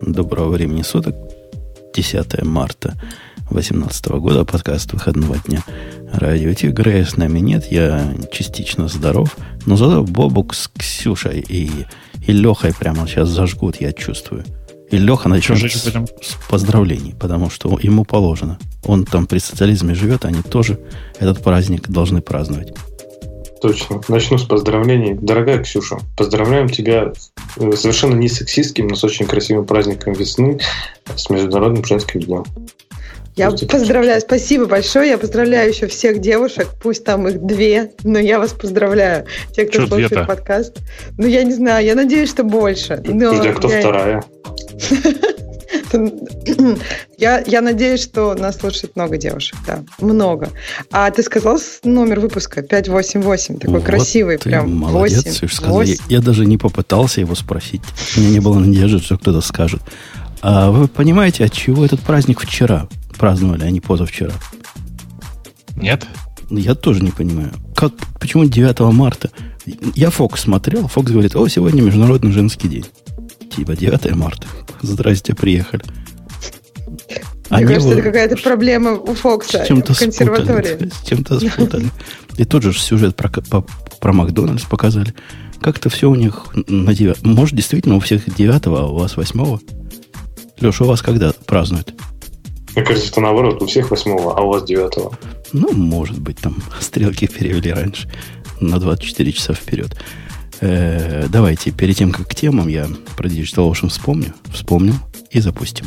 Доброго времени суток. 10 марта 2018 года. Подкаст выходного дня. Радио Ти. Грея с нами нет. Я частично здоров. Но зато Бобук с Ксюшей и, и Лехой прямо сейчас зажгут, я чувствую. И Леха начнет с, с поздравлений, потому что ему положено. Он там при социализме живет, они тоже этот праздник должны праздновать. Точно. Начну с поздравлений. Дорогая Ксюша, поздравляем тебя э, совершенно не сексистским, но с очень красивым праздником весны, с Международным женским днем. Я Пусть поздравляю, спасибо большое. Я поздравляю еще всех девушек, пусть там их две, но я вас поздравляю. Те, кто Что слушает подкаст. Ну, я не знаю, я надеюсь, что больше. Но Подожди, а кто я... вторая? Я, я надеюсь, что нас слушает много девушек, да, много. А ты сказал номер выпуска 588, такой вот красивый, прям молодец, 8, 8. Я, я даже не попытался его спросить. У меня не было надежды, что кто-то скажет. А вы понимаете, от чего этот праздник вчера праздновали, а не позавчера? Нет. Я тоже не понимаю. Как, почему 9 марта? Я Фокс смотрел, Фокс говорит, о, сегодня Международный женский день. Типа 9 марта. Здрасте, приехали. Мне Они кажется, это какая-то проблема у Фокса в консерватории. Спутали, с чем-то спутали. И тот же сюжет про, по, про Макдональдс показали. Как-то все у них на 9. Может, действительно, у всех 9, а у вас 8? Леша, у вас когда празднуют? Мне кажется, это наоборот, у всех 8, а у вас 9. Ну, может быть, там стрелки перевели раньше на 24 часа вперед. Э, давайте, перед тем, как к темам, я про Digital Ocean вспомню, вспомню и запустим.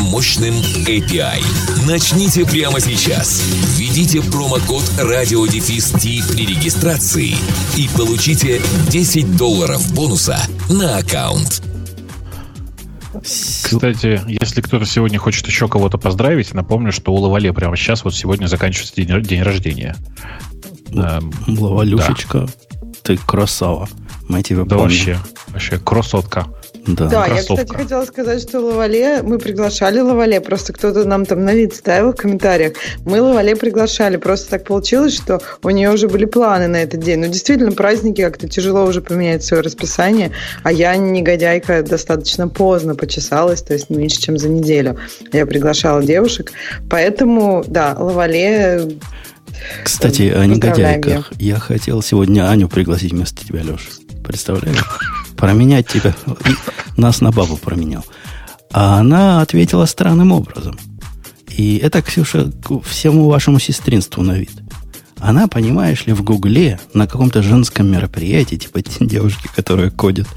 мощным мощным API. Начните прямо сейчас. Введите промокод радиодефис при регистрации и получите 10 долларов бонуса на аккаунт. Кстати, если кто-то сегодня хочет еще кого-то поздравить, напомню, что у Лавале прямо сейчас, вот сегодня заканчивается день, день рождения. Эм, Лавалюшечка, да. ты красава. Мы тебя да помним. вообще, вообще красотка. Да, да я, кстати, хотела сказать, что Лавале, мы приглашали Лавале, просто кто-то нам там на вид ставил в комментариях. Мы Лавале приглашали, просто так получилось, что у нее уже были планы на этот день. Ну, действительно, праздники как-то тяжело уже поменять свое расписание, а я, негодяйка, достаточно поздно почесалась, то есть меньше, чем за неделю. Я приглашала девушек, поэтому, да, Лавале кстати, о негодяйках. Я хотел сегодня Аню пригласить вместо тебя, Леша. Представляешь? Променять тебя. Нас на бабу променял. А она ответила странным образом. И это, Ксюша, всему вашему сестринству на вид. Она, понимаешь ли, в Гугле на каком-то женском мероприятии, типа девушки, которые кодят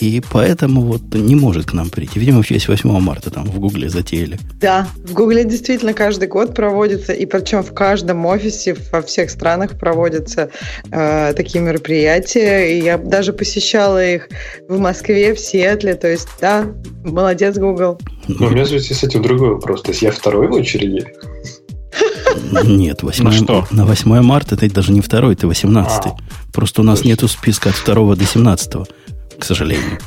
и поэтому вот не может к нам прийти. Видимо, в честь 8 марта там в Гугле затеяли. Да, в Гугле действительно каждый год проводится, и причем в каждом офисе во всех странах проводятся э, такие мероприятия. И я даже посещала их в Москве, в Сиэтле. То есть, да, молодец, Google. Но у меня в связи с этим другой вопрос. То есть я второй в очереди? Нет, 8, на, что? на 8 марта ты даже не второй, ты 18. А, Просто у нас точно. нету списка от 2 до 17 к сожалению.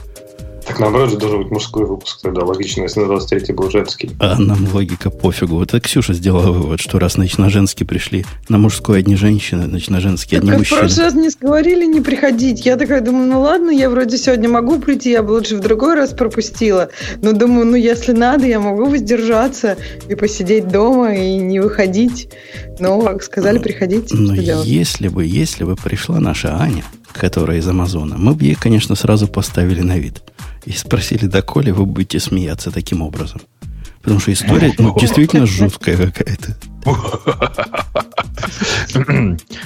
Так наоборот же должен быть мужской выпуск тогда, логично, если на 23 был женский. А нам логика пофигу. Вот это Ксюша сделала вывод, что раз, значит, на женский пришли, на мужской одни женщины, значит, на женский одни так мужчины. прошлый раз не говорили не приходить. Я такая думаю, ну ладно, я вроде сегодня могу прийти, я бы лучше в другой раз пропустила. Но думаю, ну если надо, я могу воздержаться и посидеть дома и не выходить. Но сказали приходить. Но если бы, если бы пришла наша Аня, которая из Амазона, мы бы ей, конечно, сразу поставили на вид. И спросили, доколе вы будете смеяться таким образом. Потому что история ну, действительно жуткая какая-то.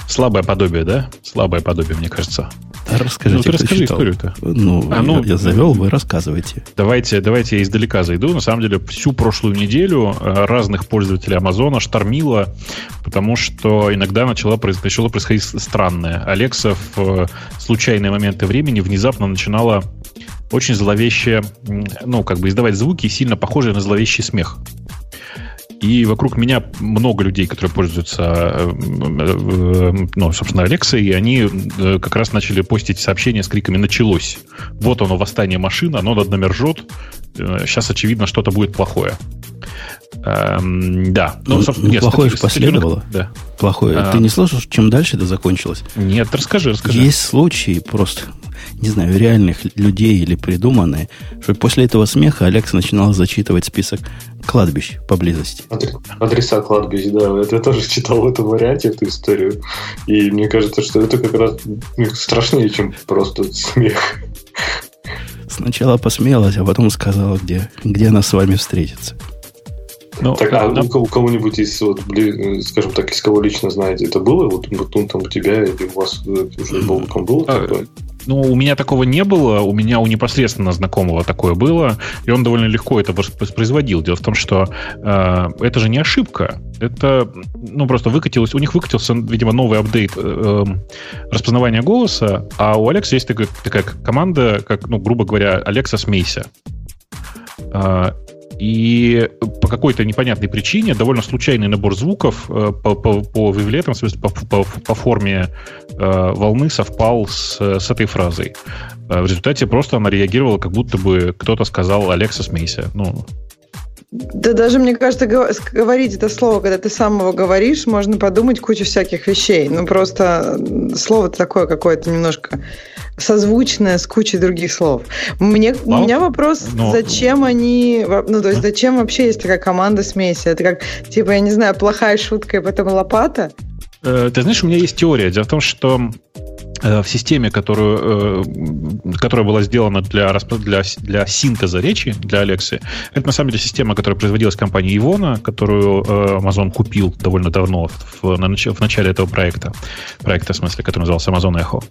Слабое подобие, да? Слабое подобие, мне кажется. Расскажите, ну, расскажи историю-то. Ну, а, ну, я завел, вы рассказывайте. Давайте, давайте я издалека зайду. На самом деле, всю прошлую неделю э, разных пользователей Амазона штормило, потому что иногда начало, начало происходить странное. Алекса в э, случайные моменты времени внезапно начинала очень зловещее, ну, как бы издавать звуки, сильно похожие на зловещий смех. И вокруг меня много людей, которые пользуются, э, э, ну, собственно, Alexa, и они э, как раз начали постить сообщения с криками «началось». Вот оно, восстание машин, оно над нами ржет. Сейчас, очевидно, что-то будет плохое. Эм, да. Ну, ну, ну нет, плохое же последовало. Да. Плохое. А, Ты не слышал, чем дальше это закончилось? Нет, расскажи, расскажи. Есть случаи просто, не знаю, реальных людей или придуманные, что после этого смеха Алекс начинал зачитывать список кладбищ поблизости. Адреса кладбищ, да. Я тоже читал в этом варианте эту историю. И мне кажется, что это как раз страшнее, чем просто смех. Сначала посмеялась, а потом сказала, где, где она с вами встретится. Ну, так, а да. у кого-нибудь из, вот, скажем так, из кого лично знаете, это было? Вот, вот ну, там у тебя или у вас э, уже Бобуком было а, такое? Ну, у меня такого не было, у меня у непосредственно знакомого такое было, и он довольно легко это воспроизводил. Дело в том, что э, это же не ошибка, это, ну, просто выкатилось, у них выкатился, видимо, новый апдейт э, эм, распознавания голоса, а у Алекса есть такая, такая команда, как, ну, грубо говоря, Алекса смейся. Э, и по какой-то непонятной причине довольно случайный набор звуков э, по, по, по вивлетам, в смысле, по, по, по форме э, волны совпал с, с этой фразой. Э, в результате просто она реагировала, как будто бы кто-то сказал «Алекса, смейся». Ну, да даже, мне кажется, говорить это слово, когда ты сам его говоришь, можно подумать кучу всяких вещей. Ну, просто слово такое какое-то немножко созвучное с кучей других слов. Мне, у меня вопрос, Но... Ну, зачем они... Ну, то есть, зачем вообще есть такая команда смеси? Это как, типа, я не знаю, плохая шутка и потом лопата? Э, ты знаешь, у меня есть теория. Дело в том, что в системе, которую, э, которая была сделана для, для, для синтеза речи, для Алексы. Это на самом деле система, которая производилась компанией Ивона, которую э, Amazon купил довольно давно, в, в начале этого проекта. Проекта, в смысле, который назывался Amazon Echo.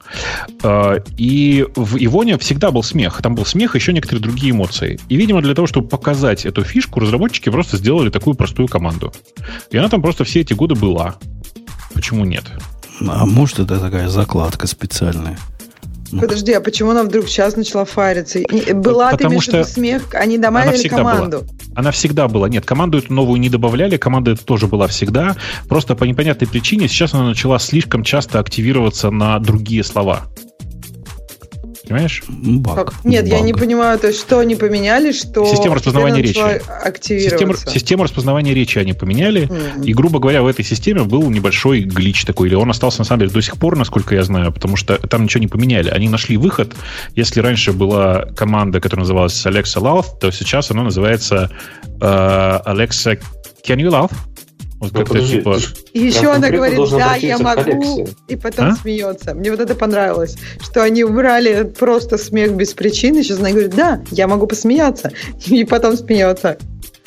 И в Ивоне всегда был смех. Там был смех и еще некоторые другие эмоции. И, видимо, для того, чтобы показать эту фишку, разработчики просто сделали такую простую команду. И она там просто все эти годы была. Почему нет? А может, это такая закладка специальная? Подожди, а почему она вдруг сейчас начала фариться? Была Потому ты что смех, они добавили команду. Была. Она всегда была. Нет, команду эту новую не добавляли, команда эта тоже была всегда. Просто по непонятной причине сейчас она начала слишком часто активироваться на другие слова. Понимаешь? Баг. Нет, Баг. я не понимаю, то есть что они поменяли, что система распознавания речи. Система, систему распознавания речи они поменяли, mm-hmm. и, грубо говоря, в этой системе был небольшой глич такой, или он остался на самом деле до сих пор, насколько я знаю, потому что там ничего не поменяли. Они нашли выход. Если раньше была команда, которая называлась Alexa Love, то сейчас она называется uh, Alexa Can you love? Вот ну, подожди, типа... И еще она говорит, да, я могу, и потом а? смеется. Мне вот это понравилось, что они убрали просто смех без причины. Сейчас она говорит, да, я могу посмеяться, и потом смеется.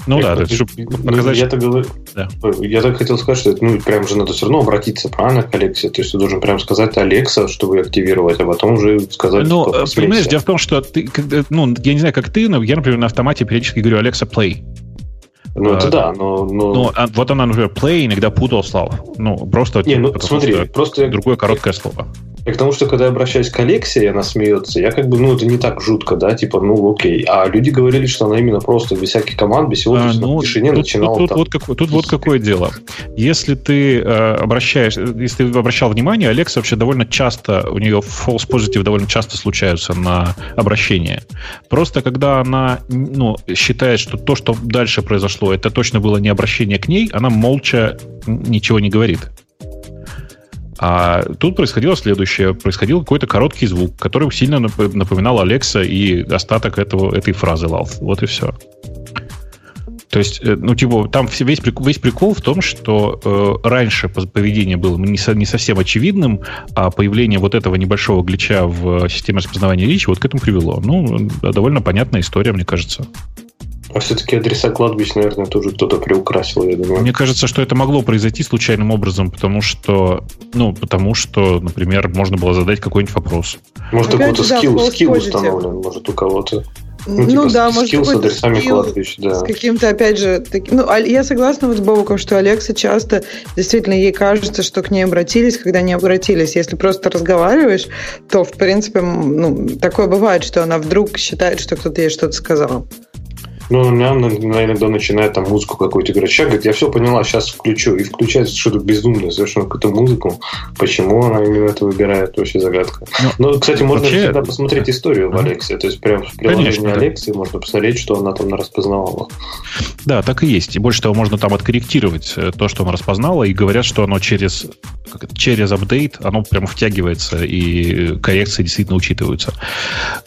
Ну да, это, чтобы показать... Я так, говорю, да. я так хотел сказать, что ну, прям же надо все равно обратиться, правильно, к Алексе? То есть ты должен прям сказать Алекса, чтобы активировать, а потом уже сказать, Ну, понимаешь, дело в том, что ты, ну, я не знаю, как ты, но я, например, на автомате периодически говорю Алекса, play. Ну, это а, да, но... но... Ну, а вот она, например, play иногда путал слов. Ну, просто... Не, ну, смотри, просто... Другое короткое слово. И к тому, что когда я обращаюсь к Алексе, и она смеется, я как бы, ну, это не так жутко, да, типа, ну, окей. А люди говорили, что она именно просто без всяких команд, без всего, а, ну, в тишине тут, начинала тут, тут, вот какое, тут вот какое дело. Если ты э, обращаешь, если ты обращал внимание, Алекса вообще довольно часто, у нее false positive довольно часто случаются на обращение. Просто когда она, ну, считает, что то, что дальше произошло, это точно было не обращение к ней, она молча ничего не говорит. А тут происходило следующее. Происходил какой-то короткий звук, который сильно напоминал Алекса и остаток этого, этой фразы love. Вот и все. То есть, э, ну, типа, там весь прикол, весь прикол в том, что э, раньше поведение было не, со, не совсем очевидным, а появление вот этого небольшого глича в системе распознавания речи вот к этому привело. Ну, довольно понятная история, мне кажется. А все-таки адреса кладбищ, наверное, тоже кто-то приукрасил, я думаю. Мне кажется, что это могло произойти случайным образом, потому что, ну, потому что, например, можно было задать какой-нибудь вопрос. Может, у кого-то скилл, скилл установлен, может, у кого-то. Ну, ну типа, да, может быть, с адресами кладбищ, да. С каким-то, опять же, таким... Ну, я согласна вот с Бобуком, что Алекса часто, действительно, ей кажется, что к ней обратились, когда не обратились. Если просто разговариваешь, то, в принципе, ну, такое бывает, что она вдруг считает, что кто-то ей что-то сказал. Ну, она, иногда начинает там музыку какую-то играть. Сейчас говорит, я все поняла, сейчас включу. И включается что-то безумное, совершенно какую-то музыку. Почему она именно это выбирает, вообще загадка. Ну, Но, кстати, можно вообще... всегда посмотреть историю в Алексе. То есть, прям в приложении Алексе можно посмотреть, что она там распознавала. Да, так и есть. И больше того, можно там откорректировать э, то, что она распознала, и говорят, что оно через, как это, через апдейт, оно прямо втягивается, и коррекции действительно учитываются.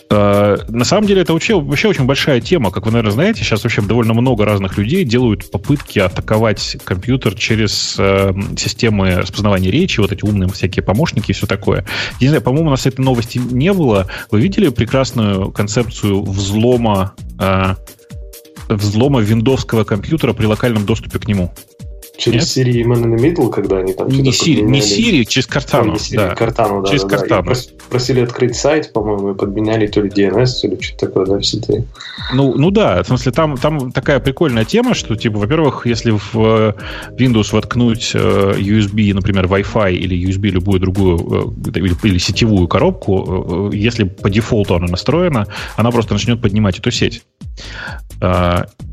Э, на самом деле, это вообще, вообще очень большая тема. Как вы, наверное, знаете, знаете, сейчас вообще довольно много разных людей делают попытки атаковать компьютер через э, системы распознавания речи, вот эти умные всякие помощники и все такое. Я не знаю, по-моему, у нас этой новости не было. Вы видели прекрасную концепцию взлома, э, взлома виндовского компьютера при локальном доступе к нему? Через Нет? Siri Man in the Middle, когда они там не Siri, не Siri, через Cortana. А, да. Cortana, да, через да, Cortana. Да. просили открыть сайт, по-моему, и подменяли то ли DNS, то ли что-то такое, да, в сети. Ну, ну да, в смысле, там, там такая прикольная тема, что, типа, во-первых, если в э, Windows воткнуть э, USB, например, Wi-Fi или USB любую другую, э, или, или сетевую коробку, если по дефолту она настроена, она просто начнет поднимать эту сеть.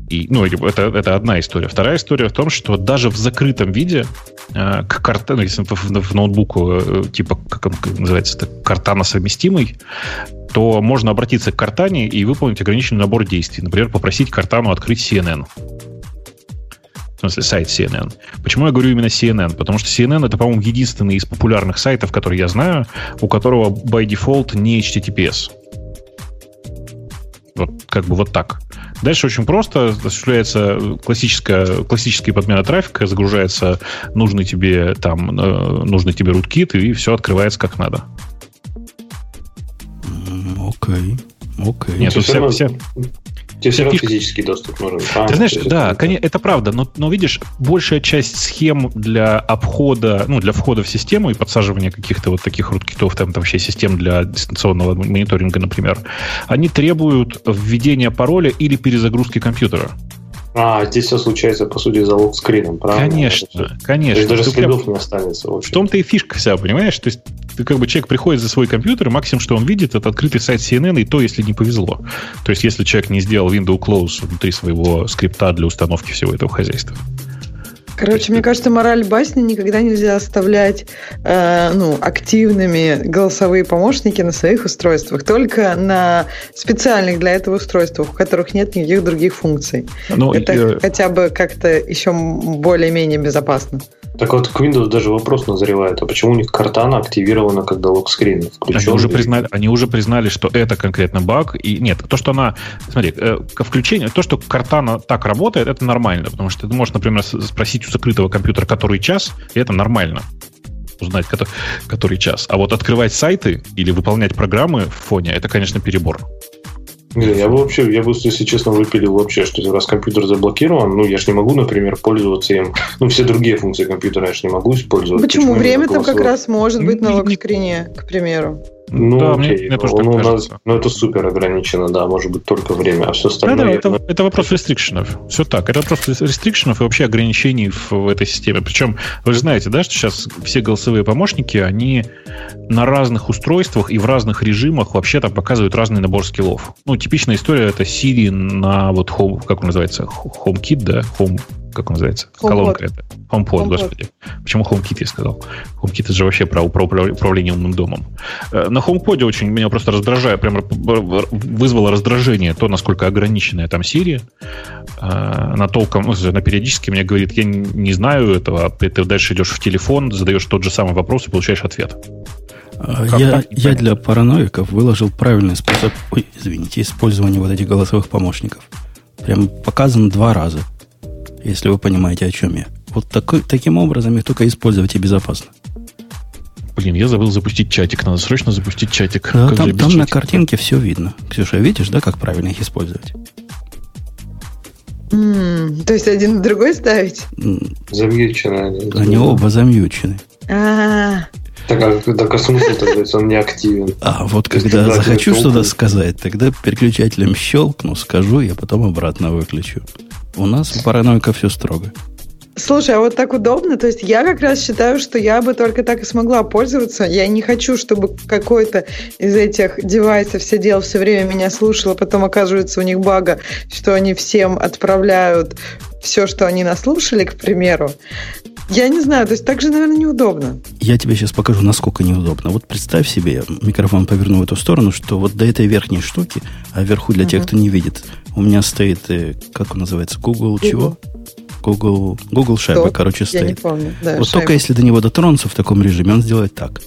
И, ну, это, это одна история. Вторая история в том, что даже в закрытом виде э, к карте, ну, если в, в ноутбуку, э, типа, как он называется, это картана совместимый, то можно обратиться к картане и выполнить ограниченный набор действий. Например, попросить картану открыть CNN. В смысле, сайт CNN. Почему я говорю именно CNN? Потому что CNN это, по-моему, единственный из популярных сайтов, который я знаю, у которого by default не HTTPS. Вот, как бы вот так. Дальше очень просто. Осуществляется классическая, классическая подмена трафика, загружается нужный тебе там э, нужный тебе руткит, и все открывается как надо. Окей. Окей. Нет, тут вся, вся, Тебе все равно физический доступ нужен. А, Ты знаешь, да, это, это правда, но, но видишь, большая часть схем для обхода, ну, для входа в систему и подсаживания каких-то вот таких руткитов, там, там вообще систем для дистанционного мониторинга, например, они требуют введения пароля или перезагрузки компьютера. А, здесь все случается, по сути, за локскрином, правильно? Конечно, конечно. То есть даже следов не останется. В, в том-то и фишка вся, понимаешь? То есть ты как бы человек приходит за свой компьютер, и максимум, что он видит, это открытый сайт CNN, и то, если не повезло. То есть если человек не сделал window close внутри своего скрипта для установки всего этого хозяйства. Короче, мне кажется, мораль басни никогда нельзя оставлять э, ну, активными голосовые помощники на своих устройствах, только на специальных для этого устройствах, у которых нет никаких других функций. Ну, Это и, хотя бы как-то еще более-менее безопасно. Так вот, к Windows даже вопрос назревает, а почему у них Cortana активирована, когда локскрин включен? Они уже, признали, они уже признали, что это конкретно баг. И нет, то, что она... Смотри, э, включение, то, что Cortana так работает, это нормально, потому что ты можешь, например, спросить у закрытого компьютера, который час, и это нормально узнать, который, который час. А вот открывать сайты или выполнять программы в фоне, это, конечно, перебор. Не, я бы вообще, я бы, если честно, выпилил вообще, что раз компьютер заблокирован, ну, я же не могу, например, пользоваться им. Ну, все другие функции компьютера я же не могу использовать. Почему? Почему Время там как раз может быть на локскрине, к примеру. Ну, да, окей. Мне, мне тоже ну, нас, ну, это супер ограничено, да, может быть, только время, а все остальное... Да, да, это, это вопрос рестрикшенов. Все так. Это вопрос рестрикшенов и вообще ограничений в, в этой системе. Причем, вы же знаете, да, что сейчас все голосовые помощники, они на разных устройствах и в разных режимах вообще-то показывают разный набор скиллов. Ну, типичная история это Siri на вот Home, как он называется, HomeKit, да, Home как он называется? HomePod. Колонка это. HomePod, HomePod, господи. Почему HomeKit я сказал? HomeKit это же вообще про, про управление умным домом. Э, на HomePod очень меня просто раздражает, прям вызвало раздражение то, насколько ограниченная там Siri. Она толком, ну, она периодически мне говорит, я не знаю этого, ты дальше идешь в телефон, задаешь тот же самый вопрос и получаешь ответ. А, я, я для параноиков выложил правильный способ, ой, извините, использования вот этих голосовых помощников. Прям показан два раза если вы понимаете, о чем я. Вот такой, таким образом их только использовать и безопасно. Блин, я забыл запустить чатик. Надо срочно запустить чатик. Да, как там, там на картинке все видно. Ксюша, видишь, да, как правильно их использовать? Mm, то есть один на другой ставить? Замьючены они. Они оба замьючены. А, Так, а, так а смысл тогда, если он не активен? А вот когда захочу что-то сказать, тогда переключателем щелкну, скажу, я потом обратно выключу. У нас у параноика все строго. Слушай, а вот так удобно? То есть я как раз считаю, что я бы только так и смогла пользоваться. Я не хочу, чтобы какой-то из этих девайсов сидел все время меня слушал, а потом оказывается у них бага, что они всем отправляют все, что они наслушали, к примеру. Я не знаю, то есть так же, наверное, неудобно. Я тебе сейчас покажу, насколько неудобно. Вот представь себе, микрофон поверну в эту сторону, что вот до этой верхней штуки, а вверху для uh-huh. тех, кто не видит, у меня стоит, э, как он называется, Google, Google. чего? Google, Google шайба, короче, стоит. Я не помню. Да, вот шайба. только если до него дотронуться в таком режиме, он сделает так.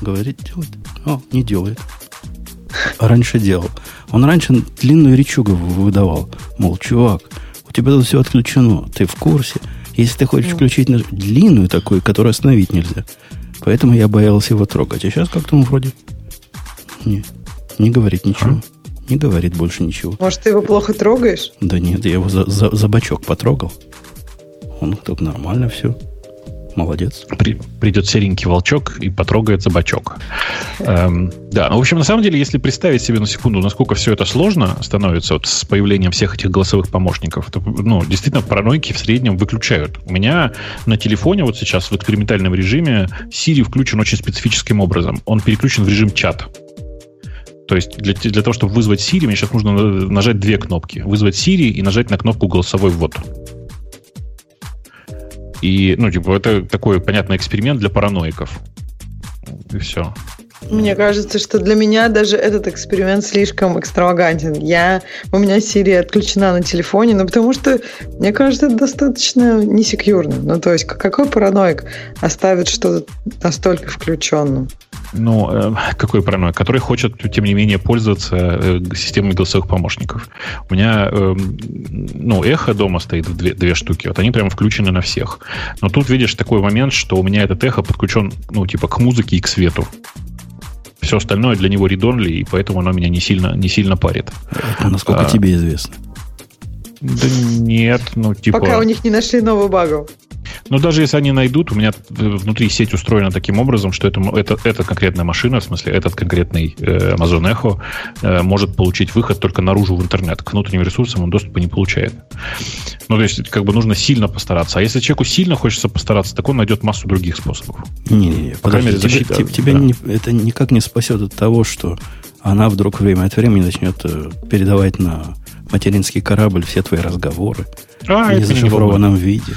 Говорит, делает. О, не делает. А раньше делал. Он раньше длинную речугу выдавал. Мол, чувак, у тебя тут все отключено, ты в курсе. Если ты хочешь включить длинную такую, которую остановить нельзя. Поэтому я боялся его трогать. А сейчас как-то он вроде не, не говорит ничего. Не говорит больше ничего. Может, ты его плохо трогаешь? Да нет, я его за, за, за бачок потрогал. Он тут нормально все. Молодец. При, придет серенький волчок и потрогает за бачок. Эм, да, ну, в общем, на самом деле, если представить себе на секунду, насколько все это сложно становится вот с появлением всех этих голосовых помощников, то, ну, действительно, паранойки в среднем выключают. У меня на телефоне вот сейчас в экспериментальном режиме Siri включен очень специфическим образом. Он переключен в режим чат. То есть для, для того, чтобы вызвать Siri, мне сейчас нужно нажать две кнопки. Вызвать Siri и нажать на кнопку «Голосовой ввод». И, ну, типа, это такой, понятный эксперимент для параноиков. И все. Мне кажется, что для меня даже этот эксперимент слишком экстравагантен. Я, у меня Siri отключена на телефоне, но потому что, мне кажется, это достаточно несекьюрно. Ну, то есть, какой параноик оставит что-то настолько включенным? Ну, э, какой параноик? Который хочет, тем не менее, пользоваться э, системой голосовых помощников. У меня, э, ну, эхо дома стоит в две, две штуки. Вот они прямо включены на всех. Но тут видишь такой момент, что у меня этот эхо подключен, ну, типа, к музыке и к свету. Все остальное для него редонли, и поэтому оно меня не сильно, не сильно парит. Это насколько а, тебе известно? Да нет, ну типа... Пока у них не нашли новую багу. Но даже если они найдут, у меня внутри сеть устроена таким образом, что это, это, эта конкретная машина, в смысле, этот конкретный э, Amazon Echo э, может получить выход только наружу в интернет. К внутренним ресурсам он доступа не получает. Ну, то есть, как бы нужно сильно постараться. А если человеку сильно хочется постараться, так он найдет массу других способов. Не-не-не, по крайней мере, защита. Тебя, тебя да. не, это никак не спасет от того, что она вдруг время от времени начнет э, передавать на материнский корабль все твои разговоры а, в незашифрованном виде.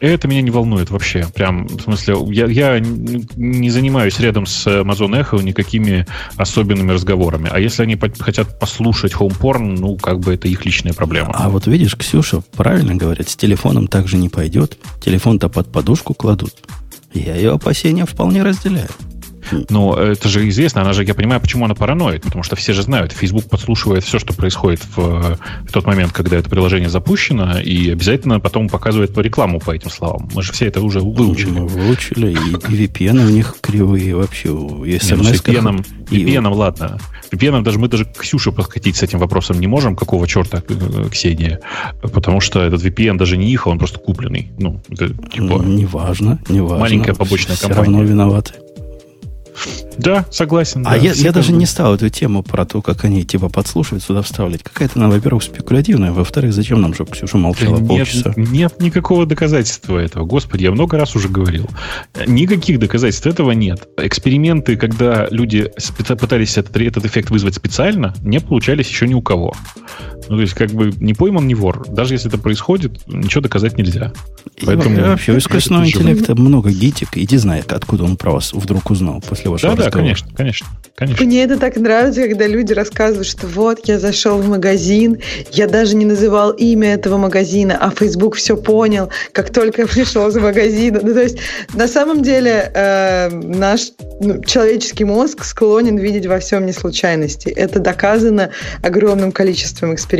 Это меня не волнует вообще. Прям, в смысле, я, я не занимаюсь рядом с Amazon Echo никакими особенными разговорами. А если они по- хотят послушать HomePorn, ну, как бы это их личная проблема. А вот видишь, Ксюша правильно говорит, с телефоном также не пойдет. Телефон-то под подушку кладут. Я ее опасения вполне разделяю. Но это же известно, она же, я понимаю, почему она параноид, потому что все же знают, Facebook подслушивает все, что происходит в, в тот момент, когда это приложение запущено, и обязательно потом показывает по рекламу по этим словам. Мы же все это уже выучили. Мы выучили, и, и VPN у них кривые вообще. И смс ну, VPN, VPN, ладно. VPN даже мы даже к Ксюше подкатить с этим вопросом не можем, какого черта э, Ксения, потому что этот VPN даже не их, а он просто купленный. Ну, это, типа, неважно, неважно. Маленькая побочная все компания. Все равно виноваты. Да, согласен. А да, я, я даже не стал эту тему про то, как они типа подслушивают, сюда вставлять. Какая-то она, во-первых, спекулятивная, во-вторых, зачем нам, чтобы Ксюша молчала нет, полчаса? Нет никакого доказательства этого. Господи, я много раз уже говорил. Никаких доказательств этого нет. Эксперименты, когда люди пытались этот, этот эффект вызвать специально, не получались еще ни у кого. Ну, то есть, как бы не пойман, не вор. Даже если это происходит, ничего доказать нельзя. Поэтому... И вообще, у искусственного интеллекта много гитик. Иди знает, откуда он про вас вдруг узнал после вашего да, разговора. Да, конечно, конечно, конечно. Мне это так нравится, когда люди рассказывают, что вот, я зашел в магазин, я даже не называл имя этого магазина, а Facebook все понял, как только я пришел из магазина. Ну, то есть, на самом деле, э, наш ну, человеческий мозг склонен видеть во всем не случайности. Это доказано огромным количеством экспериментов.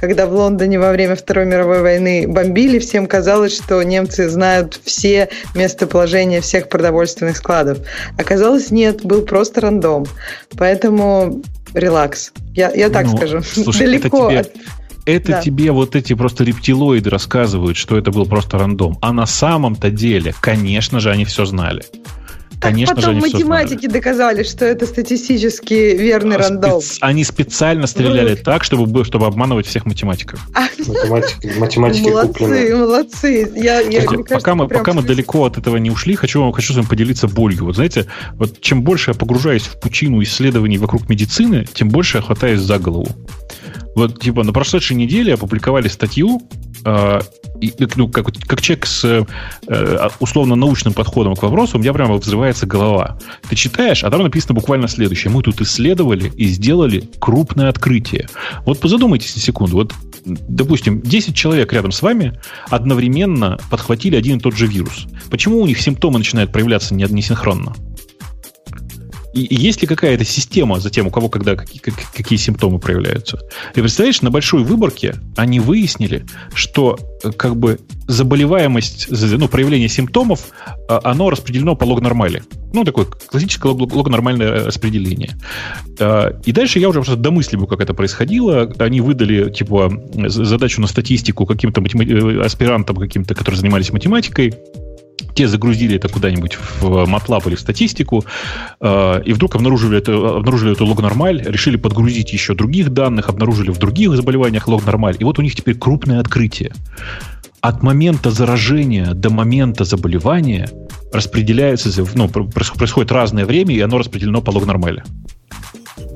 Когда в Лондоне во время Второй мировой войны бомбили, всем казалось, что немцы знают все местоположения всех продовольственных складов. Оказалось, нет, был просто рандом. Поэтому релакс. Я, я так ну, скажу. Слушай, Далеко это тебе, от это да. тебе вот эти просто рептилоиды рассказывают, что это был просто рандом. А на самом-то деле, конечно же, они все знали. Конечно потом же, они математики доказали, что это статистически верный а, рандом. Спец... Они специально стреляли так, чтобы, чтобы обманывать всех математиков. А, математики, математики молодцы, куплены. молодцы. Я, я, Кстати, кажется, пока мы, пока мы далеко от этого не ушли, хочу, хочу с вами поделиться болью. Вот знаете, вот чем больше я погружаюсь в пучину исследований вокруг медицины, тем больше я хватаюсь за голову. Вот, типа, на прошедшей неделе опубликовали статью, э, и, ну, как, как человек с э, условно научным подходом к вопросу, у меня прямо взрывается голова. Ты читаешь, а там написано буквально следующее. Мы тут исследовали и сделали крупное открытие. Вот позадумайтесь на секунду. Вот, допустим, 10 человек рядом с вами одновременно подхватили один и тот же вирус. Почему у них симптомы начинают проявляться несинхронно? Есть ли какая-то система за тем, у кого когда какие, какие симптомы проявляются? И представляешь, на большой выборке они выяснили, что э, как бы заболеваемость, ну, проявление симптомов, а, оно распределено по лог-нормали. Ну, такое классическое лог-нормальное распределение. А, и дальше я уже просто домысливаю, как это происходило. Они выдали, типа, задачу на статистику каким-то матем... Э, аспирантам каким-то, которые занимались математикой те загрузили это куда-нибудь в MATLAB или в статистику, э, и вдруг обнаружили, это, обнаружили эту лог-нормаль, решили подгрузить еще других данных, обнаружили в других заболеваниях лог-нормаль, и вот у них теперь крупное открытие. От момента заражения до момента заболевания распределяется, ну, происходит разное время, и оно распределено по лог-нормали.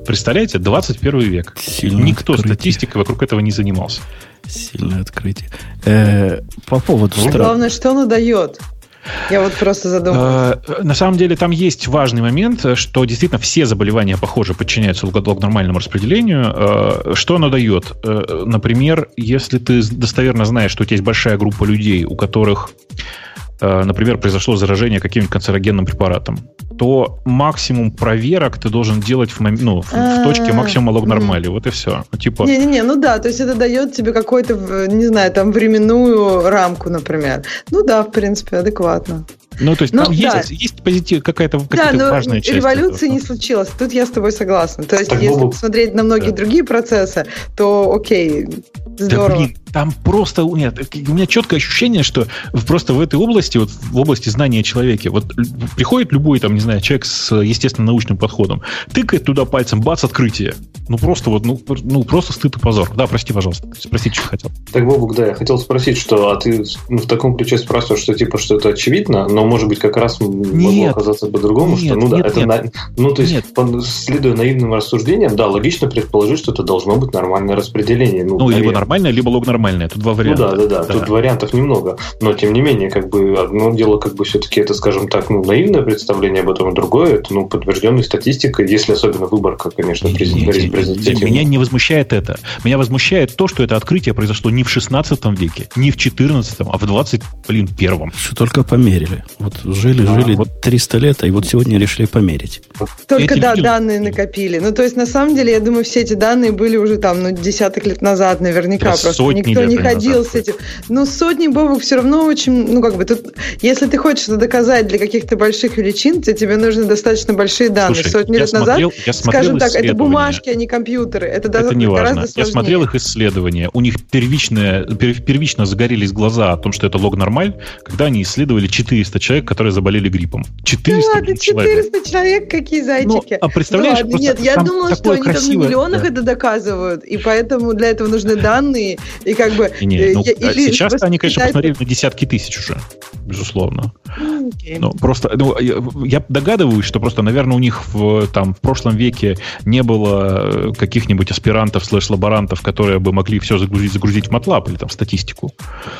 Представляете, 21 век. Сильное Никто открытие. статистикой вокруг этого не занимался. Сильное открытие. Э, по поводу... Ну, главное, что оно дает? Я вот просто задумалась. Э, на самом деле там есть важный момент, что действительно все заболевания, похоже, подчиняются нормальному распределению. Э, что оно дает? Э, например, если ты достоверно знаешь, что у тебя есть большая группа людей, у которых например, произошло заражение каким-нибудь канцерогенным препаратом, то максимум проверок ты должен делать в, ну, в, в точке максимума лог нормали. Вот и все. Ну, типа... Не-не-не, ну да, то есть это дает тебе какую-то, не знаю, там временную рамку, например. Ну да, в принципе, адекватно. Ну, то есть ну, там да. есть, есть позитив, какая-то, какая-то да, важная часть. Революции этого. не случилось. Тут я с тобой согласна. То есть, так если было... посмотреть на многие да. другие процессы, то окей, здорово. Да, блин, там просто нет, у меня четкое ощущение, что просто в этой области, вот в области знания о человеке, вот приходит любой там, не знаю, человек с естественно научным подходом, тыкает туда пальцем, бац, открытие. Ну просто вот, ну, ну просто стыд и позор. Да, прости, пожалуйста, спросить, что хотел. Так, Бобук, да, я хотел спросить, что, а ты ну, в таком ключе спрашиваешь, что типа, что это очевидно, но может быть как раз могло нет, оказаться по-другому, что ну нет, да, это на, ну то есть нет. следуя наивным рассуждениям, да, логично предположить, что это должно быть нормальное распределение. Ну, ну либо нормальное, либо лог нормальное. Тут два варианта. Ну да, да, да, да. Тут вариантов немного, но тем не менее, как бы одно дело, как бы все-таки это, скажем так, ну наивное представление об этом, а другое это ну подтвержденная статистика, если особенно выборка, конечно, результативная. Меня не возмущает это. Меня возмущает то, что это открытие произошло не в 16 веке, не в 14, а в 20, блин, первом. Что только померили. Вот жили, а, жили вот 300 лет, и вот сегодня решили померить. Только, эти да, видео... данные накопили. Ну, то есть, на самом деле, я думаю, все эти данные были уже там, ну, десяток лет назад наверняка. Да, просто никто не ходил назад. с этим. Ну, сотни бобок все равно очень, ну, как бы, тут, если ты хочешь это доказать для каких-то больших величин, то тебе нужны достаточно большие данные. Слушай, Сотни лет смотрел, назад, скажем так, это бумажки, а не компьютеры. Это, это не важно. Я смотрел их исследования. У них первичное, первично загорелись глаза о том, что это лог нормаль, когда они исследовали 400 человек, которые заболели гриппом. 400 да ладно, 400 человек. человек, какие зайчики. Ну, а представляешь, ну, ладно, нет, я думала, что они красивое, там на миллионах да. это доказывают, и поэтому для этого нужны данные, и как бы... Не, э, ну, а или сейчас они, конечно, посмотрели на десятки тысяч уже, безусловно. Okay. Ну, просто, ну, я, я догадываюсь, что просто, наверное, у них в, там, в прошлом веке не было э, каких-нибудь аспирантов slash лаборантов, которые бы могли все загрузить, загрузить в MATLAB или там статистику.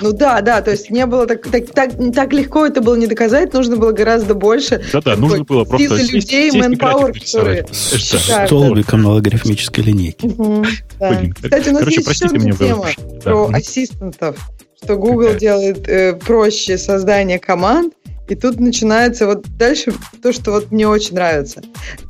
Ну да, да, то есть не было так, так, так, так легко это было не доказать, нужно было гораздо больше. Да-да, нужно было просто сесть, людей, сесть manpower, которые... С столбиком на логарифмической линейке. Угу, да. Блин, Кстати, у нас короче, есть еще одна тема про ассистентов, что Google делает э, проще создание команд, И тут начинается вот дальше то, что вот мне очень нравится.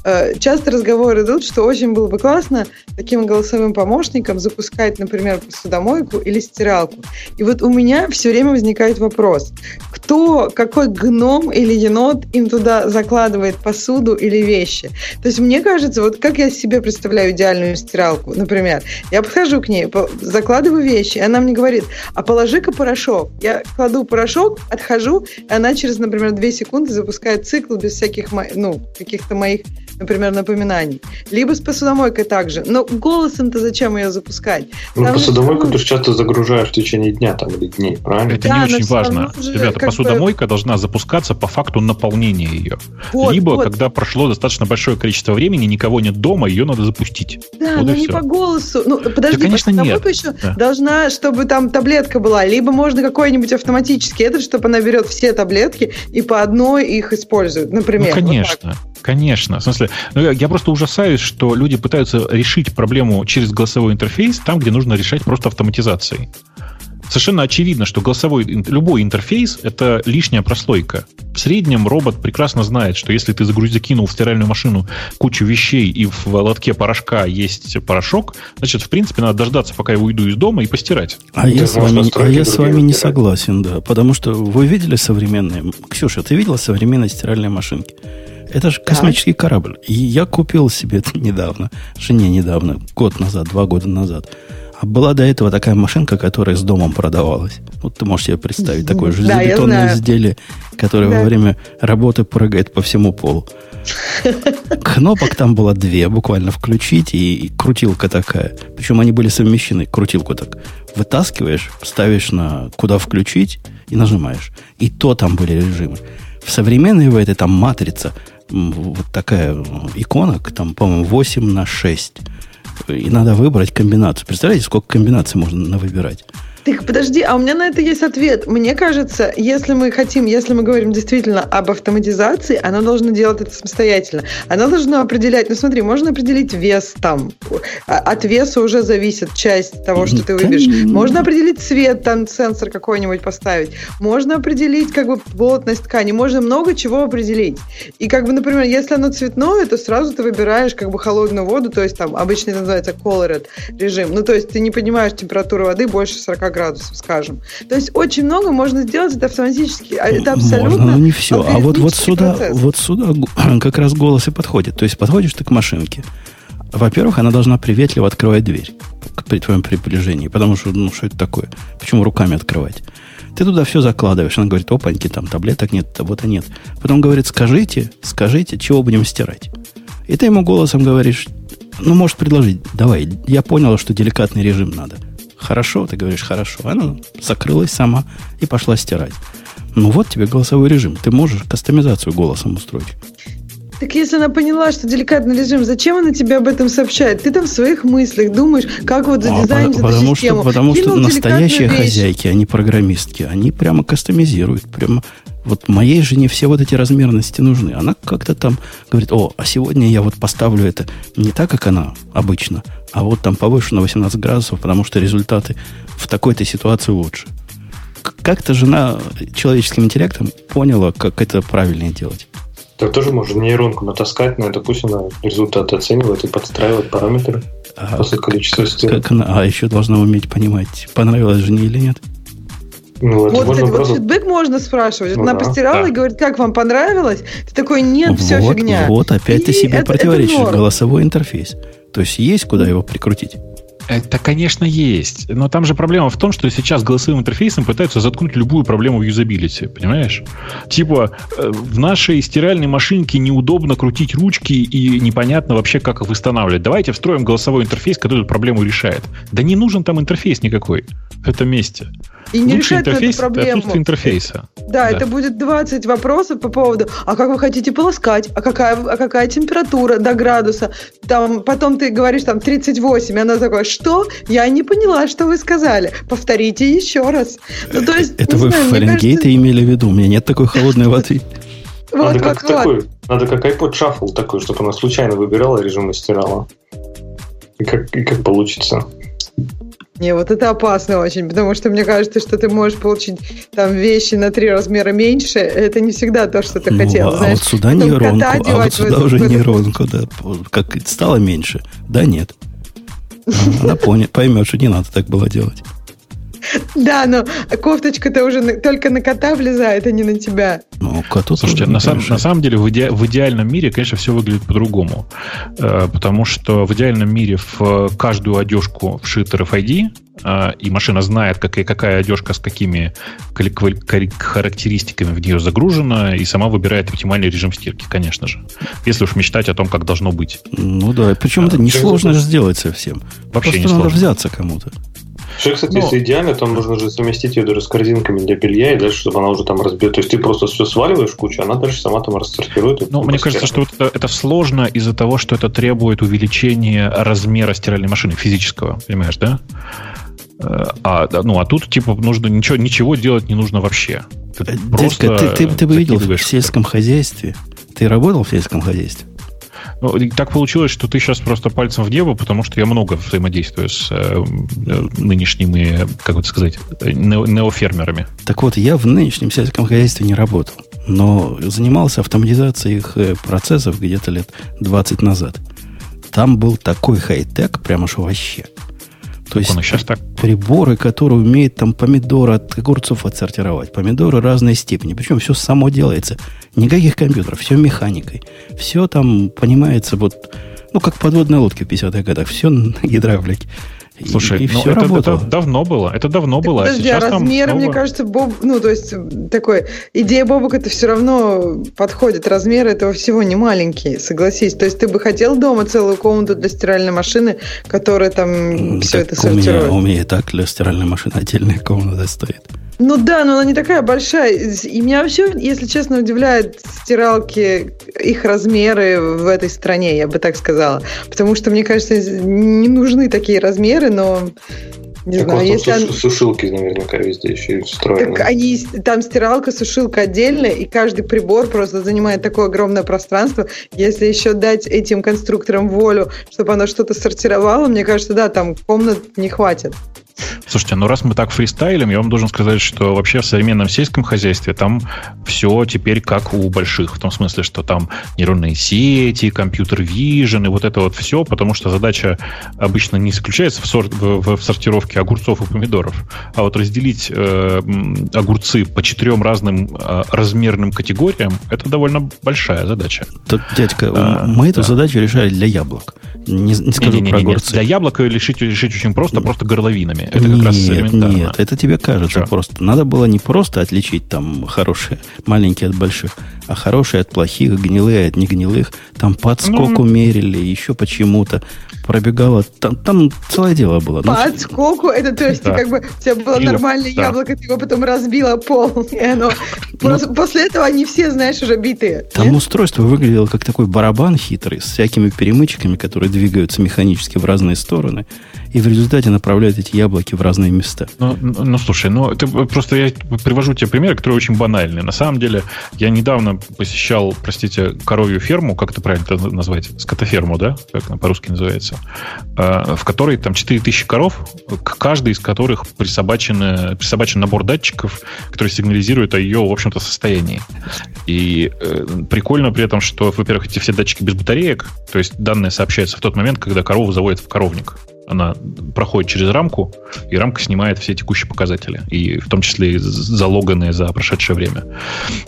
Э, часто разговоры идут, что очень было бы классно таким голосовым помощником запускать, например, посудомойку или стиралку. И вот у меня все время возникает вопрос, кто, какой гном или енот им туда закладывает посуду или вещи? То есть мне кажется, вот как я себе представляю идеальную стиралку, например, я подхожу к ней, закладываю вещи, и она мне говорит, а положи-ка порошок. Я кладу порошок, отхожу, и она через, например, 2 секунды запускает цикл без всяких, ну, каких-то моих, например, напоминаний. Либо с посудомойкой также. Но голосом-то зачем ее запускать? Ну, Там посудомойку же... ты же часто загружаешь в течение дня там, или дней, правильно? Это да, не очень важно. Ребята, посудомойка бы... должна запускаться по факту наполнения ее. Вот, Либо, вот. когда прошло достаточно большое количество времени, никого нет дома, ее надо запустить. Да, вот но не все. по голосу. Ну, подожди, да, конечно, нет. еще да. должна, чтобы там таблетка была, либо можно какой-нибудь автоматический этот, чтобы она берет все таблетки и по одной их использует, например. Ну, конечно. Вот Конечно. В смысле, ну, я просто ужасаюсь, что люди пытаются решить проблему через голосовой интерфейс там, где нужно решать просто автоматизацией. Совершенно очевидно, что голосовой, любой интерфейс – это лишняя прослойка. В среднем робот прекрасно знает, что если ты загрузи, закинул в стиральную машину кучу вещей и в лотке порошка есть порошок, значит, в принципе, надо дождаться, пока я уйду из дома и постирать. А я, с вами, а я с вами не согласен, да. Потому что вы видели современные... Ксюша, ты видела современные стиральные машинки? Это же космический да. корабль. И я купил себе это недавно, жене недавно, год назад, два года назад. А была до этого такая машинка, которая с домом продавалась. Вот ты можешь себе представить такое железобетонное да, изделие, которое да. во время работы прыгает по всему полу. Кнопок там было две, буквально включить, и крутилка такая. Причем они были совмещены. Крутилку так вытаскиваешь, ставишь на куда включить и нажимаешь. И то там были режимы. В современной в этой там матрица вот такая икона, там, по-моему, 8 на 6. И надо выбрать комбинацию. Представляете, сколько комбинаций можно выбирать? Так подожди, а у меня на это есть ответ. Мне кажется, если мы хотим, если мы говорим действительно об автоматизации, она должна делать это самостоятельно. Она должна определять, ну смотри, можно определить вес там. А, от веса уже зависит часть того, что ты выберешь. Можно определить цвет, там сенсор какой-нибудь поставить. Можно определить как бы плотность ткани. Можно много чего определить. И как бы, например, если оно цветное, то сразу ты выбираешь как бы холодную воду, то есть там обычно это называется colored режим. Ну то есть ты не понимаешь температуру воды больше 40 градусов градусов, скажем. То есть очень много можно сделать это автоматически. А это абсолютно... Можно, но не все. А вот, вот, сюда, вот сюда как раз голос и подходит. То есть подходишь ты к машинке. Во-первых, она должна приветливо открывать дверь при твоем приближении. Потому что, ну, что это такое? Почему руками открывать? Ты туда все закладываешь. Она говорит, опаньки, там таблеток нет, таблета нет. Потом говорит, скажите, скажите, чего будем стирать. И ты ему голосом говоришь, ну, можешь предложить, давай, я понял, что деликатный режим надо – Хорошо, ты говоришь хорошо. Она закрылась сама и пошла стирать. Ну вот тебе голосовой режим. Ты можешь кастомизацию голосом устроить. Так если она поняла, что деликатный режим, зачем она тебе об этом сообщает? Ты там в своих мыслях думаешь, как вот задизайнить а, эту потому систему. Что, потому Кинул что настоящие хозяйки, они программистки, они прямо кастомизируют. Прямо вот моей жене все вот эти размерности нужны. Она как-то там говорит, о, а сегодня я вот поставлю это не так, как она обычно, а вот там повыше на 18 градусов, потому что результаты в такой-то ситуации лучше. Как-то жена человеческим интеллектом поняла, как это правильно делать. Так тоже можно нейронку натаскать на это, пусть она результаты оценивает и подстраивает параметры а, после количества как, как она, А еще должна уметь понимать, понравилось жене или нет. Ну, вот, можно кстати, просто... вот фидбэк можно спрашивать. Ну, Она да, постирала да. и говорит, как вам понравилось? Ты такой, нет, вот, все фигня. Вот, опять и ты себе это, противоречишь. Это голосовой интерфейс. То есть есть куда его прикрутить. Это, конечно, есть. Но там же проблема в том, что сейчас голосовым интерфейсом пытаются заткнуть любую проблему в юзабилити, понимаешь? Типа, э, в нашей стиральной машинке неудобно крутить ручки и непонятно вообще, как их восстанавливать. Давайте встроим голосовой интерфейс, который эту проблему решает. Да не нужен там интерфейс никакой в этом месте. И не решает интерфейс, эту проблему. Это интерфейса. Да, да, это будет 20 вопросов по поводу, а как вы хотите полоскать, а какая, а какая температура до градуса. Там, потом ты говоришь там 38, и она такая, что? Я не поняла, что вы сказали. Повторите еще раз. Ну, то есть, это вы знаю, Фаренгейта кажется... имели в виду? У меня нет такой холодной воды. Вот, надо, вот, как вот. Такой, надо как iPod Shuffle такой, чтобы она случайно выбирала режим и стирала. И как, и как получится. Не, вот это опасно очень, потому что мне кажется, что ты можешь получить там вещи на три размера меньше, это не всегда то, что ты ну, хотел. А знаешь, вот сюда нейронку, а вот сюда уже нейронку, да, как стало меньше. Да, нет. Она поймет, что не надо так было делать. Да, но кофточка-то уже только на кота влезает, а не на тебя. Ну, коту Слушайте, на, сам, на самом деле в, иде, в идеальном мире, конечно, все выглядит по-другому. Э, потому что в идеальном мире в каждую одежку вшит RFID, э, и машина знает, какая, какая одежка с какими характеристиками в нее загружена, и сама выбирает оптимальный режим стирки, конечно же. Если уж мечтать о том, как должно быть. Ну да, причем а, это несложно же сделать совсем. Вообще Просто не надо взяться кому-то. Что, кстати, Но... если идеально, то нужно же совместить ее даже с корзинками для белья, и дальше, чтобы она уже там разбила. То есть ты просто все сваливаешь в кучу, она дальше сама там рассортирует. Ну, мне кажется, что это, это сложно из-за того, что это требует увеличения размера стиральной машины физического, понимаешь, да? Э, а, ну, а тут, типа, нужно ничего, ничего делать не нужно вообще. Ты Дядька, ты, ты, ты бы видел в сельском хозяйстве? Ты работал в сельском хозяйстве? Ну, так получилось, что ты сейчас просто пальцем в небо, потому что я много взаимодействую с э, нынешними, как это сказать, неофермерами. Так вот, я в нынешнем сельском хозяйстве не работал, но занимался автоматизацией их э, процессов где-то лет 20 назад. Там был такой хай-тек, прямо что вообще – то есть сейчас так. приборы, которые умеют там помидоры от огурцов отсортировать. Помидоры разной степени. Причем все само делается. Никаких компьютеров, все механикой. Все там понимается вот, ну, как подводные лодки в 50-х годах. Все на гидравлике. Слушай, и, и ну все это, это давно было. Это давно было. Подожди, а, а размеры, снова... мне кажется, Боб, ну, то есть, такой, идея Бобок это все равно подходит. Размеры этого всего не маленькие, согласись. То есть, ты бы хотел дома целую комнату для стиральной машины, которая там все это сортирует? У меня, у меня и так для стиральной машины отдельная комната стоит. Ну да, но она не такая большая. И меня вообще, если честно, удивляют стиралки, их размеры в этой стране, я бы так сказала. Потому что, мне кажется, не нужны такие размеры, но не так знаю, если суш... сушилки наверняка везде еще встроены. Так они, там стиралка, сушилка отдельная, и каждый прибор просто занимает такое огромное пространство. Если еще дать этим конструкторам волю, чтобы оно что-то сортировало, мне кажется, да, там комнат не хватит. Слушайте, ну раз мы так фристайлим, я вам должен сказать, что вообще в современном сельском хозяйстве там все теперь как у больших. В том смысле, что там нейронные сети, компьютер вижен и вот это вот все, потому что задача обычно не заключается в, сор- в, в сортировке огурцов и помидоров, а вот разделить э, огурцы по четырем разным э, размерным категориям, это довольно большая задача. Так, дядька, а, мы эту задачу решали для яблок. Не, не скажу не, не, не, про огурцы. Для яблок ее решить, решить очень просто, просто горловинами. Это нет, как раз элементарно. Нет, это тебе кажется Что? просто. Надо было не просто отличить там хорошие, маленькие от больших, а хорошие от плохих, гнилые от негнилых. Там подскок ну, умерили, еще почему-то пробегала. Там, там целое дело было. По ну, это то есть да. как бы у тебя было Или, нормальное да. яблоко, ты его потом разбила пол, и оно... Ну, после этого они все, знаешь, уже битые. Там нет? устройство выглядело как такой барабан хитрый, с всякими перемычками, которые двигаются механически в разные стороны и в результате направляют эти яблоки в разные места. Ну, ну, ну слушай, ну ты просто я привожу тебе пример, который очень банальный. На самом деле, я недавно посещал, простите, коровью ферму, как это правильно это назвать? Скотоферму, да? Как она по-русски называется? А, в которой там 4000 коров, к каждой из которых присобачен, присобачен набор датчиков, который сигнализирует о ее, в общем-то, состоянии. И э, прикольно при этом, что, во-первых, эти все датчики без батареек, то есть данные сообщаются в тот момент, когда корову заводят в коровник она проходит через рамку, и рамка снимает все текущие показатели, и в том числе и залоганные за прошедшее время.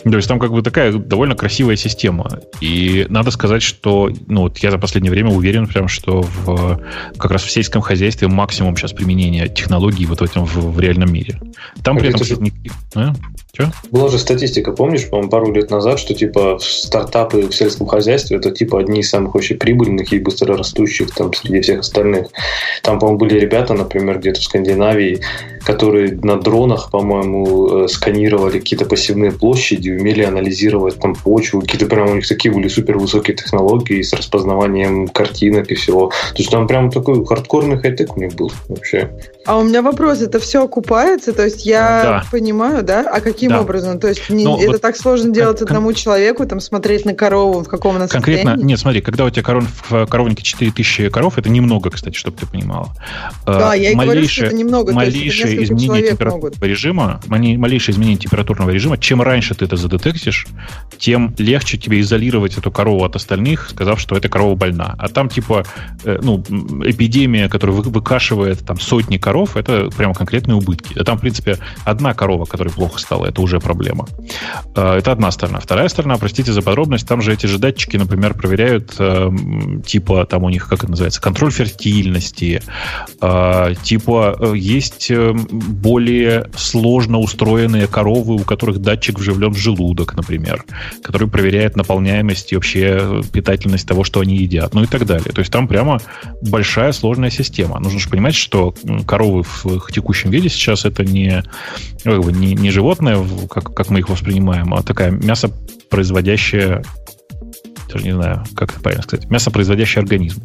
То есть там как бы такая довольно красивая система. И надо сказать, что ну, вот я за последнее время уверен, прям, что в, как раз в сельском хозяйстве максимум сейчас применения технологий вот в этом в, в реальном мире. Там при этом... Же... А? Че? Была же статистика, помнишь, по-моему, пару лет назад, что типа стартапы в сельском хозяйстве это типа одни из самых вообще прибыльных и быстрорастущих там среди всех остальных. Там, по-моему, были ребята, например, где-то в Скандинавии, которые на дронах, по-моему, э, сканировали какие-то пассивные площади, умели анализировать там почву, какие-то прям у них такие были супер высокие технологии с распознаванием картинок и всего. То есть там прям такой хардкорный хай-тек у них был вообще. А у меня вопрос, это все окупается? То есть я да. понимаю, да? А каким да. образом? То есть не, ну, это вот так сложно делать кон- одному человеку, там смотреть на корову, в каком она Конкретно, состоянии? нет, смотри, когда у тебя коров, в коровнике 4000 коров, это немного, кстати, чтобы ты понимала. Да, я и говорю, что это немного. Малейшее это изменение температурного могут. режима, малейшее изменение температурного режима, чем раньше ты это задетектишь, тем легче тебе изолировать эту корову от остальных, сказав, что эта корова больна. А там типа, э, ну, эпидемия, которая выкашивает там сотни коров, это прямо конкретные убытки. А там, в принципе, одна корова, которая плохо стала, это уже проблема. Э, это одна сторона. Вторая сторона, простите за подробность, там же эти же датчики, например, проверяют э, типа, там у них, как это называется, контроль фертильности, типа есть более сложно устроенные коровы, у которых датчик вживлен в желудок, например, который проверяет наполняемость и вообще питательность того, что они едят, ну и так далее. То есть там прямо большая сложная система. Нужно же понимать, что коровы в их текущем виде сейчас это не, не, не животное, как, как мы их воспринимаем, а такая мясопроизводящая даже не знаю, как это правильно сказать, мясопроизводящий организм.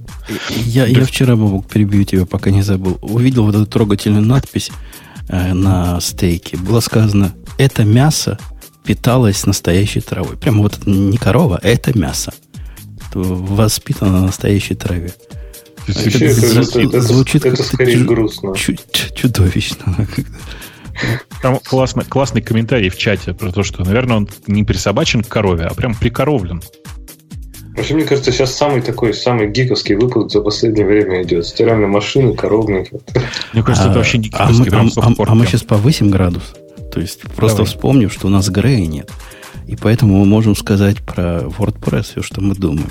Я, я вчера, Бабук, перебью тебя, пока не забыл. Увидел вот эту трогательную надпись э, на стейке. Было сказано, это мясо питалось настоящей травой. Прямо вот не корова, а это мясо. Воспитано на настоящей траве. звучит это, скорее грустно. чудовищно. Там классно, классный комментарий в чате про то, что, наверное, он не присобачен к корове, а прям прикоровлен. Вообще, мне кажется, сейчас самый такой, самый гиковский выпуск за последнее время идет. Стиральная машина, коровник. Мне кажется, а, это вообще не а гиковский. А мы, а, а, а мы сейчас повысим градус. То есть просто Давай. вспомнив, что у нас Грея нет. И поэтому мы можем сказать про WordPress все, что мы думаем.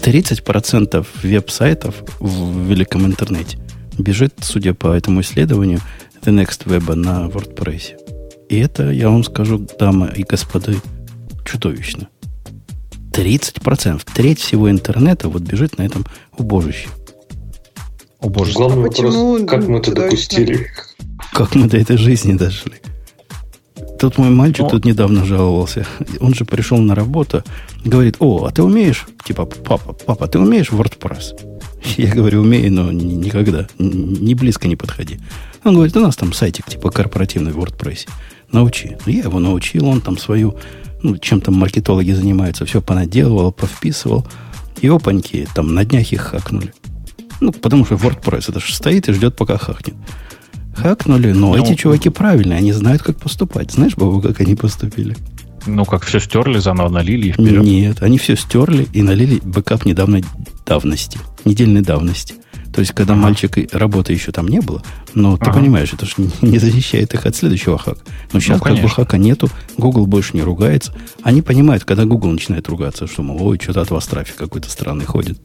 30% веб-сайтов в великом интернете бежит, судя по этому исследованию, The Next Web на WordPress. И это, я вам скажу, дамы и господа, чудовищно. 30%, треть всего интернета вот бежит на этом убожище. Убожество. Главный а вопрос, как мы это допустили? Как мы до этой жизни дошли? Тут мой мальчик Но... тут недавно жаловался. Он же пришел на работу, говорит, о, а ты умеешь, типа, папа, папа, ты умеешь WordPress? Я говорю, умею, но никогда, не близко не подходи. Он говорит, у нас там сайтик типа корпоративный в WordPress. Научи. Ну, я его научил, он там свою, ну, чем там маркетологи занимаются, все понаделывал, повписывал. И опаньки, там на днях их хакнули. Ну, потому что WordPress это же стоит и ждет, пока хакнет. Хакнули, но ну, эти чуваки правильные, они знают, как поступать. Знаешь, Бобук, как они поступили? Ну, как все стерли, заново налили и вперед. Нет, они все стерли и налили бэкап недавно давности, недельной давности. То есть, когда ага. мальчик работы еще там не было, но ага. ты понимаешь, это же не защищает их от следующего хака. Но сейчас ну, как бы хака нету, Google больше не ругается. Они понимают, когда Google начинает ругаться, что, мол, ой, что-то от вас трафик какой-то странный ходит.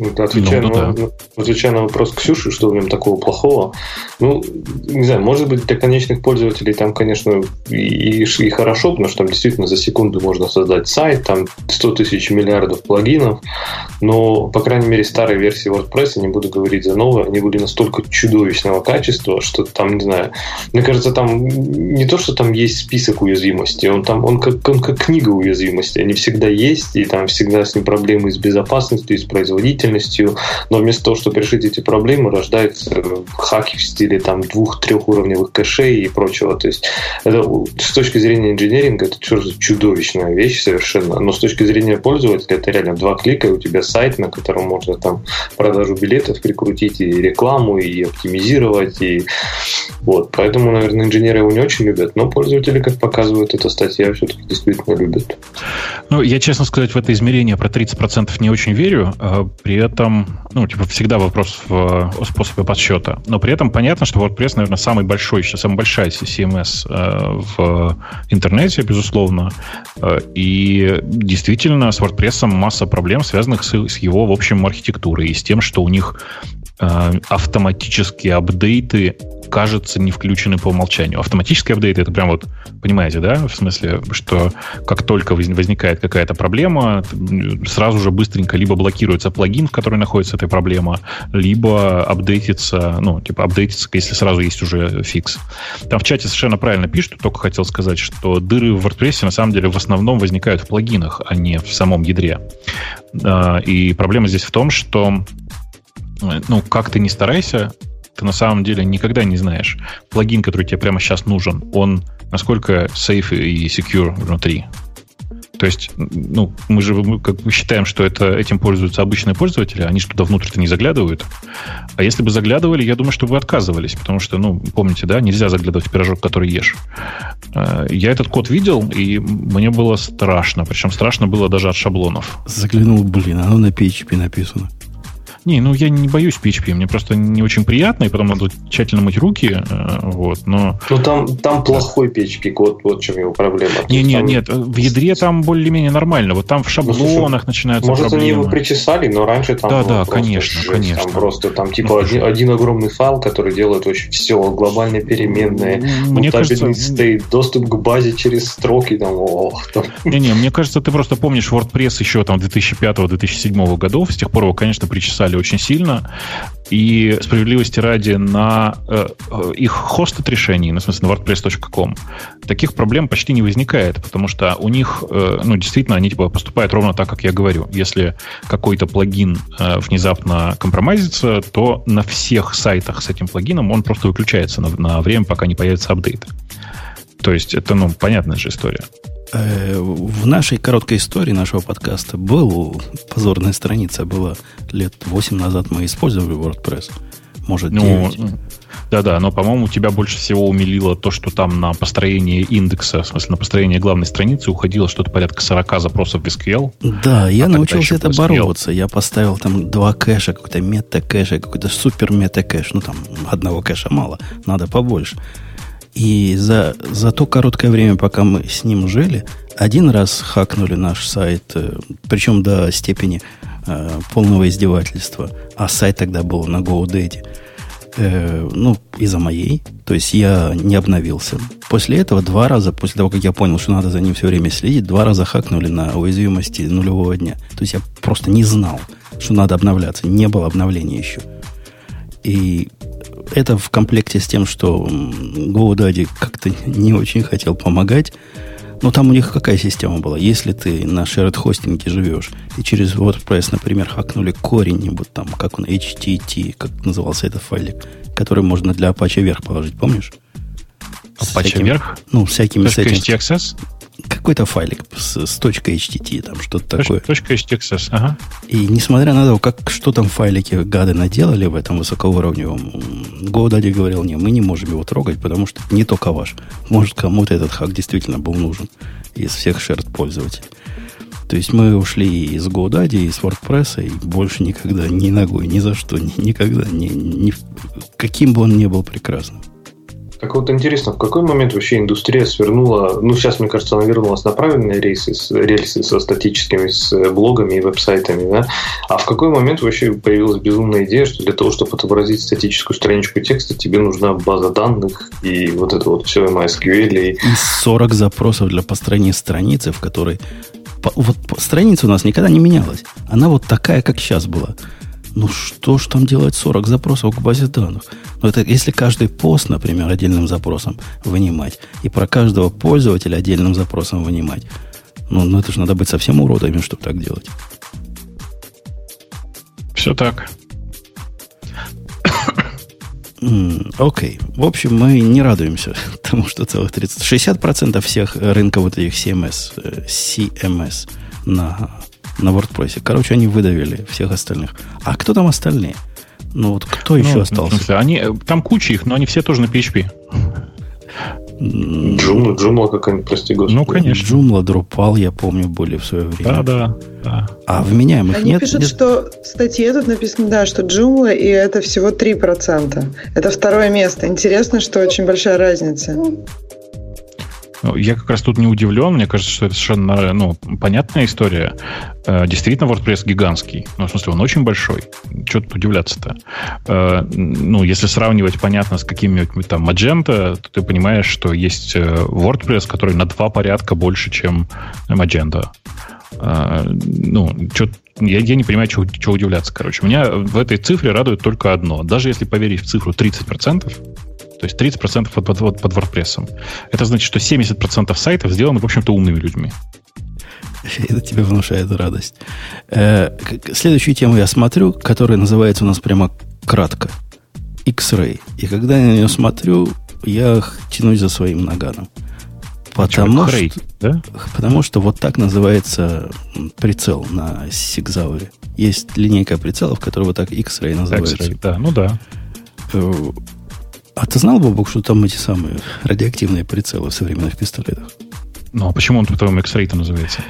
Вот, отвечая, ну, ну, на, да. отвечая на вопрос Ксюши, что в нем такого плохого, ну, не знаю, может быть, для конечных пользователей там, конечно, и, и хорошо, потому что там действительно за секунду можно создать сайт, там 100 тысяч миллиардов плагинов, но, по крайней мере, старые версии WordPress, не буду говорить за новые, они были настолько чудовищного качества, что там, не знаю, мне кажется, там не то, что там есть список уязвимостей, он там, он как, он как книга уязвимостей, они всегда есть, и там всегда с ним проблемы с безопасностью, с производительностью, производительностью, но вместо того, чтобы решить эти проблемы, рождаются хаки в стиле там двух-трехуровневых кэшей и прочего. То есть это с точки зрения инженеринга это чудовищная вещь совершенно, но с точки зрения пользователя это реально два клика, и у тебя сайт, на котором можно там продажу билетов прикрутить и рекламу, и оптимизировать, и вот. Поэтому, наверное, инженеры его не очень любят, но пользователи, как показывает эта статья, все-таки действительно любят. Ну, я, честно сказать, в это измерение про 30% не очень верю. При этом, ну, типа, всегда вопрос в способе подсчета. Но при этом понятно, что WordPress, наверное, самый большой, сейчас самая большая CMS э, в интернете, безусловно. Э, и действительно, с WordPress масса проблем, связанных с, с его, в общем, архитектурой и с тем, что у них автоматические апдейты кажется, не включены по умолчанию. Автоматический апдейт это прям вот, понимаете, да, в смысле, что как только возникает какая-то проблема, сразу же быстренько либо блокируется плагин, в который находится эта проблема, либо апдейтится, ну, типа апдейтится, если сразу есть уже фикс. Там в чате совершенно правильно пишут, только хотел сказать, что дыры в WordPress на самом деле в основном возникают в плагинах, а не в самом ядре. А, и проблема здесь в том, что ну, как ты не старайся, ты на самом деле никогда не знаешь, плагин, который тебе прямо сейчас нужен, он насколько safe и secure внутри. То есть, ну, мы же как бы считаем, что это, этим пользуются обычные пользователи, они же туда внутрь-то не заглядывают. А если бы заглядывали, я думаю, что вы отказывались, потому что, ну, помните, да, нельзя заглядывать в пирожок, который ешь. А, я этот код видел, и мне было страшно. Причем страшно было даже от шаблонов. Заглянул, блин, оно на PHP написано. Не, ну я не боюсь PHP, мне просто не очень приятно, и потом надо тщательно мыть руки, э, вот, но... Ну там, там плохой PHP код, вот в чем его проблема. Не, не, там... нет, в ядре там более-менее нормально, вот там в шаблонах ну, начинаются может, проблемы. Может, они его причесали, но раньше там Да, да, конечно, жесть, конечно. Там просто, там типа ну, один, один огромный файл, который делает очень все, глобальные переменные, мне кажется... стейт, доступ к базе через строки, там, ох, там. Не-не, мне кажется, ты просто помнишь WordPress еще там 2005-2007 годов, с тех пор его, конечно, причесали очень сильно. И справедливости ради на э, э их хостед решений, ну, в смысле на WordPress.com, таких проблем почти не возникает, потому что у них, э, ну, действительно, они типа поступают ровно так, как я говорю. Если какой-то плагин э, внезапно компромайзится, то на всех сайтах с этим плагином он просто выключается на, на время, пока не появится апдейт. То есть это, ну, понятная же история. Э, в нашей короткой истории нашего подкаста был позорная страница была лет 8 назад мы использовали WordPress. Может, 9. Ну, да-да, но, по-моему, тебя больше всего умилило то, что там на построение индекса, в смысле, на построение главной страницы уходило что-то порядка 40 запросов в SQL. Да, я а научился это бороться. Я поставил там два кэша, какой-то мета-кэш, какой-то супер мета-кэш. Ну, там одного кэша мало, надо побольше. И за, за то короткое время, пока мы с ним жили, один раз хакнули наш сайт, э, причем до степени э, полного издевательства. А сайт тогда был на GoDaddy. Э, ну, из-за моей. То есть я не обновился. После этого два раза, после того, как я понял, что надо за ним все время следить, два раза хакнули на уязвимости нулевого дня. То есть я просто не знал, что надо обновляться. Не было обновления еще. И это в комплекте с тем, что GoDaddy как-то не очень хотел помогать. Но там у них какая система была? Если ты на shared хостинге живешь, и через WordPress, например, хакнули корень-нибудь там, как он, HTT, как назывался этот файлик, который можно для Apache вверх положить, помнишь? Apache вверх? Ну, всякими settings какой-то файлик с, с .htt, там что-то такое. Точка .htxs, ага. И несмотря на то, как, что там файлики гады наделали в этом высокоуровневом, GoDaddy говорил, не, мы не можем его трогать, потому что не только ваш. Может, кому-то этот хак действительно был нужен из всех shared пользователей. То есть мы ушли из GoDaddy, из WordPress, и больше никогда ни ногой, ни за что, ни, никогда, ни, ни, каким бы он ни был прекрасным. Так вот интересно, в какой момент вообще индустрия свернула, ну сейчас, мне кажется, она вернулась на правильные с, рельсы со статическими, с блогами и веб-сайтами, да? А в какой момент вообще появилась безумная идея, что для того, чтобы отобразить статическую страничку текста, тебе нужна база данных и вот это вот все MySQL. И... и 40 запросов для построения страницы, в которой... Вот страница у нас никогда не менялась. Она вот такая, как сейчас была. Ну что ж там делать 40 запросов к базе данных? Ну это если каждый пост, например, отдельным запросом вынимать, и про каждого пользователя отдельным запросом вынимать, ну, ну это же надо быть совсем уродами, чтобы так делать. Все так. Окей. Okay. В общем, мы не радуемся тому, что целых 30... 60% всех рынков вот этих CMS, э, CMS на на WordPress. Короче, они выдавили всех остальных. А кто там остальные? Ну вот кто ну, еще остался? Смысле, они, э, там куча их, но они все тоже на PHP. Джумла, Джумла какая-нибудь, прости господи. Ну, конечно. Джумла, Drupal, я помню, были в свое время. Да, да, да. А вменяемых Они нет? пишут, нет? что в статье тут написано, да, что Джумла, и это всего 3%. Это второе место. Интересно, что очень большая разница. Я как раз тут не удивлен. Мне кажется, что это совершенно ну, понятная история. Э, действительно, WordPress гигантский. Ну, в смысле, он очень большой. Что тут удивляться-то? Э, ну, если сравнивать, понятно, с какими-нибудь там Magento, то ты понимаешь, что есть э, WordPress, который на два порядка больше, чем Magento. Ну, что я, я не понимаю, чего, удивляться, короче. Меня в этой цифре радует только одно. Даже если поверить в цифру 30%, то есть 30% под, под, под WordPress. Это значит, что 70% сайтов сделаны, в общем-то, умными людьми. Это тебе внушает радость. Э, следующую тему я смотрю, которая называется у нас прямо кратко. X-Ray. И когда я на нее смотрю, я тянусь за своим наганом. Потому, что, X-Ray, да? потому что вот так называется прицел на Сигзауре. Есть линейка прицелов, которая вот так X-Ray называется. X-Ray, да, ну да. Э, а ты знал, Бобок, что там эти самые радиоактивные прицелы в современных пистолетах? Ну, а почему он потом X-Ray называется?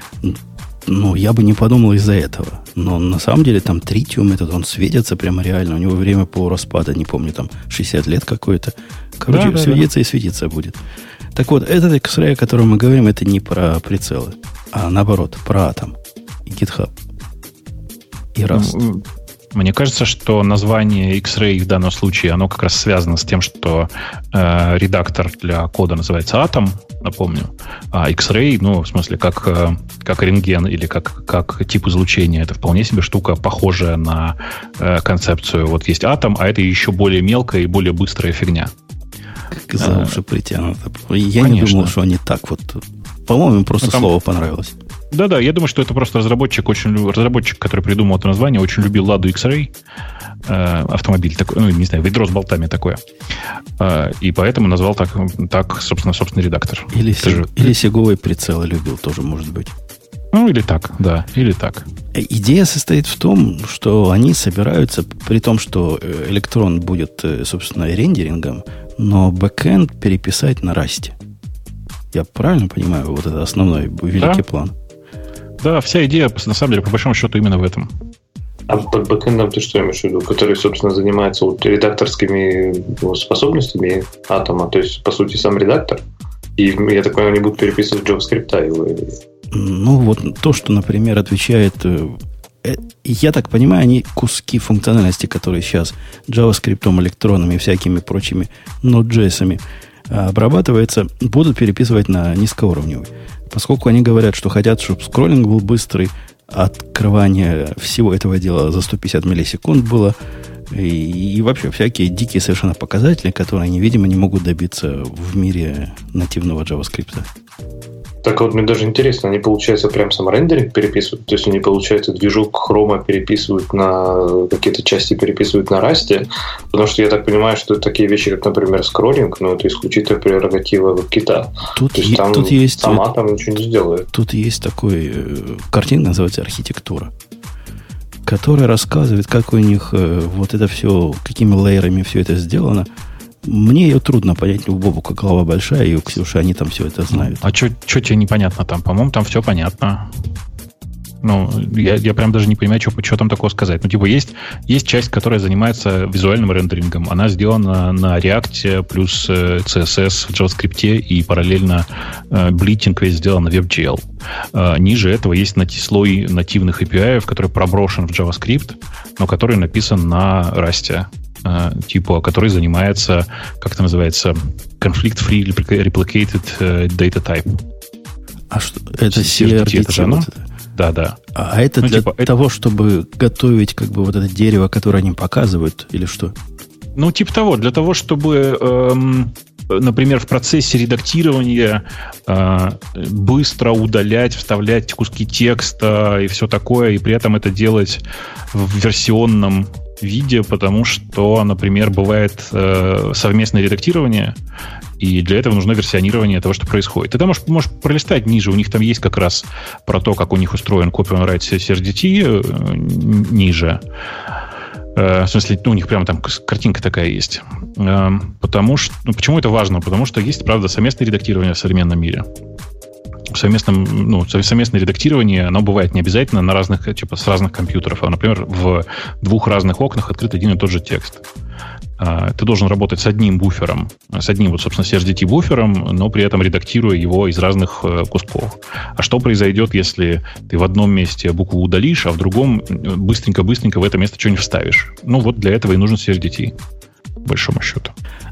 Ну, я бы не подумал из-за этого. Но на самом деле там тритиум этот, он светится прямо реально. У него время полураспада, не помню, там 60 лет какое-то. Короче, да, да, светится да. и светиться будет. Так вот, этот X-Ray, о котором мы говорим, это не про прицелы, а наоборот, про атом и GitHub. И Rust. Ну, мне кажется, что название X-Ray в данном случае, оно как раз связано с тем, что э, редактор для кода называется Atom, напомню, а X-Ray, ну, в смысле, как, э, как рентген или как, как тип излучения, это вполне себе штука, похожая на э, концепцию. Вот есть атом, а это еще более мелкая и более быстрая фигня. За уши притянуто. Я Конечно. не думал, что они так вот... По-моему, просто ну, там... слово понравилось. Да-да, я думаю, что это просто разработчик, очень разработчик, который придумал это название, очень любил Ладу X-Ray, э, автомобиль такой, ну, не знаю, ведро с болтами такое. Э, и поэтому назвал так, так собственно, собственный редактор. Или, сиг, же... или сиговые прицелы любил, тоже может быть. Ну, или так, да, или так. Э, идея состоит в том, что они собираются, при том, что э, электрон будет, э, собственно, рендерингом, но бэкэнд переписать на расте. Я правильно понимаю, вот это основной великий да? план? Да, вся идея, на самом деле, по большому счету, именно в этом. А под бэкэндом ты что имеешь в виду? Который, собственно, занимается вот редакторскими ну, способностями атома, то есть, по сути, сам редактор? И, я так понимаю, они будут переписывать JavaScript его? Ну, вот то, что, например, отвечает... Э, э, я так понимаю, они куски функциональности, которые сейчас JavaScript, электронами и всякими прочими Node.js обрабатывается, будут переписывать на низкоуровневый. Поскольку они говорят, что хотят, чтобы скроллинг был быстрый, открывание всего этого дела за 150 миллисекунд было, и, и вообще всякие дикие совершенно показатели, которые они, видимо, не могут добиться в мире нативного JavaScript. Так вот, мне даже интересно, они, получается, прям сам рендеринг переписывают? То есть они, получается, движок хрома переписывают на какие-то части переписывают на расте? Потому что я так понимаю, что такие вещи, как, например, скроллинг, ну, это исключительно прерогатива кита. Тут, То есть, там тут есть, сама там ничего не сделает. Тут есть такой э, картинка, называется архитектура которая рассказывает, как у них э, вот это все, какими лейерами все это сделано. Мне ее трудно понять, у Бобу как голова большая, и у Ксюши они там все это знают. А что тебе непонятно там? По-моему, там все понятно. Ну, я, я прям даже не понимаю, что, что там такого сказать. Ну, типа, есть, есть часть, которая занимается визуальным рендерингом. Она сделана на React плюс э, CSS в JavaScript, и параллельно э, блитинг весь сделан на WebGL. Э, ниже этого есть слой нативных API, который проброшен в JavaScript, но который написан на Rust. Э, типа, который занимается, как это называется, Conflict-Free Replicated Data Type. А что? Это CRDT, это же оно? Да, да. А, а это ну, для типа, того, это... чтобы готовить как бы вот это дерево, которое они показывают, или что? Ну, типа того, для того, чтобы, эм, например, в процессе редактирования э, быстро удалять, вставлять куски текста и все такое, и при этом это делать в версионном виде, потому что, например, бывает э, совместное редактирование, и для этого нужно версионирование того, что происходит. Ты можешь, можешь пролистать ниже, у них там есть как раз про то, как у них устроен copy-on-write CRDT э, ниже. Э, в смысле, ну, у них прямо там картинка такая есть. Э, потому что, ну, почему это важно? Потому что есть, правда, совместное редактирование в современном мире совместном, ну, совместное редактирование, оно бывает не обязательно на разных, типа, с разных компьютеров, а, например, в двух разных окнах открыт один и тот же текст. А, ты должен работать с одним буфером, с одним, вот, собственно, CRDT буфером, но при этом редактируя его из разных э, кусков. А что произойдет, если ты в одном месте букву удалишь, а в другом э, быстренько-быстренько в это место что-нибудь вставишь? Ну, вот для этого и нужен CRDT, по большому счету.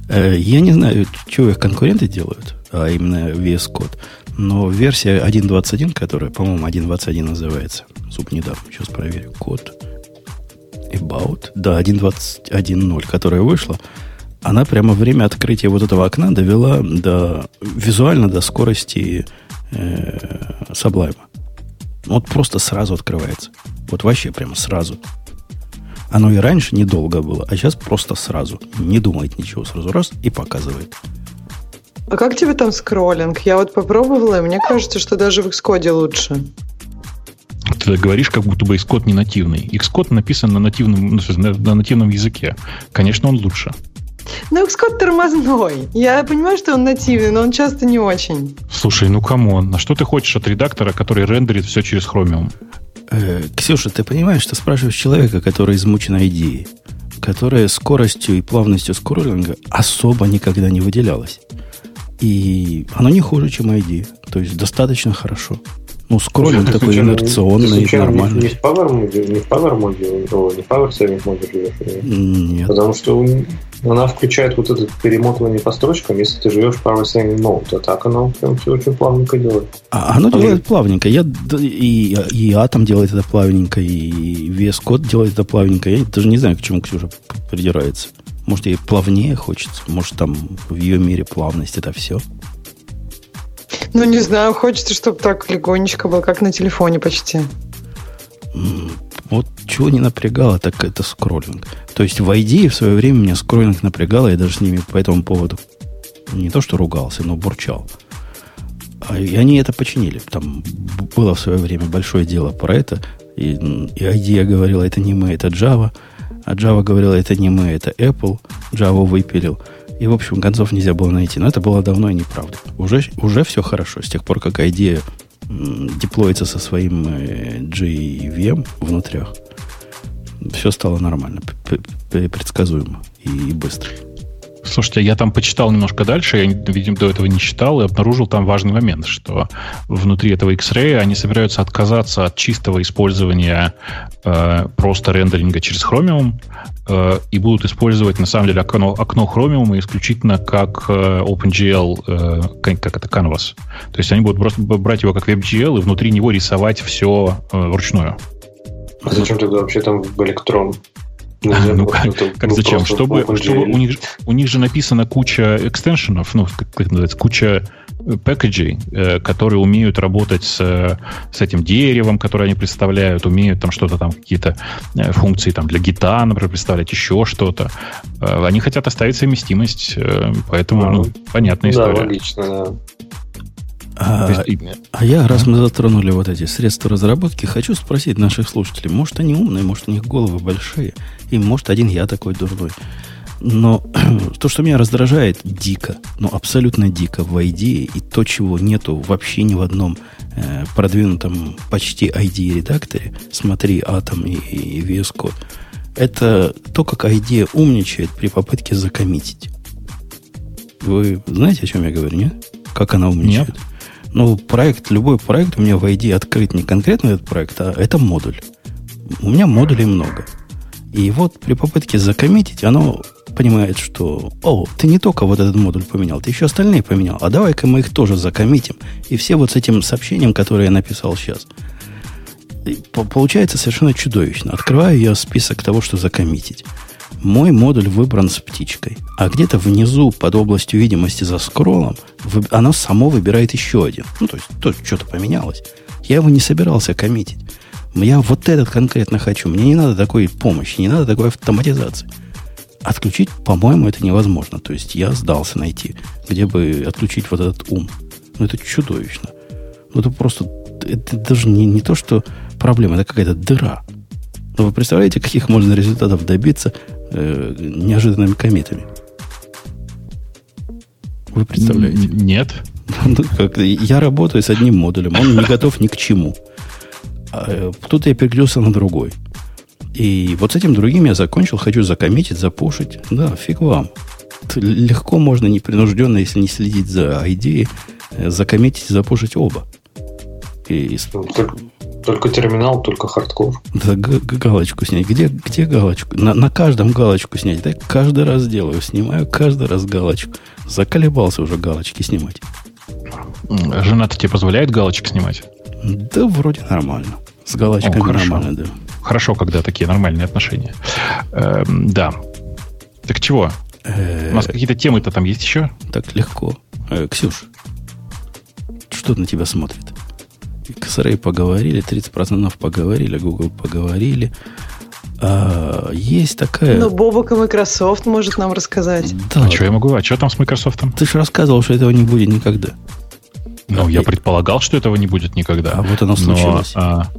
Э, я не знаю, что их конкуренты делают, а именно VS Code. Но версия 1.21, которая, по-моему, 1.21 называется, зуб недавно, сейчас проверю, код about, да, 1.21.0, которая вышла, она прямо время открытия вот этого окна довела до, визуально до скорости э, Sublime. Вот просто сразу открывается. Вот вообще прямо сразу. Оно и раньше недолго было, а сейчас просто сразу. Не думает ничего, сразу раз и показывает. А как тебе там скроллинг? Я вот попробовала, и мне кажется, что даже в Xcode лучше. Ты говоришь, как будто бы Xcode не нативный. Xcode написан на нативном, ну, на, на нативном языке. Конечно, он лучше. Ну, Xcode тормозной. Я понимаю, что он нативный, но он часто не очень. Слушай, ну come on, а что ты хочешь от редактора, который рендерит все через Chromium? Э, Ксюша, ты понимаешь, что спрашиваешь человека, который измучен идеей, которая скоростью и плавностью скроллинга особо никогда не выделялась. И оно не хуже, чем IDEA. То есть достаточно хорошо. Ну, скроллинг такой инерционный, нормальный. Не в Power Mode, не в Power Mode, не в Power Saving Mode Нет. Потому что она включает вот это перемотывание по строчкам, если ты живешь в Power Saving Mode, а так оно прям все очень плавненько делает. А оно а делает плавненько. Я, и, и Atom делает это плавненько, и VS Code делает это плавненько. Я даже не знаю, к чему Ксюша придирается. Может, ей плавнее хочется. Может, там в ее мире плавность это все. Ну, не знаю, хочется, чтобы так легонечко было, как на телефоне почти. Вот чего не напрягало, так это скроллинг. То есть в ID в свое время меня скроллинг напрягало, я даже с ними по этому поводу не то что ругался, но бурчал. А, и они это починили. Там было в свое время большое дело про это. И, и ID говорила, это не мы, это Java. А Java говорила, это не мы, это Apple. Java выпилил. И, в общем, концов нельзя было найти. Но это было давно и неправда. Уже, уже все хорошо. С тех пор, как идея деплоится со своим JVM э, внутрях, все стало нормально, предсказуемо и быстро. Слушайте, я там почитал немножко дальше, я, видимо, до этого не читал, и обнаружил там важный момент, что внутри этого X-Ray они собираются отказаться от чистого использования э, просто рендеринга через Chromium э, и будут использовать, на самом деле, окно, окно Chromium исключительно как э, OpenGL, э, как, это, Canvas. То есть они будут просто брать его как WebGL и внутри него рисовать все э, вручную. А зачем тогда вообще там в электрон? Ну, а, ну как, это, как ну, зачем? Чтобы, чтобы у, них, у них же написана куча экстеншенов, ну, как, как называется, куча пэкэджей, э, которые умеют работать с, с этим деревом, которое они представляют, умеют там что-то там, какие-то э, функции там для гита, например, представлять еще что-то. Э, они хотят оставить совместимость, э, поэтому, а, ну, понятная история. Да, логично, да. А, а я, раз мы затронули вот эти средства разработки, хочу спросить наших слушателей, может, они умные, может, у них головы большие, и может, один я такой дурной. Но то, что меня раздражает дико, ну, абсолютно дико в ID, и то, чего нету вообще ни в одном э, продвинутом почти ID-редакторе, смотри, Atom и, и VS Code, это то, как ID умничает при попытке закоммитить. Вы знаете, о чем я говорю, нет? Как она умничает? Нет. Ну, проект, любой проект у меня в ID открыт не конкретно этот проект, а это модуль. У меня модулей много. И вот при попытке закоммитить, оно понимает, что, о, ты не только вот этот модуль поменял, ты еще остальные поменял, а давай-ка мы их тоже закоммитим. И все вот с этим сообщением, которое я написал сейчас. Получается совершенно чудовищно. Открываю я список того, что закоммитить. Мой модуль выбран с птичкой. А где-то внизу, под областью видимости за скроллом, оно само выбирает еще один. Ну, то есть, то что-то поменялось. Я его не собирался коммитить. Я вот этот конкретно хочу. Мне не надо такой помощи, не надо такой автоматизации. Отключить, по-моему, это невозможно. То есть я сдался найти, где бы отключить вот этот ум. Ну, это чудовищно. Ну, это просто... Это даже не, не то, что проблема, это какая-то дыра. Но вы представляете, каких можно результатов добиться э, неожиданными комитами? Вы представляете? Нет. Ну, я работаю с одним модулем, он не готов ни к чему. А, э, тут я переключился на другой. И вот с этим другим я закончил, хочу закоммитить, запушить. Да, фиг вам. Легко можно непринужденно, если не следить за идеей, э, закоммитить и запушить оба. И... Только терминал, только хардкор. Да, галочку снять. Где, где галочку? На, на каждом галочку снять. Да, каждый раз делаю. Снимаю каждый раз галочку. Заколебался уже галочки снимать. Жена-то тебе позволяет галочки снимать? Да, вроде нормально. С галочками О, хорошо. нормально, да. Хорошо, когда такие нормальные отношения. Эм, да. Так чего? У нас какие-то темы-то там есть еще? Так легко. Э, Ксюш, что на тебя смотрит? XRay поговорили, 30% поговорили, Google поговорили. А, есть такая... Ну, Бобок и Microsoft может нам рассказать. Да. А что я могу? А что там с Microsoft? Ты же рассказывал, что этого не будет никогда. Ну, а я и... предполагал, что этого не будет никогда. А вот оно случилось. Но, а,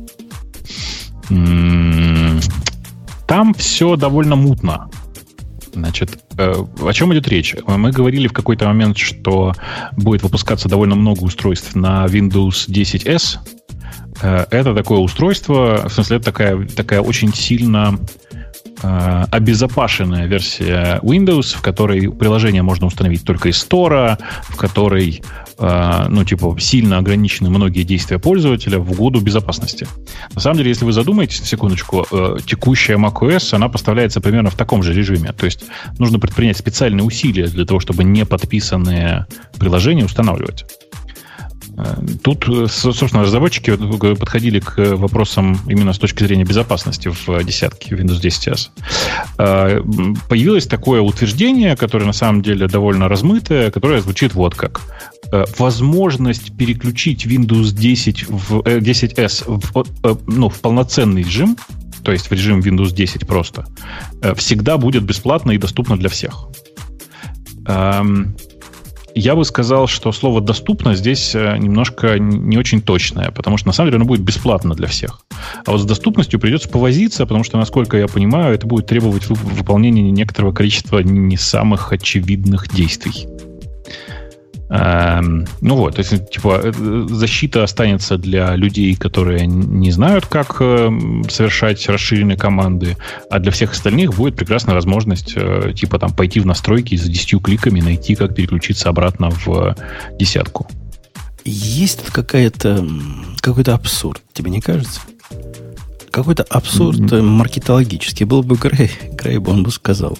там все довольно мутно. Значит, э, о чем идет речь? Мы говорили в какой-то момент, что будет выпускаться довольно много устройств на Windows 10S. Э, это такое устройство, в смысле, это такая, такая очень сильно э, обезопашенная версия Windows, в которой приложение можно установить только из Store, в которой Э, ну, типа, сильно ограничены многие действия пользователя в угоду безопасности. На самом деле, если вы задумаетесь на секундочку, э, текущая macOS, она поставляется примерно в таком же режиме. То есть нужно предпринять специальные усилия для того, чтобы не подписанные приложения устанавливать. Э, тут, собственно, разработчики подходили к вопросам именно с точки зрения безопасности в десятке Windows 10s. Появилось такое утверждение, которое на самом деле довольно размытое, которое звучит вот как. Э, возможность переключить Windows 10 в, 10S э, в, э, ну, в полноценный режим, то есть в режим Windows 10 просто, всегда будет бесплатно и доступно для всех. Я бы сказал, что слово «доступно» здесь немножко не очень точное, потому что на самом деле оно будет бесплатно для всех. А вот с доступностью придется повозиться, потому что, насколько я понимаю, это будет требовать выполнения некоторого количества не самых очевидных действий. Эм, ну вот, то есть, типа, э, защита останется для людей, которые не знают, как э, совершать расширенные команды, а для всех остальных будет прекрасная возможность, э, типа, там, пойти в настройки и за 10 кликами найти, как переключиться обратно в десятку. Есть какая-то, какой-то абсурд, тебе не кажется? Какой-то абсурд mm-hmm. маркетологический. Был бы Грей, Грей бы он бы сказал.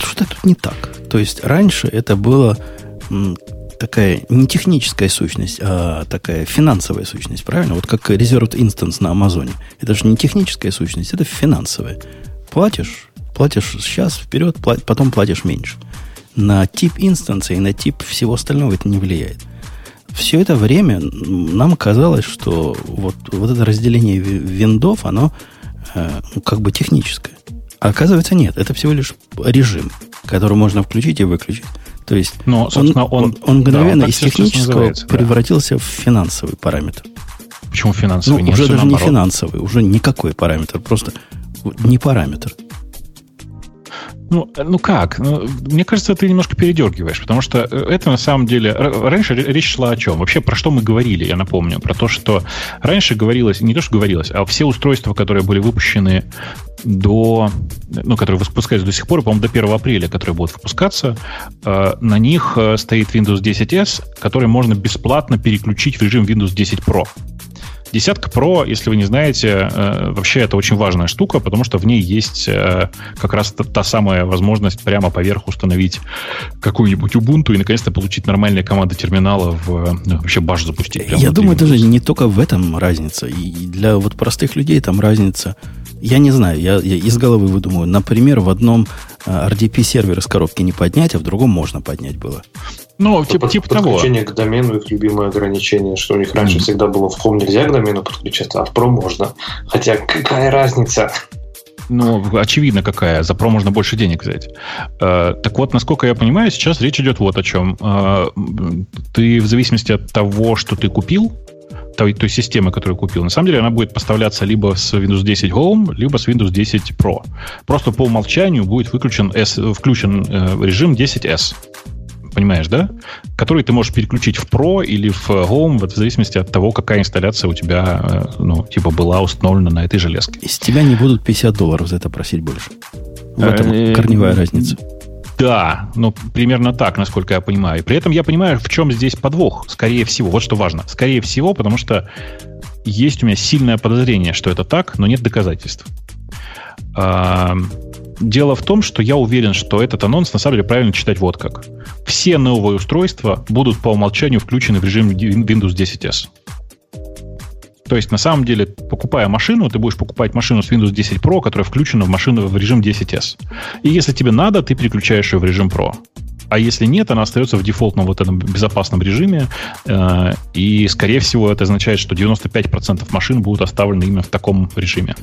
Что-то тут не так. То есть раньше это было такая не техническая сущность, а такая финансовая сущность, правильно? Вот как Reserved Instance на Амазоне. Это же не техническая сущность, это финансовая. Платишь, платишь сейчас вперед, плат, потом платишь меньше. На тип инстанции и на тип всего остального это не влияет. Все это время нам казалось, что вот, вот это разделение виндов, оно э, ну, как бы техническое. Оказывается, нет. Это всего лишь режим, который можно включить и выключить. То есть Но, он, он, он мгновенно да, он из технического превратился да. в финансовый параметр. Почему финансовый? Ну, Нет, уже даже наоборот. не финансовый, уже никакой параметр, просто не параметр. Ну, ну как? Ну, мне кажется, ты немножко передергиваешь, потому что э, это на самом деле... Раньше речь шла о чем? Вообще, про что мы говорили, я напомню. Про то, что раньше говорилось, не то, что говорилось, а все устройства, которые были выпущены до... Ну, которые выпускаются до сих пор, по-моему, до 1 апреля, которые будут выпускаться, э, на них э, стоит Windows 10S, который можно бесплатно переключить в режим Windows 10 Pro. Десятка Pro, если вы не знаете, э, вообще это очень важная штука, потому что в ней есть э, как раз та, та самая возможность прямо поверх установить какую-нибудь Ubuntu и наконец-то получить нормальные команды терминала в ну, вообще баш запустить. Я думаю, даже не только в этом разница. И для вот простых людей там разница. Я не знаю, я, я из головы выдумаю. Например, в одном э, RDP сервер с коробки не поднять, а в другом можно поднять было. Ну, типа, под, типа того. Подключение к домену их любимое ограничение, что у них раньше mm-hmm. всегда было в Home нельзя к домену подключаться, а в Pro можно. Хотя какая разница? Ну, очевидно какая. За Pro можно больше денег взять. Э, так вот, насколько я понимаю, сейчас речь идет вот о чем. Э, ты в зависимости от того, что ты купил, той, той системы, которую купил, на самом деле она будет поставляться либо с Windows 10 Home, либо с Windows 10 Pro. Просто по умолчанию будет выключен S, включен э, режим 10S понимаешь, да? Который ты можешь переключить в Pro или в Home, в зависимости от того, какая инсталляция у тебя, э, ну, типа, была установлена на этой железке. Из тебя не будут 50 долларов за это просить больше. В этом э, корневая разница. Да, ну, примерно так, насколько я понимаю. И при этом я понимаю, в чем здесь подвох, скорее всего. Вот что важно. Скорее всего, потому что есть у меня сильное подозрение, что это так, но нет доказательств. Дело в том, что я уверен, что этот анонс на самом деле правильно читать вот как. Все новые устройства будут по умолчанию включены в режим Windows 10S. То есть, на самом деле, покупая машину, ты будешь покупать машину с Windows 10 Pro, которая включена в машину в режим 10S. И если тебе надо, ты переключаешь ее в режим Pro. А если нет, она остается в дефолтном вот этом безопасном режиме. Э, и, скорее всего, это означает, что 95% машин будут оставлены именно в таком режиме.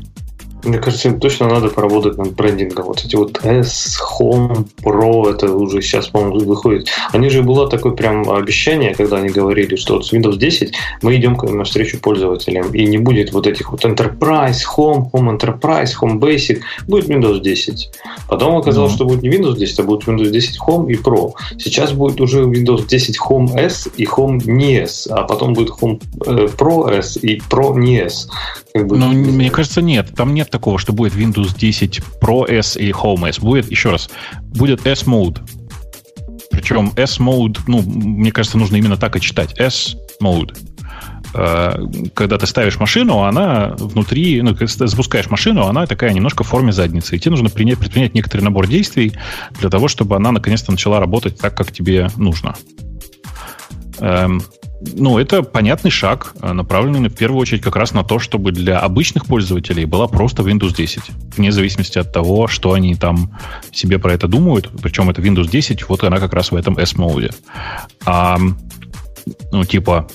Мне кажется, им точно надо поработать над брендингом. Вот эти вот S, Home, Pro, это уже сейчас, по-моему, выходит. Они же было такое прям обещание, когда они говорили, что вот с Windows 10 мы идем навстречу пользователям, и не будет вот этих вот Enterprise, Home, Home Enterprise, Home Basic, будет Windows 10. Потом оказалось, mm-hmm. что будет не Windows 10, а будет Windows 10 Home и Pro. Сейчас будет уже Windows 10 Home S и Home не S, а потом будет Home э, Pro S и Pro не S. Как бы, ну, мне кажется, нет. Там нет такого, что будет Windows 10 Pro S и Home S. Будет, еще раз, будет S-Mode. Причем S-Mode, ну, мне кажется, нужно именно так и читать. S-Mode э, когда ты ставишь машину, она внутри, ну, когда ты запускаешь машину, она такая немножко в форме задницы. И тебе нужно принять, предпринять некоторый набор действий для того, чтобы она наконец-то начала работать так, как тебе нужно. Эм, ну, это понятный шаг, э, направленный в первую очередь как раз на то, чтобы для обычных пользователей была просто Windows 10. Вне зависимости от того, что они там себе про это думают. Причем это Windows 10, вот она как раз в этом S-моде. А, ну, типа,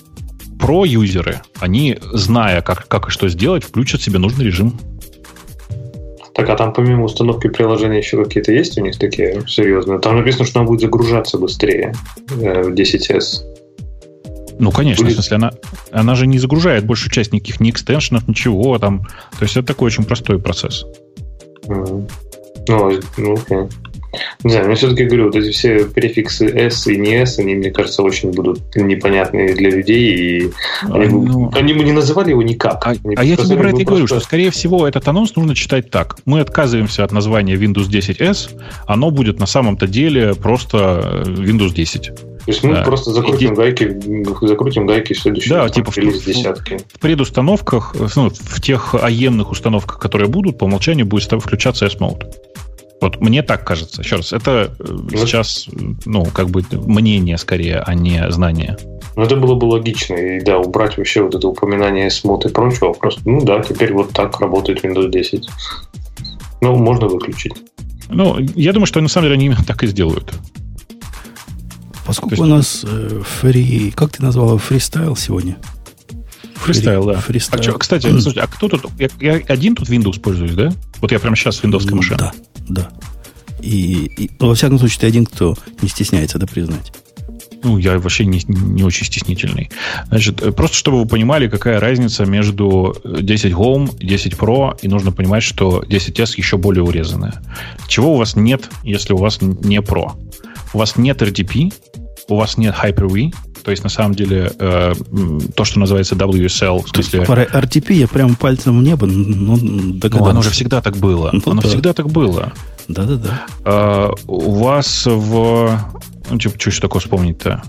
про-юзеры, они, зная, как, как и что сделать, включат себе нужный режим. Так, а там помимо установки приложения еще какие-то есть у них такие серьезные? Там написано, что она будет загружаться быстрее э, в 10S. Ну, конечно, Будет... в смысле, она, она же не загружает большую часть никаких ни экстеншенов, ничего там. То есть это такой очень простой процесс. Ну, ну, окей. Не знаю, мне все-таки говорю, вот эти все префиксы S и не S, они, мне кажется, очень будут непонятные для людей, и они, ну, они бы не называли его никак. А, а я тебе про это и говорю, что, скорее всего, этот анонс нужно читать так. Мы отказываемся от названия Windows 10S, оно будет на самом-то деле просто Windows 10. То есть мы да. просто закрутим и, гайки, закрутим гайки в следующий да, типа в, в, десятки. В предустановках, ну, в тех аемных установках, которые будут, по умолчанию будет включаться S-Mode. Вот мне так кажется. Еще раз, это э, ну, сейчас, ну, как бы мнение скорее, а не знание. Ну, это было бы логично. И да, убрать вообще вот это упоминание смот и прочего. Просто, ну да, теперь вот так работает Windows 10. Ну, можно выключить. Ну, я думаю, что на самом деле они именно так и сделают. Поскольку есть... у нас э, фри... Как ты назвала фристайл сегодня? Фристайл, да. Фристайл. А что, кстати, слушайте, а кто тут? Я, я один тут Windows пользуюсь, да? Вот я прямо сейчас Windows машина. Да, да. И, и ну, во всяком случае, ты один, кто не стесняется это признать. Ну, я вообще не, не очень стеснительный. Значит, э, просто чтобы вы понимали, какая разница между 10 Home и 10 Pro, и нужно понимать, что 10S еще более урезанная. Чего у вас нет, если у вас не Pro? У вас нет RDP, у вас нет Hyper-V, то есть, на самом деле, э, то, что называется WSL. В смысле... Про RTP я прям пальцем в небо ну, догадался. Ну, оно же всегда так было. Ну, оно да. всегда так было. Да-да-да. Э, у вас в... Ну, что, что еще такое вспомнить-то?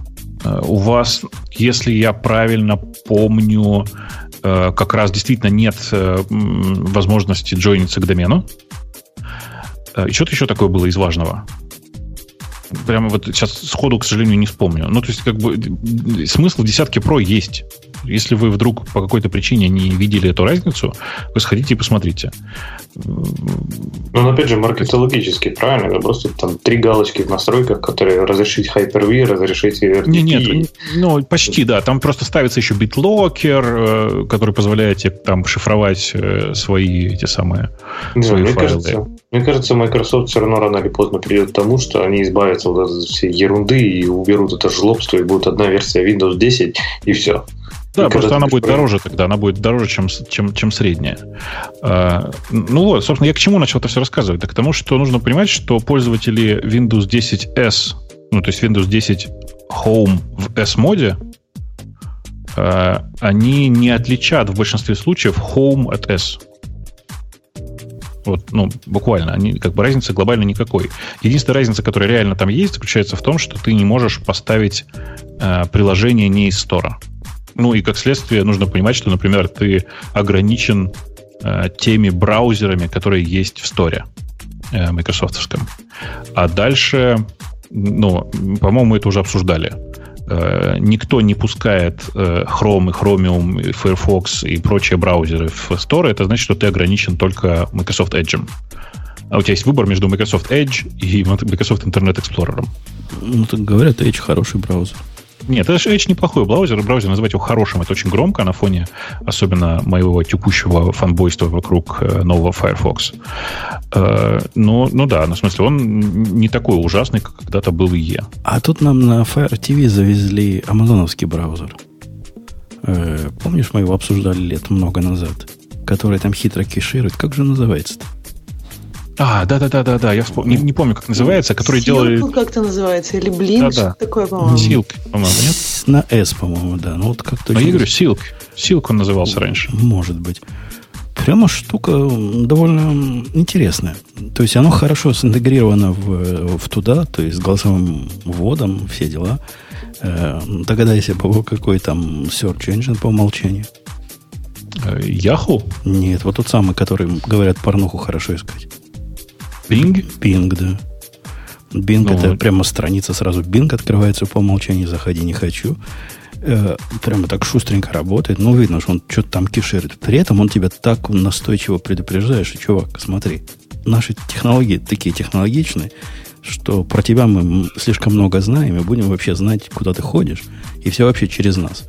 Э, у вас, если я правильно помню, э, как раз действительно нет э, возможности джойниться к домену. И что-то еще такое было из важного прямо вот сейчас сходу, к сожалению, не вспомню. Ну, то есть, как бы смысл десятки Pro есть. Если вы вдруг по какой-то причине не видели эту разницу, вы сходите и посмотрите. Ну, опять же, маркетологически, правильно? Это просто там три галочки в настройках, которые разрешить Hyper-V, разрешить RTP. Не, нет, ну, почти, да. Там просто ставится еще BitLocker, э, который позволяет тебе там шифровать э, свои эти самые не свои мне файлы. Кажется, мне кажется, Microsoft все равно рано или поздно придет к тому, что они избавятся от всей ерунды и уберут это жлобство, и будет одна версия Windows 10, и все. Да, и просто она будет дороже тогда, она будет дороже, чем, чем, чем средняя. А, ну вот, собственно, я к чему начал это все рассказывать? Да к тому, что нужно понимать, что пользователи Windows 10S, ну то есть Windows 10 Home в S-моде, а, они не отличат в большинстве случаев Home от S. Вот, ну, буквально, они, как бы разницы глобально никакой. Единственная разница, которая реально там есть, заключается в том, что ты не можешь поставить э, приложение не из стора. Ну и как следствие нужно понимать, что, например, ты ограничен э, теми браузерами, которые есть в сторе э, майкрософтовском. А дальше, ну, по-моему, это уже обсуждали. Э, никто не пускает э, Chrome, и Chromium, Firefox и прочие браузеры в Store. Это значит, что ты ограничен только Microsoft Edge. А у тебя есть выбор между Microsoft Edge и Microsoft Internet Explorer. Ну, так говорят, Edge хороший браузер. Нет, это Edge неплохой браузер. Браузер называть его хорошим, это очень громко на фоне особенно моего текущего фанбойства вокруг э, нового Firefox. Э, ну, ну да, ну, в смысле, он не такой ужасный, как когда-то был IE. А тут нам на Fire TV завезли амазоновский браузер. Э, помнишь, мы его обсуждали лет много назад? Который там хитро кеширует. Как же называется-то? А, да, да, да, да, да. Я вспом... не, не помню, как называется, который делали. как-то называется, или блин, да, да. такое, по-моему. Силк, по-моему, нет? На S, по-моему, да. Ну вот как-то. А я говорю, Силк. Силк он назывался раньше. Может быть. Прямо штука довольно интересная. То есть оно хорошо синтегрировано в, в туда, то есть с голосовым вводом, все дела. Э, догадайся, по какой там search engine по умолчанию. Yahoo? Нет, вот тот самый, который, говорят, порнуху хорошо искать. Bing? Bing, да. Bing ну, это прямо страница сразу. Bing открывается по умолчанию, заходи, не хочу. Э, прямо так шустренько работает. Ну, видно, что он что-то там кишерит. При этом он тебя так настойчиво предупреждает, что, чувак, смотри, наши технологии такие технологичные, что про тебя мы слишком много знаем, и будем вообще знать, куда ты ходишь, и все вообще через нас.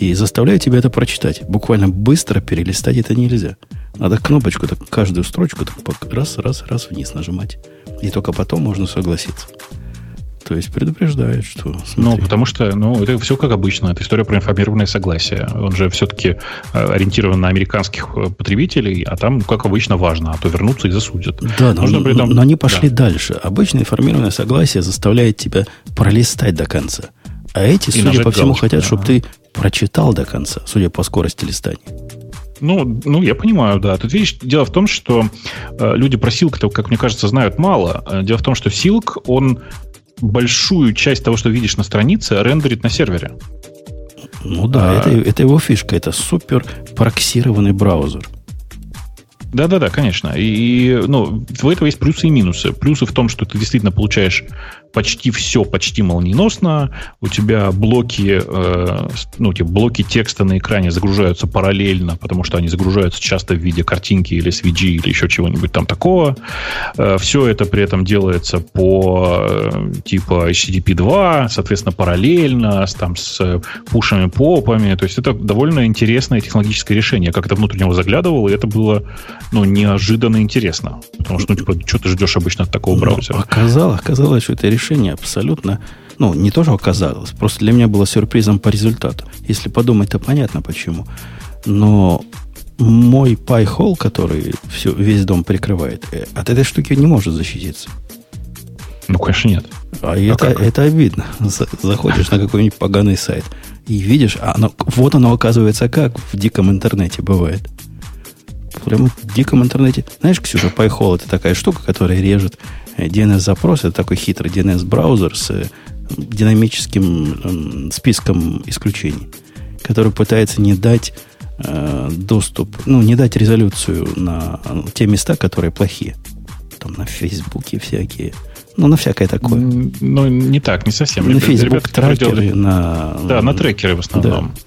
И заставляю тебя это прочитать. Буквально быстро перелистать это нельзя. Надо кнопочку, так каждую строчку так раз, раз, раз вниз нажимать. И только потом можно согласиться. То есть предупреждает, что... Смотри. Ну, потому что, ну, это все как обычно. Это история про информированное согласие. Он же все-таки э, ориентирован на американских э, потребителей, а там, как обычно, важно, а то вернутся и засудят. Да, но, Нужно при этом... но они пошли да. дальше. Обычно информированное согласие заставляет тебя пролистать до конца. А эти, и судя по всему, галочку, хотят, да. чтобы ты прочитал до конца, судя по скорости листания. Ну, ну, я понимаю, да. Тут видишь, дело в том, что э, люди про Silk, как мне кажется, знают мало. Э, дело в том, что Silk, он большую часть того, что видишь на странице, рендерит на сервере. Ну да, а... это, это его фишка. Это супер проксированный браузер. Да-да-да, конечно. И, и ну, у этого есть плюсы и минусы. Плюсы в том, что ты действительно получаешь почти все почти молниеносно. У тебя блоки, э, ну, типа блоки текста на экране загружаются параллельно, потому что они загружаются часто в виде картинки или SVG или еще чего-нибудь там такого. Э, все это при этом делается по э, типа HTTP 2, соответственно, параллельно, с, там, с пушами, попами. То есть это довольно интересное технологическое решение. Я как-то внутрь него заглядывал, и это было ну, неожиданно интересно. Потому что, ну, типа, что ты ждешь обычно от такого ну, браузера? Оказалось, оказалось, что это решение абсолютно, ну, не то, что оказалось, просто для меня было сюрпризом по результату. Если подумать, то понятно почему. Но мой пайхол, который все, весь дом прикрывает, э, от этой штуки не может защититься. Ну, конечно, нет. А, а это, это обидно. Заходишь на какой-нибудь поганый сайт и видишь, а оно, вот оно оказывается как в диком интернете бывает прямо в диком интернете. Знаешь, Ксюша, PyHole это такая штука, которая режет DNS-запрос. Это такой хитрый DNS-браузер с э, динамическим списком исключений, который пытается не дать э, доступ, ну, не дать резолюцию на те места, которые плохие. Там на Фейсбуке всякие. Ну, на всякое такое. Ну, не так, не совсем. На Facebook трекеры, на... Да, на трекеры в основном. Да.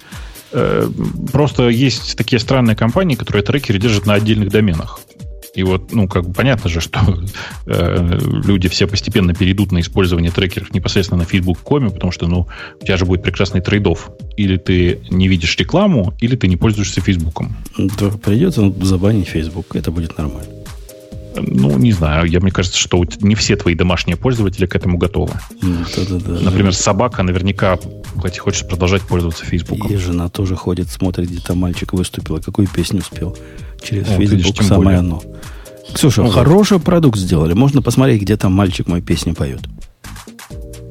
Э, просто есть такие странные компании, которые трекеры держат на отдельных доменах. И вот, ну, как бы понятно же, что э, люди все постепенно перейдут на использование трекеров непосредственно на Facebook.com, потому что, ну, у тебя же будет прекрасный трейдов. Или ты не видишь рекламу, или ты не пользуешься Фейсбуком. Да, придется забанить Facebook, это будет нормально. Ну, не знаю. Я, мне кажется, что не все твои домашние пользователи к этому готовы. Да-да-да. Например, собака наверняка хоть хочет продолжать пользоваться Фейсбуком. И жена тоже ходит, смотрит, где там мальчик выступил, какую песню успел. Через ну, Фейсбук самое более. оно. Ксюша, ну, хороший продукт сделали. Можно посмотреть, где там мальчик мою песню поет.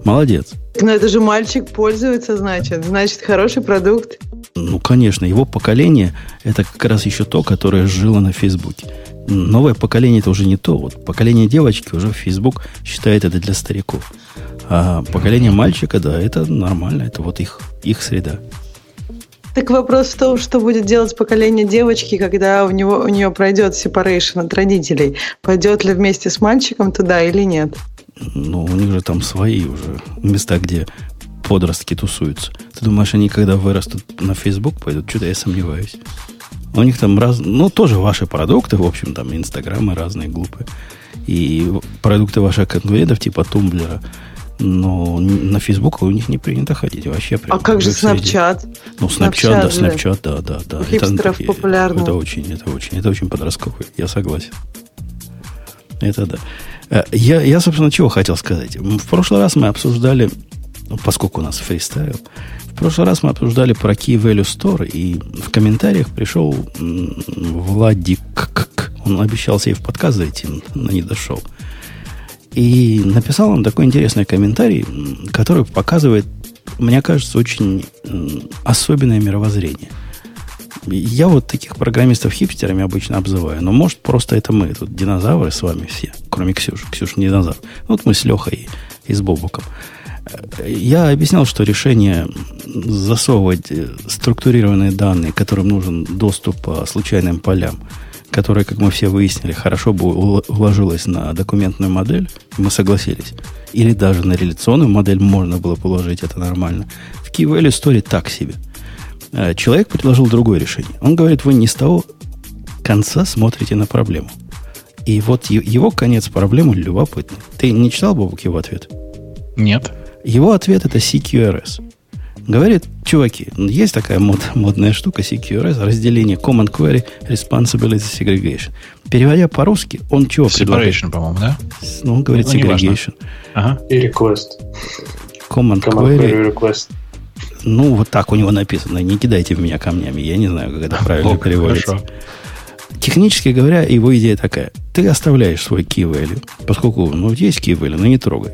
Молодец. Но это же мальчик пользуется, значит. Значит, хороший продукт. Ну, конечно, его поколение это как раз еще то, которое жило на Фейсбуке новое поколение это уже не то. Вот поколение девочки уже в Facebook считает это для стариков. А поколение мальчика, да, это нормально, это вот их, их среда. Так вопрос в том, что будет делать поколение девочки, когда у, него, у нее пройдет separation от родителей. Пойдет ли вместе с мальчиком туда или нет? Ну, у них же там свои уже места, где подростки тусуются. Ты думаешь, они когда вырастут на Facebook пойдут? Что-то я сомневаюсь. У них там раз, ну, тоже ваши продукты, в общем, там, инстаграмы разные глупые. И продукты ваших конкурентов, типа тумблера, Но на Facebook у них не принято ходить. Вообще а как же Snapchat? Ну, Snapchat, да, Snapchat, да, да, да. Хипстеров это, популярно. Это очень, это очень, это очень подростковый, я согласен. Это да. Э, я, я, собственно, чего хотел сказать. В прошлый раз мы обсуждали, ну, поскольку у нас фристайл, в прошлый раз мы обсуждали про Key Value Store, и в комментариях пришел Владик, он обещал себе в подкаст зайти, но не дошел. И написал он такой интересный комментарий, который показывает, мне кажется, очень особенное мировоззрение – я вот таких программистов хипстерами обычно обзываю. Но может просто это мы, тут динозавры с вами все, кроме Ксюши. Ксюша не динозавр. Вот мы с Лехой и, с Бобуком. Я объяснял, что решение засовывать структурированные данные, которым нужен доступ по случайным полям, которое, как мы все выяснили, хорошо бы уложилось на документную модель, мы согласились. Или даже на реляционную модель можно было положить, это нормально. В Key Value так себе – Э, человек предложил другое решение. Он говорит, вы не с того конца смотрите на проблему. И вот его конец проблемы любопытный. Ты не читал, Бобук, его ответ? Нет. Его ответ это CQRS. Говорит, чуваки, есть такая мод, модная штука CQRS, разделение Command Query Responsibility Segregation. Переводя по-русски, он чего Separation, предлагает? по-моему, да? Ну, он говорит ну, Segregation. Ага. И Request. Command, Command Query, query Request. Ну, вот так у него написано. Не кидайте в меня камнями. Я не знаю, как это правильно О, переводится. Хорошо. Технически говоря, его идея такая. Ты оставляешь свой key value, поскольку, ну, есть key value, но не трогай.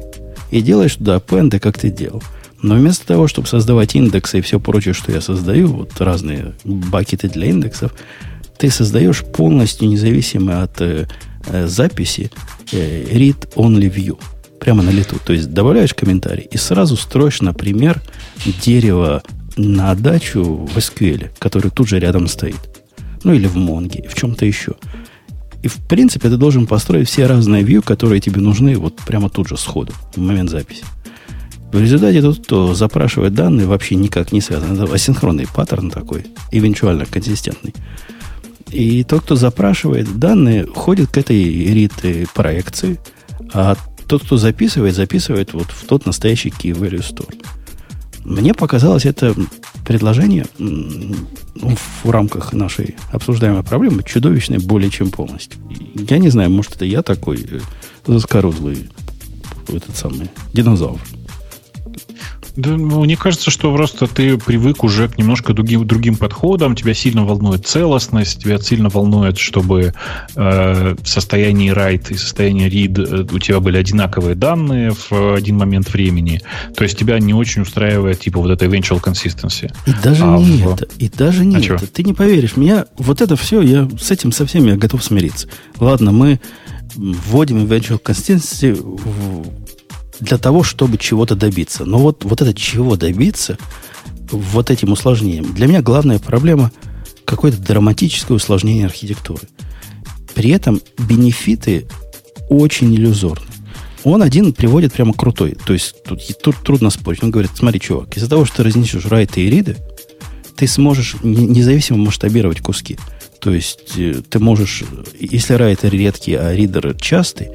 И делаешь туда append, как ты делал. Но вместо того, чтобы создавать индексы и все прочее, что я создаю, вот разные бакеты для индексов, ты создаешь полностью независимо от э, э, записи э, read-only view прямо на лету. То есть добавляешь комментарий и сразу строишь, например, дерево на дачу в SQL, который тут же рядом стоит. Ну или в Монге, в чем-то еще. И в принципе ты должен построить все разные view, которые тебе нужны вот прямо тут же сходу, в момент записи. В результате тот, кто запрашивает данные, вообще никак не связан. Это асинхронный паттерн такой, эвенtuально консистентный. И тот, кто запрашивает данные, ходит к этой read проекции, а тот, кто записывает, записывает вот в тот настоящий key value store. Мне показалось это предложение в рамках нашей обсуждаемой проблемы чудовищное более чем полностью. Я не знаю, может, это я такой э, заскорузлый этот самый динозавр. Да, ну, мне кажется, что просто ты привык уже к немножко другим, другим подходам, тебя сильно волнует целостность, тебя сильно волнует, чтобы э, в состоянии write и состоянии read э, у тебя были одинаковые данные в один момент времени. То есть тебя не очень устраивает типа вот эта eventual consistency. И даже а не в... это. И даже не а это. Ты не поверишь, меня вот это все, я с этим совсем я готов смириться. Ладно, мы вводим eventual consistency в для того, чтобы чего-то добиться. Но вот, вот это чего добиться, вот этим усложнением. Для меня главная проблема какое-то драматическое усложнение архитектуры. При этом бенефиты очень иллюзорны. Он один приводит прямо крутой. То есть тут, тут трудно спорить. Он говорит, смотри, чувак, из-за того, что ты разнесешь райты и риды, ты сможешь независимо масштабировать куски. То есть э, ты можешь, если райты редкие, а ридер частый,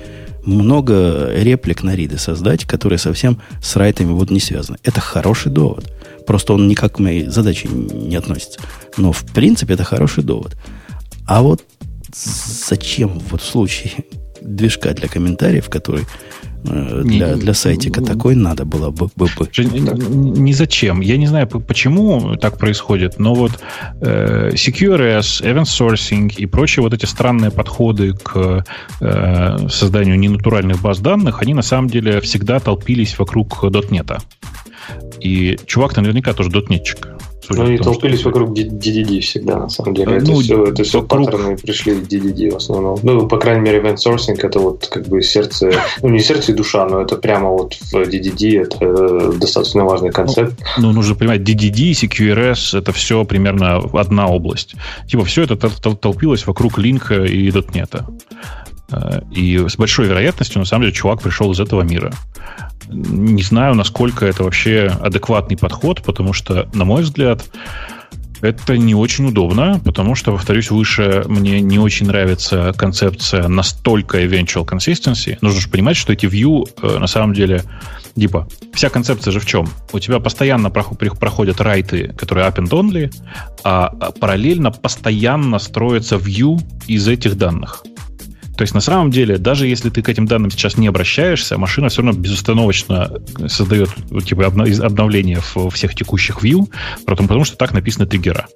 много реплик на риды создать, которые совсем с райтами вот не связаны. Это хороший довод. Просто он никак к моей задаче не относится. Но в принципе это хороший довод. А вот зачем вот в случае движка для комментариев, который для, для сайтика такой надо было бы. бы, бы. Не зачем. Я не знаю, почему так происходит, но вот э, CQRS, event sourcing и прочие вот эти странные подходы к э, созданию ненатуральных баз данных, они на самом деле всегда толпились вокруг .NET. И чувак наверняка тоже дотнетчик. Ну, они толпились что... вокруг DDD всегда, на самом деле. Ну, это все, это все вокруг... паттерны пришли в DDD в основном. Ну, по крайней мере, event sourcing это вот как бы сердце, ну, не сердце и душа, но это прямо вот в DDD это э, достаточно важный концепт. Ну, ну нужно понимать, DDD, CQRS это все примерно одна область. Типа все это толпилось вокруг линка и .NET. И с большой вероятностью, на самом деле, чувак пришел из этого мира. Не знаю, насколько это вообще адекватный подход, потому что, на мой взгляд, Это не очень удобно, потому что, повторюсь, выше мне не очень нравится концепция настолько eventual consistency. Нужно же понимать, что эти view э, на самом деле типа, вся концепция же в чем? У тебя постоянно проходят райты, которые up and only, а параллельно постоянно строится view из этих данных. То есть на самом деле, даже если ты к этим данным сейчас не обращаешься, машина все равно безустановочно создает типа обновления всех текущих view, потому, потому что так написаны триггера.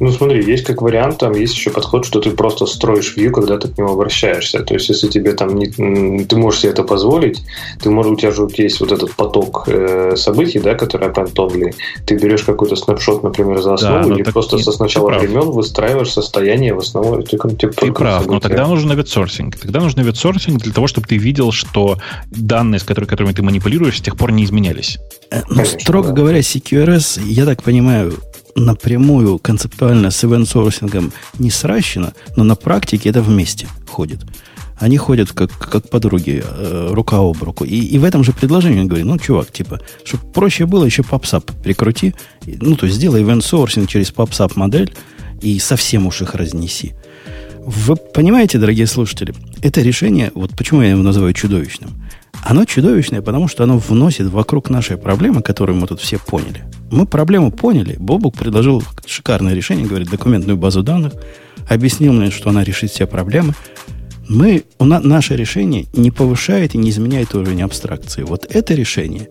Ну, смотри, есть как вариант, там есть еще подход, что ты просто строишь view, когда ты к нему обращаешься. То есть, если тебе там не, ты можешь себе это позволить, ты можешь, у тебя же есть вот этот поток э, событий, да, который аппентонли. Ты берешь какой-то снапшот, например, за основу, да, и просто со сначала времен выстраиваешь состояние в основу. Ты, ты, ты прав, но тогда нужен ветсорсинг. Тогда нужен ветсорсинг для того, чтобы ты видел, что данные, с которыми, которыми ты манипулируешь, с тех пор не изменялись. Э, ну, строго да. говоря, CQRS, я так понимаю, напрямую концептуально с ивент-сорсингом не сращено, но на практике это вместе ходит. Они ходят как, как подруги, э, рука об руку. И, и в этом же предложении он говорит, ну, чувак, типа, чтобы проще было, еще PubSub прикрути. Ну, то есть сделай ивент-сорсинг через PubSub модель и совсем уж их разнеси. Вы понимаете, дорогие слушатели, это решение, вот почему я его называю чудовищным, оно чудовищное, потому что оно вносит вокруг нашей проблемы, которую мы тут все поняли. Мы проблему поняли. Бобук предложил шикарное решение, говорит, документную базу данных, объяснил мне, что она решит все проблемы. Мы, у на, наше решение не повышает и не изменяет уровень абстракции. Вот это решение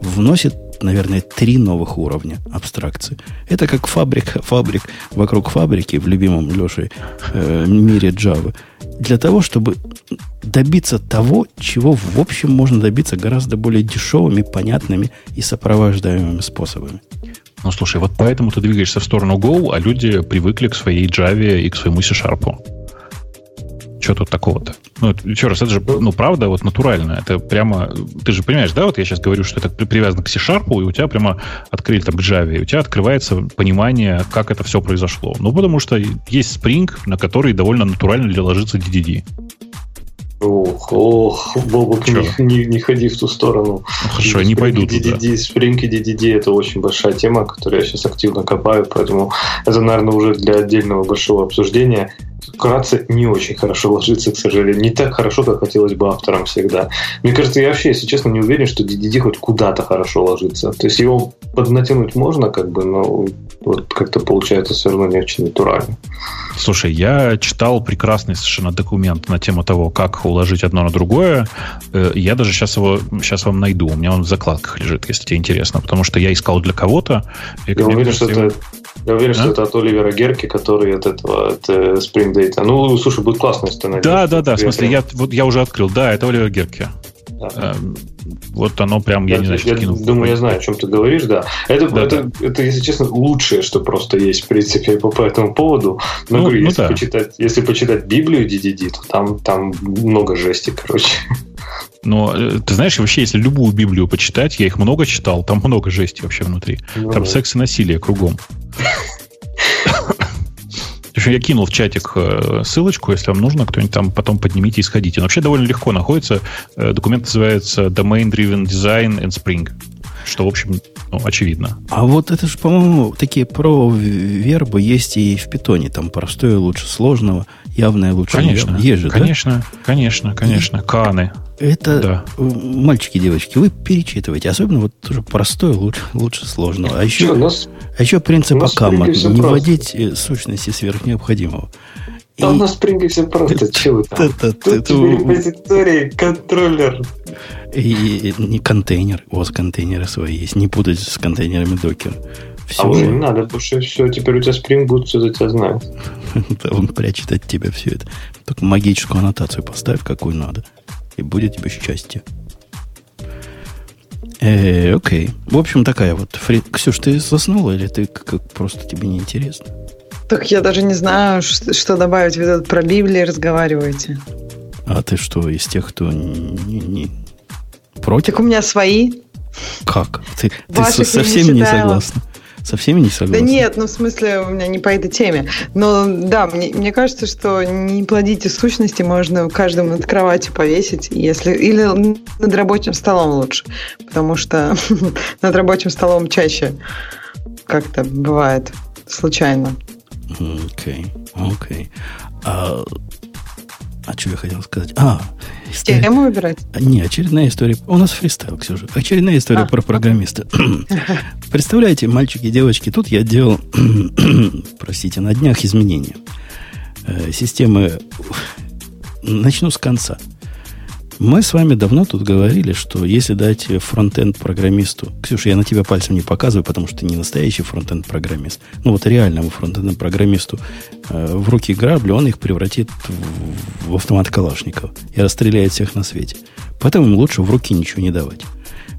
вносит наверное, три новых уровня абстракции. Это как фабрика, фабрик вокруг фабрики в любимом Леше э, мире Java. Для того, чтобы добиться того, чего в общем можно добиться гораздо более дешевыми, понятными и сопровождаемыми способами. Ну, слушай, вот поэтому ты двигаешься в сторону Go, а люди привыкли к своей Java и к своему C-Sharp. Что тут такого-то? Ну, еще раз, это же, ну, правда, вот натурально. Это прямо... Ты же понимаешь, да, вот я сейчас говорю, что это привязано к C-Sharp, и у тебя прямо открыли там к Java, и у тебя открывается понимание, как это все произошло. Ну, потому что есть Spring, на который довольно натурально ложится DDD. Ох, ох, Бобок, не, не, не ходи в ту сторону. Ну, хорошо, не пойду DDD, туда. Spring и DDD это очень большая тема, которую я сейчас активно копаю, поэтому это, наверное, уже для отдельного большого обсуждения вкратце не очень хорошо ложится, к сожалению. Не так хорошо, как хотелось бы авторам всегда. Мне кажется, я вообще, если честно, не уверен, что DDD хоть куда-то хорошо ложится. То есть его поднатянуть можно, как бы, но вот как-то получается все равно не очень натурально. Слушай, я читал прекрасный совершенно документ на тему того, как уложить одно на другое. Э, я даже сейчас его сейчас вам найду. У меня он в закладках лежит, если тебе интересно. Потому что я искал для кого-то. Я уверен, что это я уверен, а? что это от Оливера Герки, который от этого, от э, Spring Data. Ну, слушай, будет классно, если ты найдешь. Да, да, да. В смысле, я, вот, я уже открыл. Да, это Оливер Герки. Да. Эм, вот оно прям, я, я не знаю, я скину. думаю, я знаю, о чем ты говоришь, да. Это, да, это, да. это, если честно, лучшее, что просто есть, в принципе, по, по этому поводу. Но, ну, говорю, ну, если, да. почитать, если почитать Библию DDD, то там, там много жести, короче. Но э, ты знаешь, вообще, если любую Библию почитать, я их много читал, там много жести вообще внутри. Ну, там да. секс и насилие кругом. Я кинул в чатик э, ссылочку, если вам нужно, кто-нибудь там потом поднимите и сходите. Но вообще довольно легко находится. Э, документ называется Domain Driven Design and Spring. Что, в общем, ну, очевидно. А вот это же, по-моему, такие про-вербы есть и в питоне. Там простое лучше сложного, явное лучше. Конечно, есть же, конечно, да? конечно, конечно. Каны. Это, да. мальчики, девочки, вы перечитываете. Особенно вот тоже простое лучше, лучше сложного. А еще, Что, нас, а еще принцип Акама. Не просто. вводить э, сущности сверх необходимого. Да и... у нас в Spring все просто. Чего там? Тут репозиторий, контроллер. И не контейнер. У вас контейнеры свои есть. Не путать с контейнерами докер. Все. А уже не надо, потому что все, теперь у тебя Spring Boot все за тебя знает. Он прячет от тебя все это. Только магическую аннотацию поставь, какую надо и будет тебе счастье. Э, окей. В общем, такая вот. Фри... Ксюш, ты заснула или ты как просто тебе не интересно? Так я даже не знаю, что добавить. Вы тут про Библию разговариваете. А ты что, из тех, кто не, не против? Так у меня свои. Как? Ты, ты совсем не, не согласна? Со всеми не согласна? Да нет, ну в смысле у меня не по этой теме. Но да, мне, мне кажется, что не плодите сущности можно каждому над кроватью повесить, если или над рабочим столом лучше, потому что над рабочим столом чаще как-то бывает случайно. Окей, okay, окей. Okay. А, а что я хотел сказать? А, история... Тему выбирать? Не, очередная история. У нас фристайл, Ксюша. Очередная история а. про программиста. Представляете, мальчики и девочки, тут я делал, простите, на днях изменения. Э, системы... Начну с конца. Мы с вами давно тут говорили, что если дать фронтенд программисту, Ксюша, я на тебя пальцем не показываю, потому что ты не настоящий фронтенд программист, ну вот реальному фронтенд программисту э, в руки грабли, он их превратит в, в автомат Калашников и расстреляет всех на свете. Поэтому им лучше в руки ничего не давать.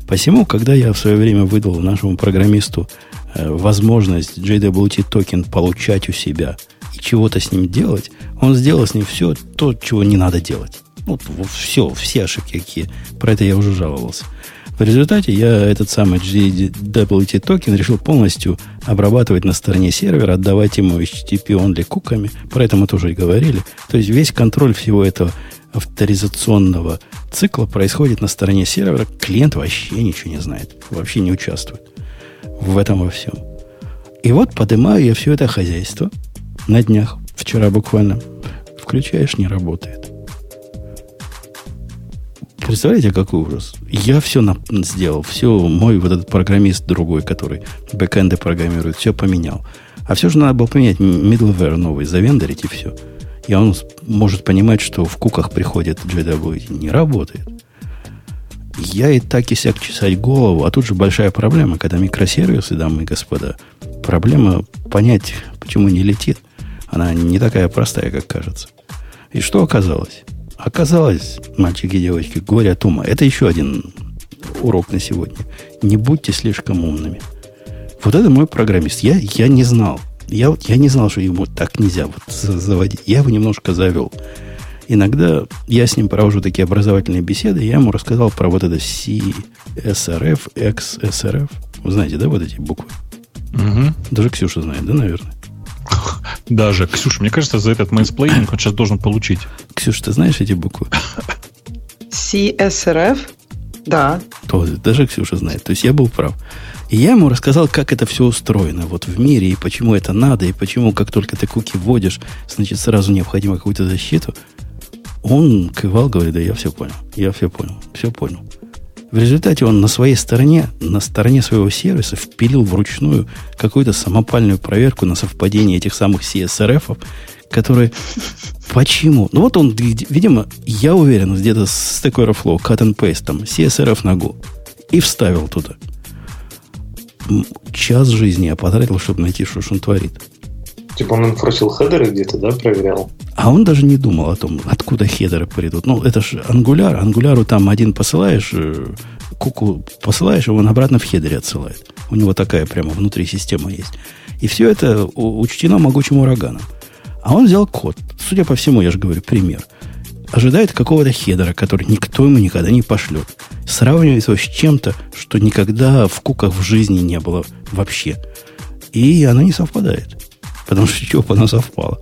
Посему, когда я в свое время выдал нашему программисту э, возможность JWT токен получать у себя и чего-то с ним делать, он сделал с ним все то, чего не надо делать. Вот, все, все ошибки какие. Про это я уже жаловался. В результате я этот самый GWT токен решил полностью обрабатывать на стороне сервера, отдавать ему HTTP only куками. Про это мы тоже и говорили. То есть весь контроль всего этого авторизационного цикла происходит на стороне сервера. Клиент вообще ничего не знает. Вообще не участвует в этом во всем. И вот поднимаю я все это хозяйство на днях. Вчера буквально. Включаешь, не работает. Представляете, какой ужас? Я все на, сделал, все, мой вот этот программист другой, который бэкэнды программирует, все поменял. А все же надо было поменять middleware новый, завендорить и все. И он может понимать, что в куках приходит JW, не работает. Я и так и сяк чесать голову, а тут же большая проблема, когда микросервисы, дамы и господа, проблема понять, почему не летит. Она не такая простая, как кажется. И что оказалось? Оказалось, мальчики и девочки, горе от ума. Это еще один урок на сегодня. Не будьте слишком умными. Вот это мой программист. Я, я не знал. Я, вот, я не знал, что ему так нельзя вот заводить. Я его немножко завел. Иногда я с ним провожу такие образовательные беседы, я ему рассказал про вот это CSRF, XSRF. Вы знаете, да, вот эти буквы? Угу. Даже Ксюша знает, да, наверное? Даже. Ксюша, мне кажется, за этот mansplaining он сейчас должен получить. Ксюша, ты знаешь эти буквы? CSRF? Да. То, даже Ксюша знает. То есть я был прав. И я ему рассказал, как это все устроено вот в мире, и почему это надо, и почему, как только ты куки вводишь, значит, сразу необходимо какую-то защиту. Он кивал, говорит, да я все понял, я все понял, все понял. В результате он на своей стороне, на стороне своего сервиса впилил вручную какую-то самопальную проверку на совпадение этих самых CSRF, которые... Почему? Ну вот он, видимо, я уверен, где-то с такой Airflow, cut and paste, там, CSRF на и вставил туда. Час жизни я потратил, чтобы найти, что он творит. Типа он инфорсил хедеры где-то, да, проверял? А он даже не думал о том, откуда хедеры придут. Ну, это же Angular. Angular у там один посылаешь, э, куку посылаешь, его он обратно в хедере отсылает. У него такая прямо внутри система есть. И все это учтено могучим ураганом. А он взял код. Судя по всему, я же говорю, пример. Ожидает какого-то хедера, который никто ему никогда не пошлет. Сравнивает его с чем-то, что никогда в куках в жизни не было вообще. И она не совпадает. Потому что чего она совпала.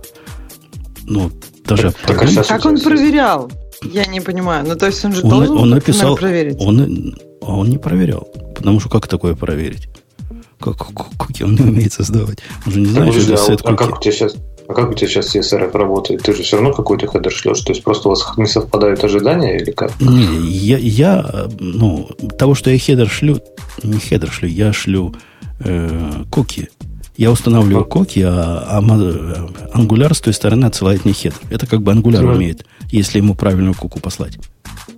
Ну, даже... Так, а как он проверял? Я не понимаю. Ну, то есть он же он, должен он написал, проверить. Он, а он не проверял. Потому что как такое проверить? Как куки он не умеет создавать? Он же не знает, что это сет а как у тебя сейчас а как у тебя сейчас CSRF работает? Ты же все равно какой-то хедер шлешь? То есть просто у вас не совпадают ожидания или как? Не, я, я ну, того, что я хедер шлю, не хедер шлю, я шлю э, куки я устанавливаю куки, а, а Angular с той стороны отсылает мне хедер. Это как бы Angular да. умеет, если ему правильную куку послать.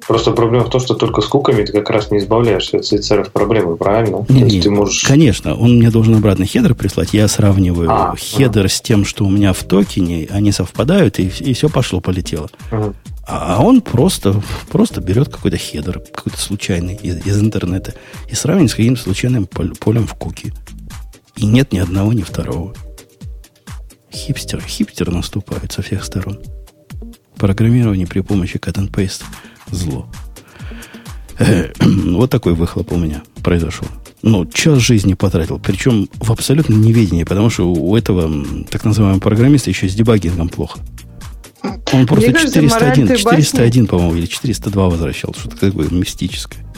Просто проблема в том, что только с куками ты как раз не избавляешься от CSRF проблемы, правильно? Не, не, ты можешь... Конечно, он мне должен обратно хедер прислать. Я сравниваю а, хедер а. с тем, что у меня в токене, они совпадают, и, и все пошло, полетело. Ага. А он просто, просто берет какой-то хедер, какой-то случайный из, из интернета, и сравнивает с каким-то случайным полем в куки. И нет ни одного, ни второго. Хипстер, хипстер наступает со всех сторон. Программирование при помощи cut and paste зло. вот такой выхлоп у меня произошел. Ну, час жизни потратил. Причем в абсолютном неведении, потому что у этого так называемого программиста еще с дебагингом плохо. Он просто кажется, 401, 401, по-моему, или 402 возвращал. Что-то такое мистическое.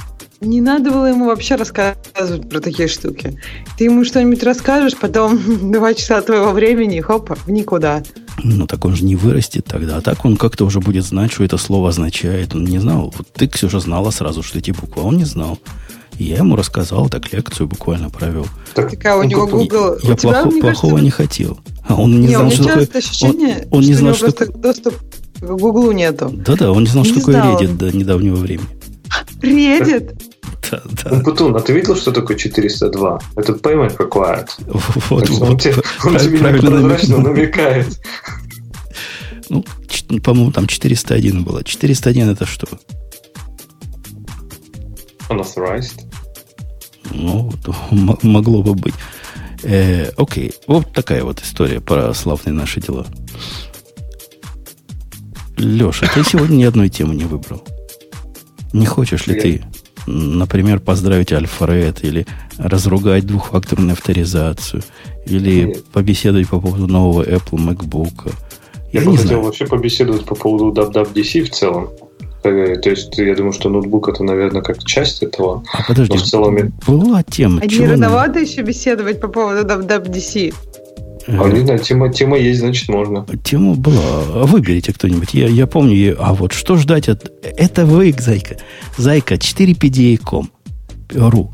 Не надо было ему вообще рассказывать про такие штуки. Ты ему что-нибудь расскажешь, потом два часа твоего времени, хопа, в никуда. Ну, так он же не вырастет тогда. А так он как-то уже будет знать, что это слово означает. Он не знал. Вот ты, Ксюша, знала сразу, что эти буквы. А он не знал. Я ему рассказал, так лекцию буквально провел. Так, так а у него Google... Я, я плохо, плохого кажется... не хотел. А он не, не знал, что такое... Ощущение, он, он не знал, что доступ к Гуглу нету. Да-да, он не знал, не что такое Reddit до недавнего времени. Reddit? Да, да. Путун, а ты видел, что такое 402? Это payment required. Вот, вот, он, тебе, он тебе намекает. Ну, по-моему, там 401 было. 401 это что? Unauthorized. Ну, могло бы быть. Э, окей, вот такая вот история про славные наши дела. Леша, ты сегодня ни одной темы не выбрал. Не хочешь ли ты например, поздравить Альфред или разругать двухфакторную авторизацию, или Нет. побеседовать по поводу нового Apple MacBook. Я, я бы хотел знаю. вообще побеседовать по поводу WWDC в целом. Э, то есть, я думаю, что ноутбук это, наверное, как часть этого. А подожди, в целом... была тема. А не рановато еще беседовать по поводу WWDC? А не знаю, тема, тема есть, значит, можно. Тема была. Выберите кто-нибудь. Я, я помню. А вот что ждать от... Это вы, Зайка. Зайка, 4pda.com. Ру.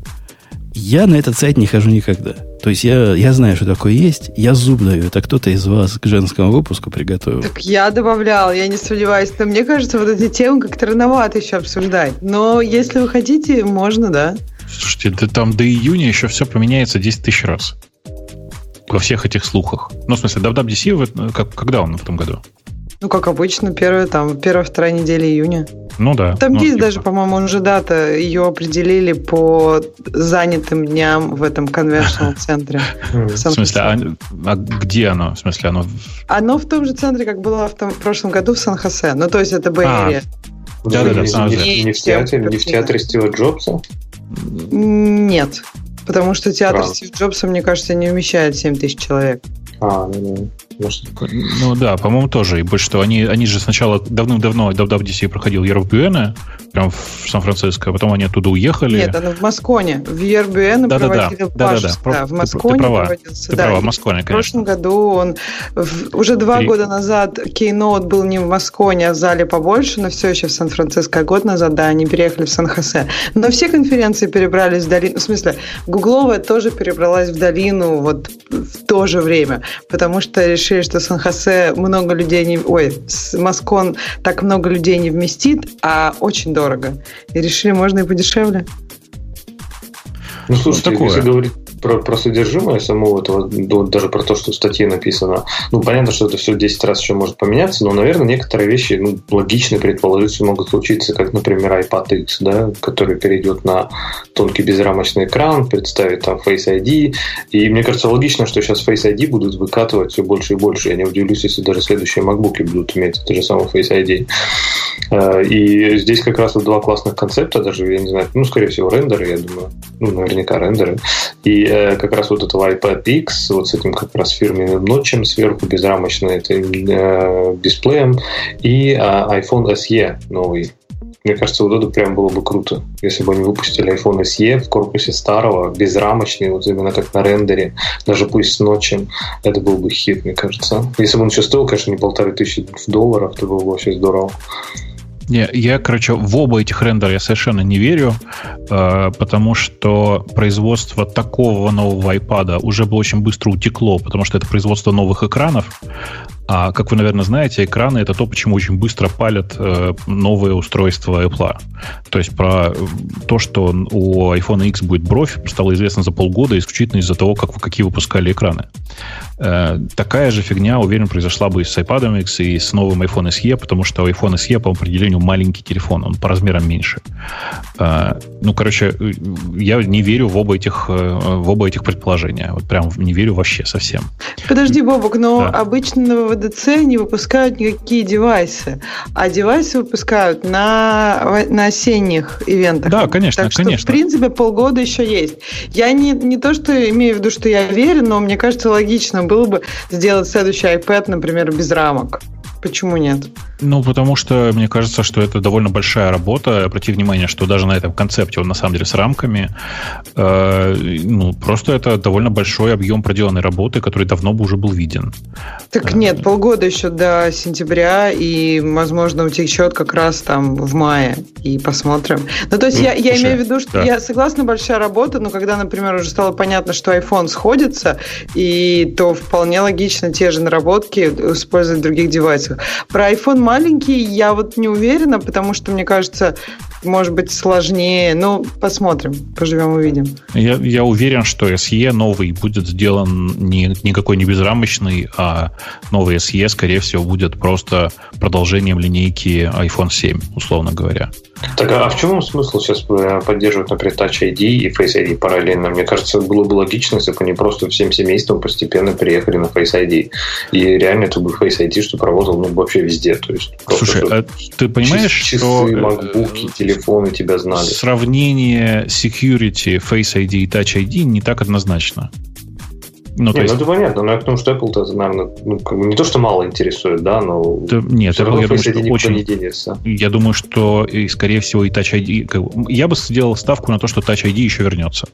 Я на этот сайт не хожу никогда. То есть я, я знаю, что такое есть. Я зуб даю. Это кто-то из вас к женскому выпуску приготовил. Так я добавлял, я не сомневаюсь. Но мне кажется, вот эти темы как-то рановато еще обсуждать. Но если вы хотите, можно, да. Слушайте, да там до июня еще все поменяется 10 тысяч раз во всех этих слухах? Ну, в смысле, WWDC, как, когда он в том году? Ну, как обычно, первая, там, первая, вторая неделя июня. Ну да. Там ну, есть типа. даже, по-моему, уже дата, ее определили по занятым дням в этом конвершнл центре. В смысле, а, а где оно? В смысле, оно... Оно в том же центре, как было в, прошлом году в Сан-Хосе. Ну, то есть это Бэйри. Да, да, да. Не в театре, не в театре Стива Джобса? Нет. Потому что театр Правда. Стив Джобса, мне кажется, не вмещает 7 тысяч человек. А, ну, ну. Может... Ну да, по-моему, тоже. И больше что, они, они же сначала давным-давно WWDC проходил Ербюэна, прям в Сан-Франциско, а потом они оттуда уехали. Нет, она в Москоне. В Ербюэна да, проводили да, да, да, да, да. в Москоне ты, права, проводился. Ты да, права, в Москоне, конечно. В прошлом году он... В, уже два Три. года назад Кейноут был не в Москоне, а в зале побольше, но все еще в Сан-Франциско. А год назад, да, они переехали в Сан-Хосе. Но все конференции перебрались в долину. В смысле, Гугловая тоже перебралась в долину вот в то же время, потому что решили, что Сан-Хосе много людей не... Ой, Москон так много людей не вместит, а очень дорого. И решили, можно и подешевле. Ну, слушайте, такое. если говорить про, про содержимое самого этого, даже про то, что в статье написано, ну, понятно, что это все 10 раз еще может поменяться, но, наверное, некоторые вещи, ну, логично предположить, что могут случиться, как, например, iPad X, да, который перейдет на тонкий безрамочный экран, представит там Face ID, и мне кажется, логично, что сейчас Face ID будут выкатывать все больше и больше. Я не удивлюсь, если даже следующие MacBook будут иметь это же самое Face ID. Э, и здесь как раз вот два классных концепта, даже, я не знаю, ну, скорее всего, рендеры, я думаю, ну, наверняка рендеры. И как раз вот этого iPad X, вот с этим как раз фирменным нотчем сверху, безрамочным этим э, дисплеем, и э, iPhone SE новый. Мне кажется, вот это прям было бы круто, если бы они выпустили iPhone SE в корпусе старого, безрамочный, вот именно как на рендере, даже пусть с ночем. Это был бы хит, мне кажется. Если бы он еще стоил, конечно, не полторы тысячи долларов, то было бы вообще здорово. Не, я, короче, в оба этих рендера я совершенно не верю, э, потому что производство такого нового iPad уже бы очень быстро утекло, потому что это производство новых экранов, а, как вы, наверное, знаете, экраны — это то, почему очень быстро палят э, новые устройства Apple. То есть про то, что у iPhone X будет бровь, стало известно за полгода исключительно из-за того, как, какие выпускали экраны. Э, такая же фигня, уверен, произошла бы и с iPad X, и с новым iPhone SE, потому что iPhone SE по определению маленький телефон, он по размерам меньше. Э, ну, короче, я не верю в оба этих, э, в оба этих предположения. Вот прям не верю вообще совсем. Подожди, Бобок, но да. обычно WWDC не выпускают никакие девайсы, а девайсы выпускают на, на осенних ивентах. Да, конечно, так что, конечно. в принципе, полгода еще есть. Я не, не то, что имею в виду, что я верю, но мне кажется, логично было бы сделать следующий iPad, например, без рамок. Почему нет? Ну, потому что мне кажется, что это довольно большая работа. Обрати внимание, что даже на этом концепте он на самом деле с рамками. Э, ну, просто это довольно большой объем проделанной работы, который давно бы уже был виден. Так нет, полгода еще до сентября, и, возможно, утечет как раз там в мае, и посмотрим. Ну, то есть ну, я, я имею в виду, что да. я согласна, большая работа, но когда, например, уже стало понятно, что iPhone сходится, и то вполне логично те же наработки использовать в других девайсах. Про iPhone маленький я вот не уверена, потому что, мне кажется, может быть сложнее. Ну, посмотрим, поживем, увидим. Я, я уверен, что SE новый будет сделан не, никакой не безрамочный, а новый SE, скорее всего, будет просто продолжением линейки iPhone 7, условно говоря. Так, а в чем смысл сейчас э, поддерживать, например, Touch ID и Face ID параллельно? Мне кажется, было бы логично, если бы они просто всем семейством постепенно переехали на Face ID. И реально это бы Face ID, что работал ну, вообще везде. То есть, Слушай, а ты понимаешь, часы, что... макбуки, телефоны тебя знали. Сравнение security, Face ID и Touch ID не так однозначно. Ну, то есть... ну это понятно, но я потому что Apple, это, наверное, ну, как бы не то, что мало интересует, да, но да, нет, все равно я думаю, что очень... не денется. Я думаю, что, и, скорее всего, и Touch ID... Как... Я бы сделал ставку на то, что Touch ID еще вернется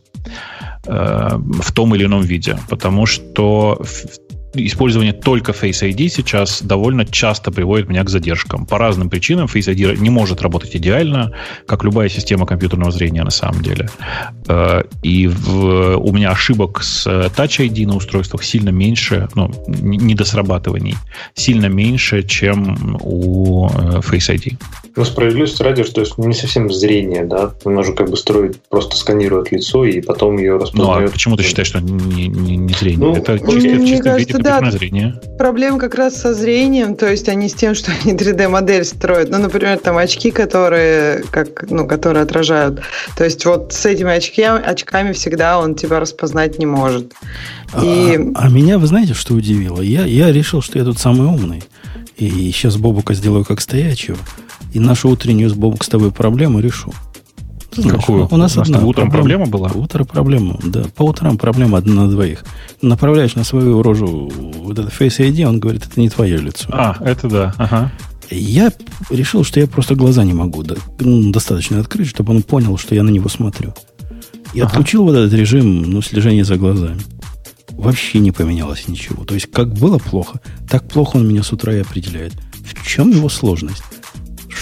э, в том или ином виде, потому что использование только Face ID сейчас довольно часто приводит меня к задержкам. По разным причинам Face ID не может работать идеально, как любая система компьютерного зрения на самом деле. Э, и в, у меня ошибок с Touch ID на устройствах сильно меньше, ну, недосрабатываний, сильно меньше, чем у э, Face ID. Ну, справедливости ради, что есть не совсем зрение, да? Оно же как бы строит, просто сканирует лицо и потом ее распознает. Ну, а почему ты считаешь, что не, не, не зрение? Ну, Это чисто, в чистом виде да, зрение. Проблема как раз со зрением, то есть они с тем, что они 3D-модель строят. Ну, например, там очки, которые, как, ну, которые отражают. То есть вот с этими очками, очками всегда он тебя распознать не может. И... А, а меня, вы знаете, что удивило? Я, я решил, что я тут самый умный. И сейчас Бобука сделаю как стоячего. И нашу утреннюю с Бобук с тобой проблему решу. Знаешь, Какую? У нас, у нас одна утром проблема, проблема была? Утром проблема, да. По утрам проблема одна на двоих. Направляешь на свою рожу вот это Face ID, он говорит, это не твое лицо. А, это да, ага. Я решил, что я просто глаза не могу да, ну, достаточно открыть, чтобы он понял, что я на него смотрю. И ага. отключил вот этот режим ну, слежения за глазами. Вообще не поменялось ничего. То есть, как было плохо, так плохо он меня с утра и определяет. В чем его сложность?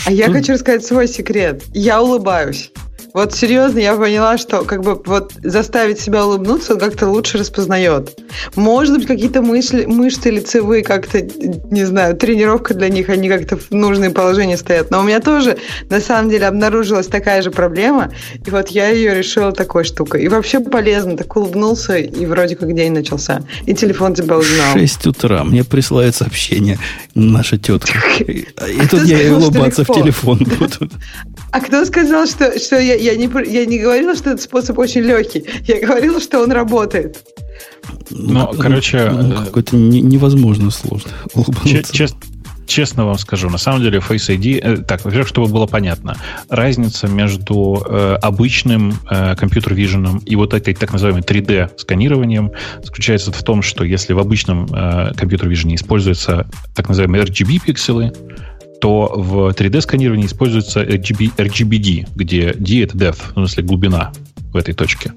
А я хочу рассказать свой секрет. Я улыбаюсь. Вот серьезно, я поняла, что как бы вот заставить себя улыбнуться, он как-то лучше распознает. Может быть, какие-то мысли, мышцы лицевые как-то, не знаю, тренировка для них, они как-то в нужные положения стоят. Но у меня тоже, на самом деле, обнаружилась такая же проблема, и вот я ее решила такой штукой. И вообще полезно, так улыбнулся, и вроде как день начался. И телефон тебя узнал. 6 утра, мне присылает сообщение наша тетка. И тут я улыбаться в телефон буду. А кто сказал, что, что я, я, не, я не говорила, что этот способ очень легкий. Я говорила, что он работает. Ну, ну короче... Ну, э, какой-то невозможно сложно Честно, честно вам скажу, на самом деле Face ID, э, так, во-первых, чтобы было понятно, разница между э, обычным э, компьютер Vision и вот этой так называемой 3D сканированием заключается в том, что если в обычном э, компьютер Vision используются так называемые RGB пикселы, то в 3D-сканировании используется RGB, RGBD, где D — это depth, в смысле глубина в этой точке.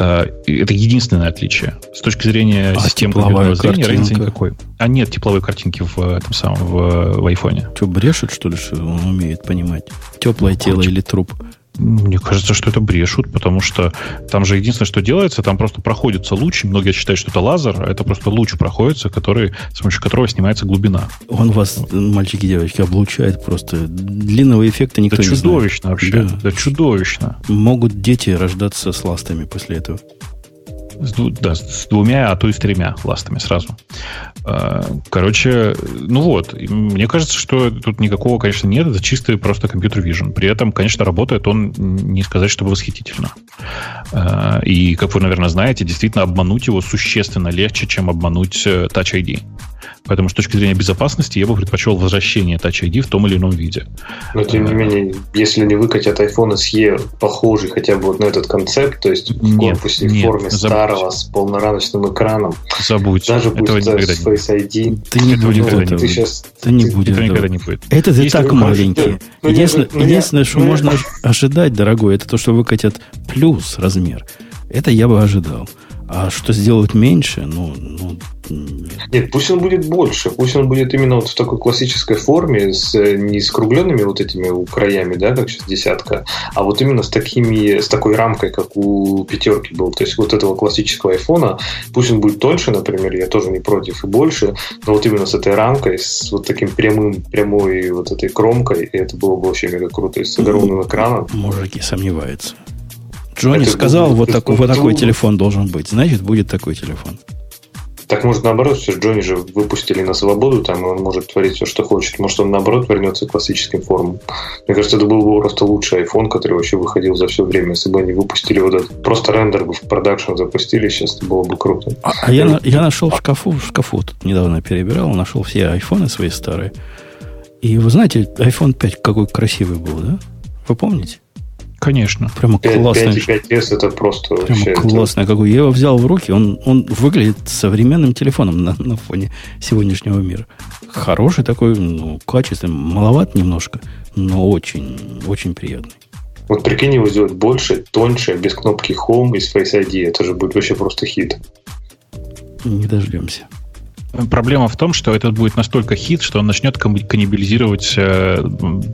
Э, это единственное отличие. С точки зрения а системы компьютерного зрения разницы никакой. А нет тепловой картинки в этом самом в, в айфоне. Что, брешет, что ли, что он умеет понимать? Теплое тело или труп? Мне кажется, что это брешут, потому что там же единственное, что делается, там просто проходится луч. Многие считают, что это лазер, а это просто луч проходится, который, с помощью которого снимается глубина. Он вас, мальчики и девочки, облучает просто. Длинного эффекта никто да не знает. чудовищно вообще. Да. да чудовищно. Могут дети рождаться с ластами после этого. С, да, с двумя, а то и с тремя ластами сразу. А, короче, ну вот, мне кажется, что тут никакого, конечно, нет, это чистый просто компьютер Vision. При этом, конечно, работает он, не сказать, чтобы восхитительно. А, и, как вы, наверное, знаете, действительно обмануть его существенно легче, чем обмануть э, Touch ID. Поэтому с точки зрения безопасности я бы предпочел возвращение Touch ID в том или ином виде. Но тем не менее, если не выкатят iPhone SE похожий хотя бы вот на этот концепт, то есть в нет, корпусе нет, в форме забудь. старого с полнорамочным экраном, забудь. даже этого будет никогда с Face ID. Ты не этого будет никогда ты сейчас, это не будет. Этого никогда не будет. Это ты так маленький. Ну, единственное, ну, единственное что ну, можно ожидать, дорогой, это то, что выкатят плюс размер. Это я бы ожидал. А что сделать меньше, ну, ну нет. нет, пусть он будет больше, пусть он будет именно вот в такой классической форме, с не скругленными вот этими краями, да, как сейчас десятка, а вот именно с такими, с такой рамкой, как у пятерки был. То есть вот этого классического айфона, пусть он будет тоньше, например, я тоже не против и больше, но вот именно с этой рамкой, с вот таким прямым, прямой вот этой кромкой, и это было бы вообще мега круто, и с огромным экраном. Мужики сомневаются. Джонни это сказал, вот, такой, вот такой телефон должен быть. Значит, будет такой телефон. Так может наоборот, все Джонни же выпустили на свободу, там он может творить все, что хочет. Может он наоборот вернется к классическим формам. Мне кажется, это был бы просто лучший iPhone, который вообще выходил за все время, если бы они выпустили вот этот просто рендер в продакшн запустили, сейчас это было бы круто. А, а я, я нашел в шкафу, в шкафу тут недавно перебирал, нашел все айфоны свои старые. И вы знаете, iPhone 5 какой красивый был, да? Вы помните? Конечно. Прямо 5, классный. 5,5S это просто Прямо вообще... классный какой. Я его взял в руки, он, он выглядит современным телефоном на, на фоне сегодняшнего мира. Хороший такой, ну, качественный, маловат немножко, но очень, очень приятный. Вот прикинь его сделать больше, тоньше, без кнопки Home и с Face ID. Это же будет вообще просто хит. Не дождемся. Проблема в том, что этот будет настолько хит, что он начнет каннибализировать э,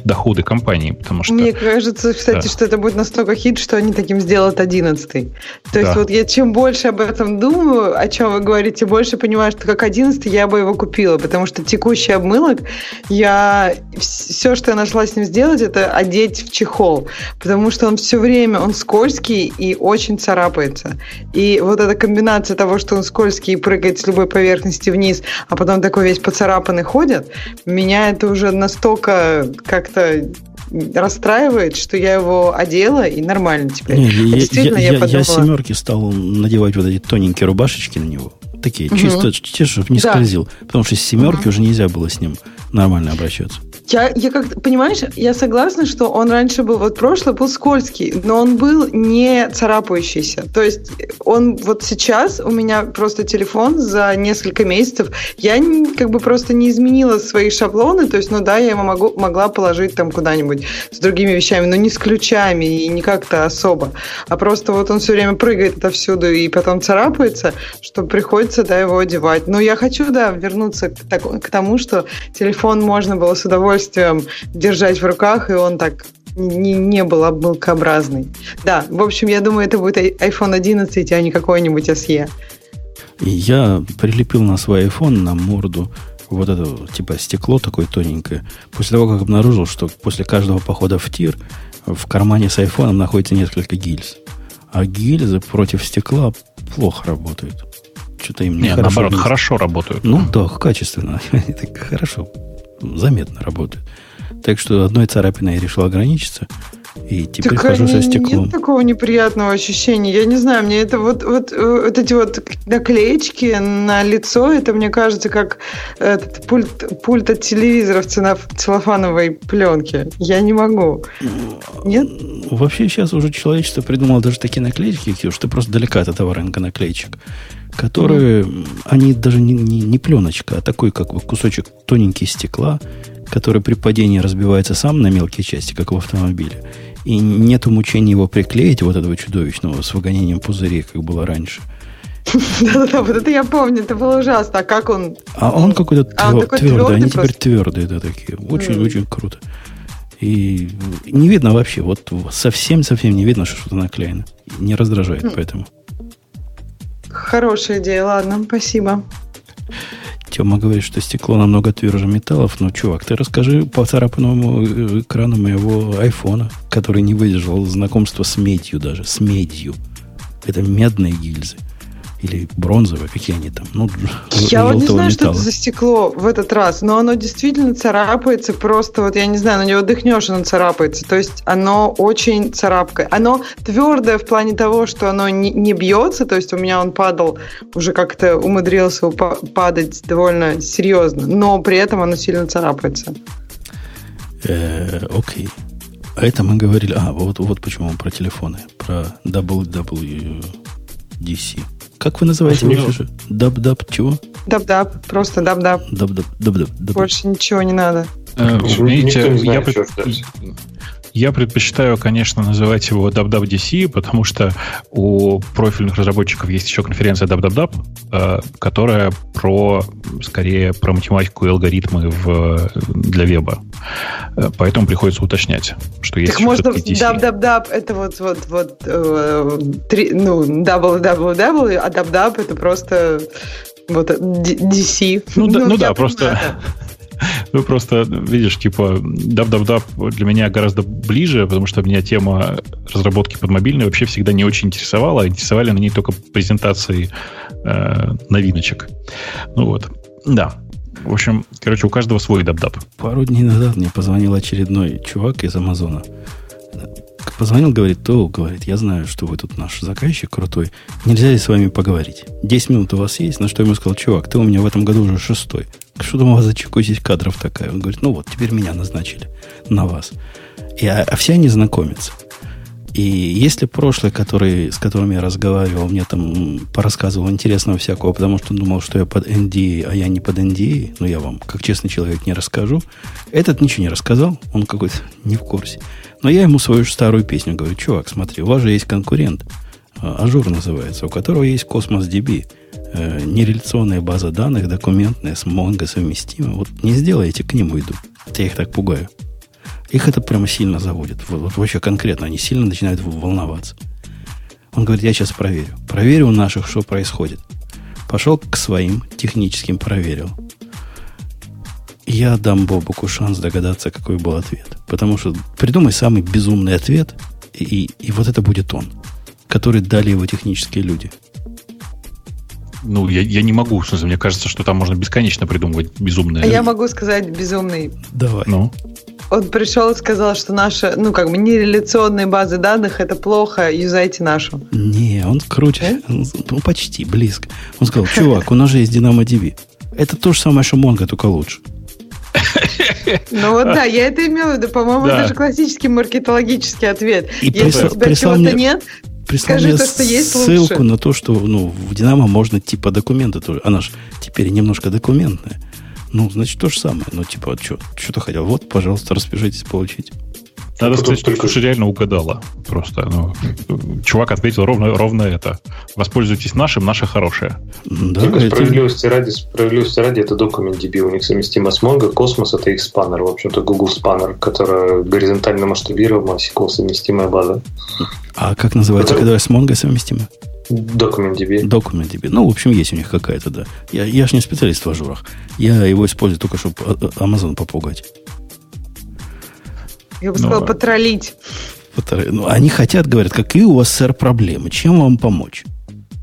доходы компании. Потому что, Мне кажется, кстати, да. что это будет настолько хит, что они таким сделают одиннадцатый. То да. есть вот я чем больше об этом думаю, о чем вы говорите, больше понимаю, что как одиннадцатый я бы его купила, потому что текущий обмылок, я все, что я нашла с ним сделать, это одеть в чехол, потому что он все время, он скользкий и очень царапается. И вот эта комбинация того, что он скользкий и прыгает с любой поверхности вниз, вниз, а потом такой весь поцарапанный ходит, меня это уже настолько как-то расстраивает, что я его одела и нормально теперь. Не, а действительно, я, я, я, подумала... я семерки стал надевать вот эти тоненькие рубашечки на него. Такие, угу. чисто, чисто, чтобы не да. скользил. Потому что с семерки угу. уже нельзя было с ним нормально обращаться. Я, я как понимаешь, я согласна, что он раньше был, вот прошлый был скользкий, но он был не царапающийся. То есть он вот сейчас у меня просто телефон за несколько месяцев, я как бы просто не изменила свои шаблоны, то есть, ну да, я его могу, могла положить там куда-нибудь с другими вещами, но не с ключами и не как-то особо. А просто вот он все время прыгает отовсюду и потом царапается, что приходится, да, его одевать. Но я хочу, да, вернуться к, так, к тому, что телефон можно было с удовольствием держать в руках, и он так не, не был обмылкообразный. Да, в общем, я думаю, это будет iPhone 11, а не какой-нибудь SE. Я прилепил на свой iPhone на морду вот это типа стекло такое тоненькое. После того, как обнаружил, что после каждого похода в тир в кармане с айфоном находится несколько гильз. А гильзы против стекла плохо работают. Что-то им не Нет, наоборот, хорошо работают. Ну да, качественно. Хорошо заметно работает. Так что одной царапиной я решил ограничиться. И теперь так, хожу со стеклом. Нет такого неприятного ощущения. Я не знаю, мне это вот, вот, вот эти вот наклеечки на лицо, это мне кажется как этот пульт, пульт от телевизора в целлофановой пленке. Я не могу. Нет? Вообще сейчас уже человечество придумало даже такие наклеечки, что ты просто далека от этого рынка наклеечек которые, они даже не, не, не пленочка, а такой как бы кусочек тоненький стекла, который при падении разбивается сам на мелкие части, как в автомобиле. И нет мучения его приклеить, вот этого чудовищного, с выгонением пузырей, как было раньше. Да-да-да, вот это я помню, это было ужасно. А как он? А он какой-то а твердый, они теперь твердые, да, такие. Очень-очень круто. И не видно вообще, вот совсем-совсем не видно, что что-то наклеено. Не раздражает поэтому. Хорошая идея, ладно, спасибо. Тема говорит, что стекло намного тверже металлов. Ну, чувак, ты расскажи по царапанному экрану моего айфона, который не выдержал знакомства с медью даже, с медью. Это медные гильзы. Или бронзовое, какие они там. Ну, я вот не знаю, металла. что это за стекло в этот раз, но оно действительно царапается просто, вот я не знаю, на него дыхнешь, оно царапается. То есть оно очень царапкое. Оно твердое в плане того, что оно не, не бьется, то есть у меня он падал, уже как-то умудрился падать довольно серьезно, но при этом оно сильно царапается. Э, окей. А это мы говорили... А, вот, вот почему про телефоны. Про WWDC. Как вы называете же? Dub-dub чего? Dub-dub. Просто dub-dub. Dub-dub. Dub-dub. Больше ничего не надо. Э, видите, я, я предпочитаю, конечно, называть его WWDC, потому что у профильных разработчиков есть еще конференция WWW, э, которая про, скорее, про математику и алгоритмы в, для веба. Э, поэтому приходится уточнять, что есть Так можно WWW это вот, вот, вот, э, три, ну, www, а WWW это просто вот DC. Ну, ну, да, ну да, просто... Ну, просто, видишь, типа, dub-dub-dub для меня гораздо ближе, потому что меня тема разработки под мобильной вообще всегда не очень интересовала. Интересовали на ней только презентации э, новиночек. Ну вот, да. В общем, короче, у каждого свой dub-dub. Пару дней назад мне позвонил очередной чувак из Амазона. Позвонил, говорит, то, говорит, я знаю, что вы тут наш заказчик крутой. Нельзя ли с вами поговорить? Десять минут у вас есть? На что я ему сказал, чувак, ты у меня в этом году уже шестой. Что там у вас за здесь кадров такая? Он говорит, ну вот, теперь меня назначили на вас. И, а, а все они знакомятся. И если прошлый, который, с которым я разговаривал, мне там порассказывал интересного всякого, потому что думал, что я под NDA, а я не под NDA, но я вам, как честный человек, не расскажу. Этот ничего не рассказал, он какой-то не в курсе. Но я ему свою старую песню говорю, чувак, смотри, у вас же есть конкурент, а, Azure называется, у которого есть Cosmos DB, э, нереляционная база данных, документная, с Mongo совместима. Вот не сделайте, к нему иду. Я их так пугаю. Их это прямо сильно заводит. Вот, вот вообще конкретно они сильно начинают волноваться. Он говорит, я сейчас проверю. Проверю у наших, что происходит. Пошел к своим техническим, проверил. Я дам Бобуку шанс догадаться, какой был ответ. Потому что придумай самый безумный ответ, и, и вот это будет он, который дали его технические люди. Ну, я, я не могу. В смысле, мне кажется, что там можно бесконечно придумывать безумные. А я могу сказать безумный. Давай. Ну. Он пришел и сказал, что наша, ну, как бы, нереляционные базы данных это плохо, юзайте нашу. Не, он круче. Он, ну, почти, близко. Он сказал, чувак, у нас же есть DynamoDB. Это то же самое, что Mongo, только лучше. Ну вот да, я это имела в виду. По-моему, да. это же классический маркетологический ответ. И Если присла, у тебя чего-то мне, нет, прислал скажи мне то, что есть ссылку лучше. на то, что ну, в Динамо можно типа документы тоже. Она же теперь немножко документная. Ну, значит, то же самое. Ну, типа, что, что-то хотел. Вот, пожалуйста, распишитесь, получить. Надо сказать, только... что реально угадала. Просто, ну, чувак ответил ровно, ровно это. Воспользуйтесь нашим, наше хорошее. Да, Только это... справедливости ради, справедливости ради, это документ DB, у них совместимо с Mongo, Космос это их спаннер, в общем-то Google Spanner, которая горизонтально масштабирована, SQL совместимая база. А как называется, это... которая с Mongo совместима? DocumentDB. DocumentDB. Ну, в общем, есть у них какая-то, да. Я, я же не специалист в ажурах. Я его использую только, чтобы а, а, Amazon попугать. Я бы сказал, ну, потроллить. Ну, они хотят, говорят, какие у вас, сэр, проблемы, чем вам помочь?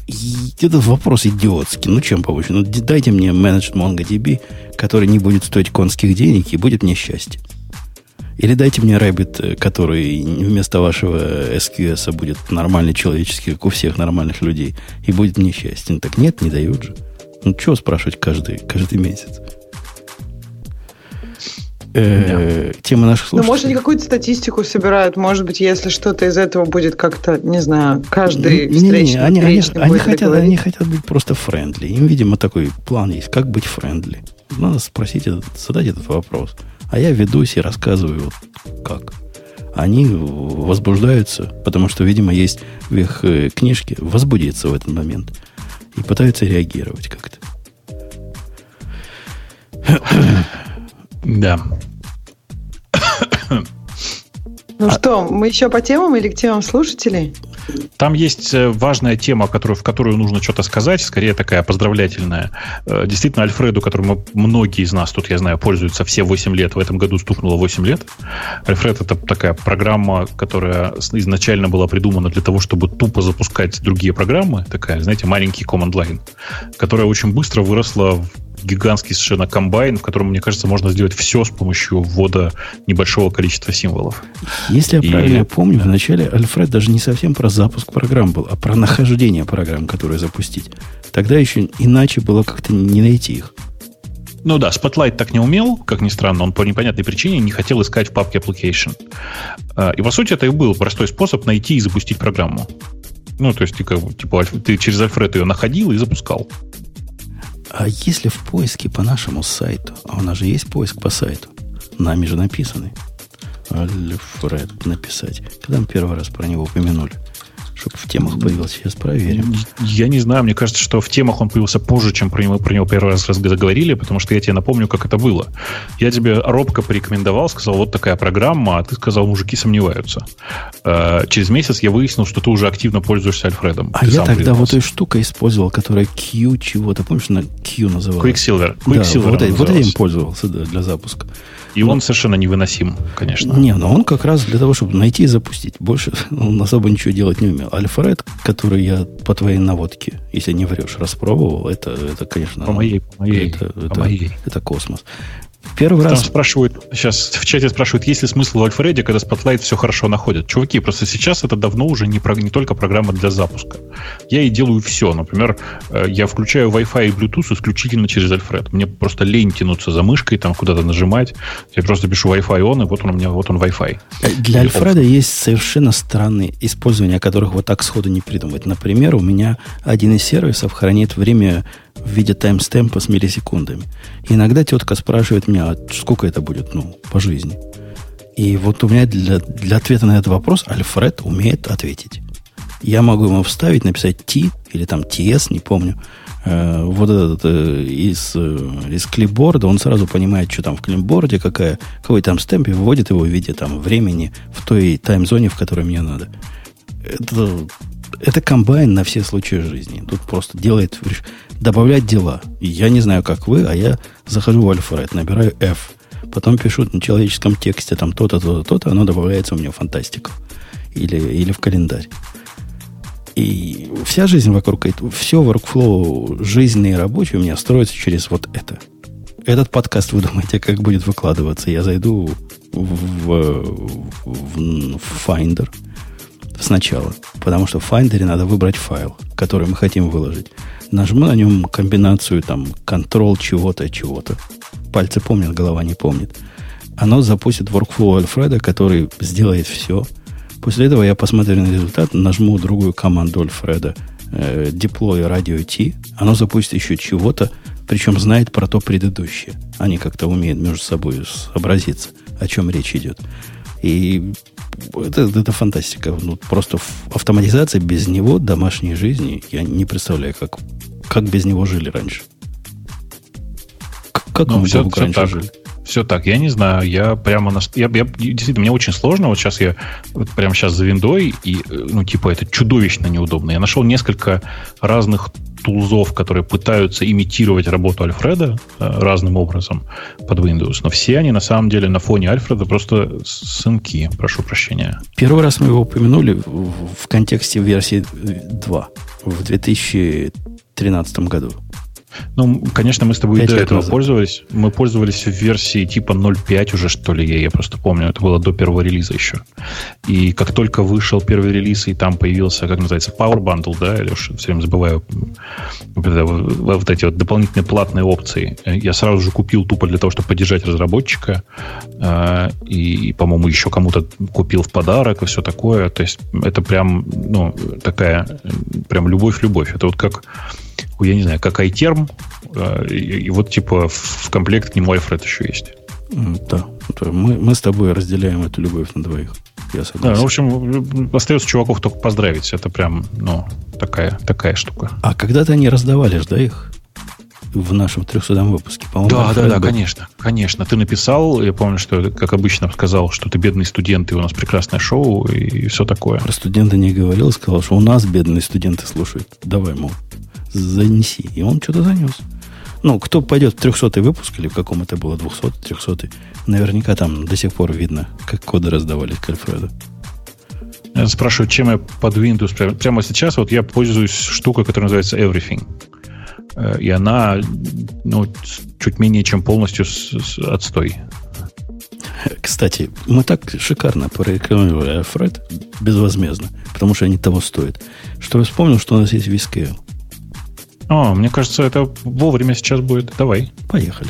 И этот вопрос идиотский. Ну, чем помочь? Ну, дайте мне менеджер MongoDB, который не будет стоить конских денег и будет мне счастье. Или дайте мне Rabbit, э, который вместо вашего SQS будет нормальный человеческий, как у всех нормальных людей, и будет мне счастье. Ну, так нет, не дают же. Ну, чего спрашивать каждый, каждый месяц? Э, тема наших слушателей. Ну, может, они какую-то статистику собирают. Может быть, если что-то из этого будет как-то, не знаю, каждый не, встречный, не, они, они, они, хотят, они хотят быть просто friendly. Им, видимо, такой план есть. Как быть friendly? Надо спросить, задать этот вопрос. А я ведусь и рассказываю, вот как. Они возбуждаются, потому что, видимо, есть в их э, книжке возбудиться в этот момент. И пытаются реагировать как-то. Да. Ну а... что, мы еще по темам или к темам слушателей? Там есть э, важная тема, которую, в которую нужно что-то сказать, скорее такая поздравлятельная. Э, действительно, Альфреду, которым многие из нас тут, я знаю, пользуются все 8 лет, в этом году стукнуло 8 лет. Альфред — это такая программа, которая изначально была придумана для того, чтобы тупо запускать другие программы, такая, знаете, маленький command line, которая очень быстро выросла в гигантский совершенно комбайн, в котором, мне кажется, можно сделать все с помощью ввода небольшого количества символов. Если я и... правильно помню, вначале Альфред даже не совсем про запуск программ был, а про нахождение программ, которые запустить. Тогда еще иначе было как-то не найти их. Ну да, Spotlight так не умел, как ни странно, он по непонятной причине не хотел искать в папке application. А, и по сути это и был простой способ найти и запустить программу. Ну, то есть, типа, ты через Альфред ее находил и запускал. А если в поиске по нашему сайту, а у нас же есть поиск по сайту, нами же написанный, Альфред написать, когда мы первый раз про него упомянули – чтобы в темах появился. Сейчас проверим. Я не знаю, мне кажется, что в темах он появился позже, чем про него, про него первый раз заговорили, потому что я тебе напомню, как это было. Я тебе робко порекомендовал, сказал, вот такая программа, а ты сказал, мужики сомневаются. Э, через месяц я выяснил, что ты уже активно пользуешься Альфредом. А ты я тогда вот эту штуку использовал, которая Q чего-то, помнишь, на Q называлась? Quicksilver. Quicksilver да, вот, вот этим пользовался да, для запуска. И он совершенно невыносим, конечно. Не, но он как раз для того, чтобы найти и запустить. Больше он особо ничего делать не умел. Альфред, который я по твоей наводке, если не врешь, распробовал, это, это конечно... По моей, по моей, это, по это, моей. это космос. Первый Там раз... спрашивают, сейчас в чате спрашивают, есть ли смысл в Альфреде, когда Spotlight все хорошо находит. Чуваки, просто сейчас это давно уже не, про, не только программа для запуска. Я и делаю все. Например, э, я включаю Wi-Fi и Bluetooth исключительно через Альфред. Мне просто лень тянуться за мышкой, там куда-то нажимать. Я просто пишу Wi-Fi он, и вот он у меня, вот он Wi-Fi. Э, для Альфреда есть совершенно странные использования, которых вот так сходу не придумать. Например, у меня один из сервисов хранит время в виде таймстемпа с миллисекундами. Иногда тетка спрашивает меня, а сколько это будет, ну, по жизни. И вот у меня для, для ответа на этот вопрос Альфред умеет ответить. Я могу ему вставить, написать T или там TS, не помню. Э, вот этот э, из, э, из клипборда, он сразу понимает, что там в клипборде, какая, какой там стемп, и выводит его в виде там времени в той таймзоне, в которой мне надо. Это, это комбайн на все случаи жизни. Тут просто делает добавлять дела. я не знаю, как вы, а я захожу в Альфред, набираю F, потом пишу на человеческом тексте там то-то, то-то, то-то, оно добавляется у меня в фантастику или, или в календарь. И вся жизнь вокруг этого, все workflow жизненный и рабочий у меня строится через вот это. Этот подкаст, вы думаете, как будет выкладываться? Я зайду в, в, в Finder сначала, потому что в Finder надо выбрать файл, который мы хотим выложить. Нажму на нем комбинацию там control чего-то, чего-то. Пальцы помнят, голова не помнит. Оно запустит workflow Альфреда, который сделает все. После этого я посмотрю на результат, нажму другую команду Альфреда э, deploy radio T. Оно запустит еще чего-то, причем знает про то предыдущее. Они как-то умеют между собой сообразиться, о чем речь идет. И это, это фантастика. Ну, просто автоматизация без него домашней жизни, я не представляю, как, как без него жили раньше. Как ну, мы все, все раньше так. жили? Все так, я не знаю, я прямо на... Я, я, действительно, мне очень сложно, вот сейчас я вот прямо сейчас за виндой, и, ну, типа, это чудовищно неудобно. Я нашел несколько разных тулзов, которые пытаются имитировать работу Альфреда э, разным образом под Windows. Но все они на самом деле на фоне Альфреда просто сынки, прошу прощения. Первый раз мы его упомянули в, в контексте версии 2 в 2013 году. Ну, конечно, мы с тобой до этого назад. пользовались. Мы пользовались в версии типа 0.5 уже, что ли, я, я просто помню. Это было до первого релиза еще. И как только вышел первый релиз, и там появился, как называется, Power Bundle, да, я уж все время забываю вот эти вот дополнительные платные опции. Я сразу же купил тупо для того, чтобы поддержать разработчика. А, и, по-моему, еще кому-то купил в подарок и все такое. То есть это прям, ну, такая прям любовь-любовь. Это вот как я не знаю, как iTerm, э, и, и вот типа в комплект к нему iFred еще есть. Да, мы, мы с тобой разделяем эту любовь на двоих. Я согласен. Да, в общем, остается чуваков только поздравить. Это прям, ну, такая, такая штука. А когда-то они раздавали ж, да, их? в нашем 300 выпуске. По-моему, да, да, да, был. конечно, конечно. Ты написал, я помню, что, как обычно, сказал, что ты бедный студент, и у нас прекрасное шоу, и все такое. Про студента не говорил, сказал, что у нас бедные студенты слушают. Давай, мол, занеси. И он что-то занес. Ну, кто пойдет в 300 выпуск, или в каком это было, 200 300 наверняка там до сих пор видно, как коды раздавали к Альфреду. Я спрашиваю, чем я под Windows прямо сейчас, вот я пользуюсь штукой, которая называется Everything. Э, и она ну, чуть менее чем полностью с, с отстой. Кстати, мы так шикарно прорекламировали Альфред безвозмездно, потому что они того стоят, что я вспомнил, что у нас есть VScale. О, мне кажется, это вовремя сейчас будет. Давай. Поехали.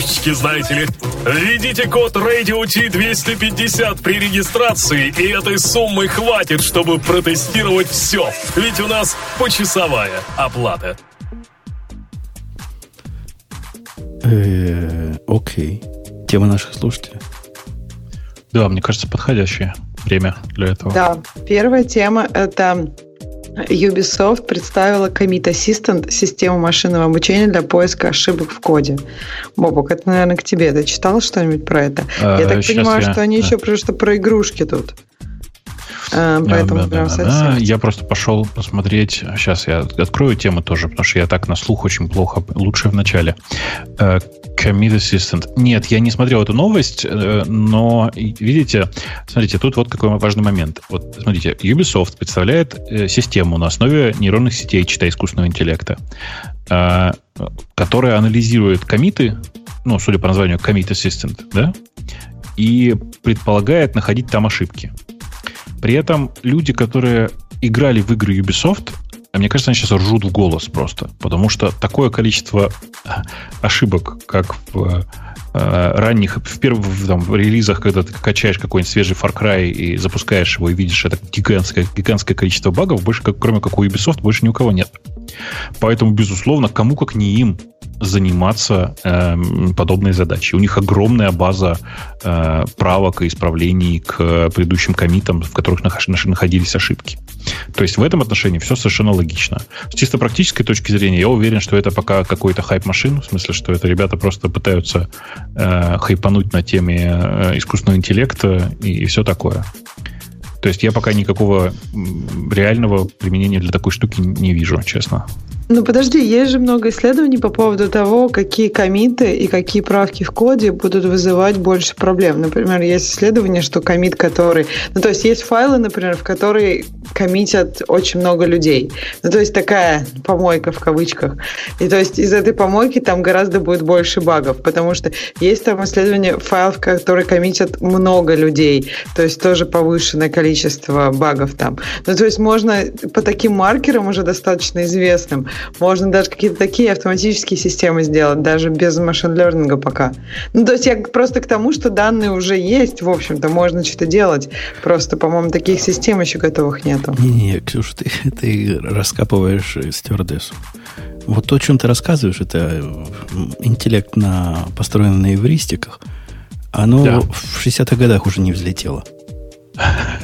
карточки, знаете ли. Введите код Radio T250 при регистрации, и этой суммы хватит, чтобы протестировать все. Ведь у нас почасовая оплата. Э, окей. Тема наших слушателей. Да, мне кажется, подходящее время для этого. Да, первая тема – это Ubisoft представила Commit Assistant, систему машинного обучения для поиска ошибок в коде. Бобок, это, наверное, к тебе. Ты читал что-нибудь про это? А, я так понимаю, я... что они еще просто про игрушки тут. А, поэтому да, да, да, да. Я просто пошел посмотреть. Сейчас я открою тему тоже, потому что я так на слух очень плохо. Лучше в начале. Э, Commit Assistant. Нет, я не смотрел эту новость, э, но видите, смотрите, тут вот какой важный момент. Вот смотрите, Ubisoft представляет э, систему на основе нейронных сетей, читай искусственного интеллекта, которая анализирует комиты, ну, судя по названию, Commit Assistant, да, и предполагает находить там ошибки. При этом люди, которые играли в игры Ubisoft, а мне кажется, они сейчас ржут в голос просто. Потому что такое количество ошибок, как в э, ранних, в первых там, в релизах, когда ты качаешь какой-нибудь свежий Far Cry и запускаешь его и видишь это гигантское, гигантское количество багов, больше, как, кроме как у Ubisoft, больше ни у кого нет. Поэтому, безусловно, кому как не им заниматься э, подобной задачей. У них огромная база э, правок и исправлений к предыдущим комитам, в которых находились ошибки. То есть в этом отношении все совершенно логично. С чисто практической точки зрения я уверен, что это пока какой-то хайп-машин, в смысле, что это ребята просто пытаются э, хайпануть на теме э, искусственного интеллекта и, и все такое. То есть я пока никакого реального применения для такой штуки не вижу, честно. Ну подожди, есть же много исследований по поводу того, какие комиты и какие правки в коде будут вызывать больше проблем. Например, есть исследование, что комит, который... Ну то есть есть файлы, например, в которые коммитят очень много людей. Ну то есть такая помойка в кавычках. И то есть из этой помойки там гораздо будет больше багов, потому что есть там исследование файлов, которые коммитят много людей. То есть тоже повышенное количество багов там. Ну то есть можно по таким маркерам уже достаточно известным можно даже какие-то такие автоматические системы сделать, даже без машин-лернинга пока. Ну, то есть я просто к тому, что данные уже есть, в общем-то, можно что-то делать. Просто, по-моему, таких систем еще готовых нету. Не-не, Ксюша, ты, ты раскапываешь стюардессу. Вот то, о чем ты рассказываешь, это интеллект, на, построенный на эвристиках, оно да. в 60-х годах уже не взлетело.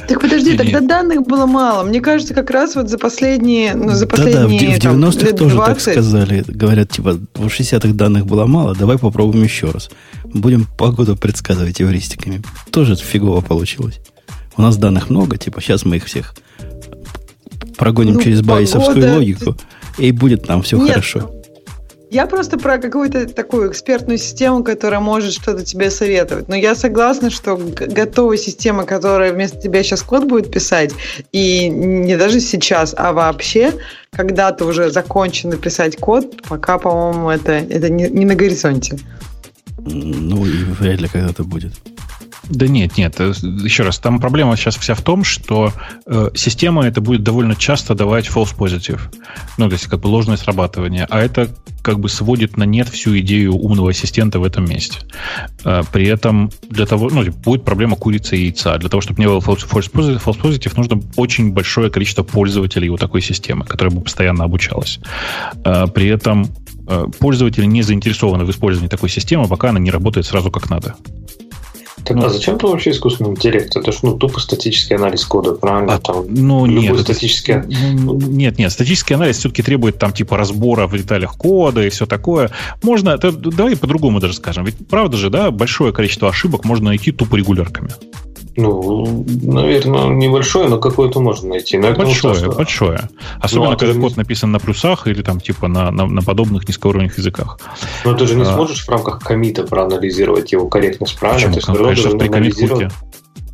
Так подожди, тогда данных было мало. Мне кажется, как раз вот за последние, ну, за последние Да-да, в 90-х тоже 20. так сказали. Говорят, типа, в 60-х данных было мало, давай попробуем еще раз. Будем погоду предсказывать эвристиками. Тоже фигово получилось. У нас данных много, типа, сейчас мы их всех прогоним ну, через байесовскую логику, и будет там все Нет, хорошо. Я просто про какую-то такую экспертную систему, которая может что-то тебе советовать. Но я согласна, что готовая система, которая вместо тебя сейчас код будет писать, и не даже сейчас, а вообще, когда ты уже закончен написать код, пока, по-моему, это, это не, не на горизонте. Ну, и вряд ли когда-то будет. Да нет, нет. Э, еще раз, там проблема сейчас вся в том, что э, система это будет довольно часто давать false positive. Ну, то есть как бы ложное срабатывание. А это как бы сводит на нет всю идею умного ассистента в этом месте. Э, при этом для того, ну, будет проблема курицы и яйца. Для того, чтобы не было false positive, false positive, нужно очень большое количество пользователей у такой системы, которая бы постоянно обучалась. Э, при этом э, пользователи не заинтересованы в использовании такой системы, пока она не работает сразу как надо. Так, ну, а зачем там вообще искусственный интеллект? Это же ну, тупо статический анализ кода, правильно? А, там, ну, нет, статический... Это, нет, нет, статический анализ все-таки требует там типа разбора в деталях кода и все такое. Можно, это, давай по-другому даже скажем. Ведь правда же, да, большое количество ошибок можно найти тупо регулярками. Ну, наверное, небольшое, но какое-то можно найти. Но большое, это большое. Особенно, ну, а когда код написан на плюсах или там типа на, на, на подобных низкоуровневых языках. Но ты же не а... сможешь в рамках комита проанализировать его корректность, правильно? Почему? Ты Конечно, в анализировать...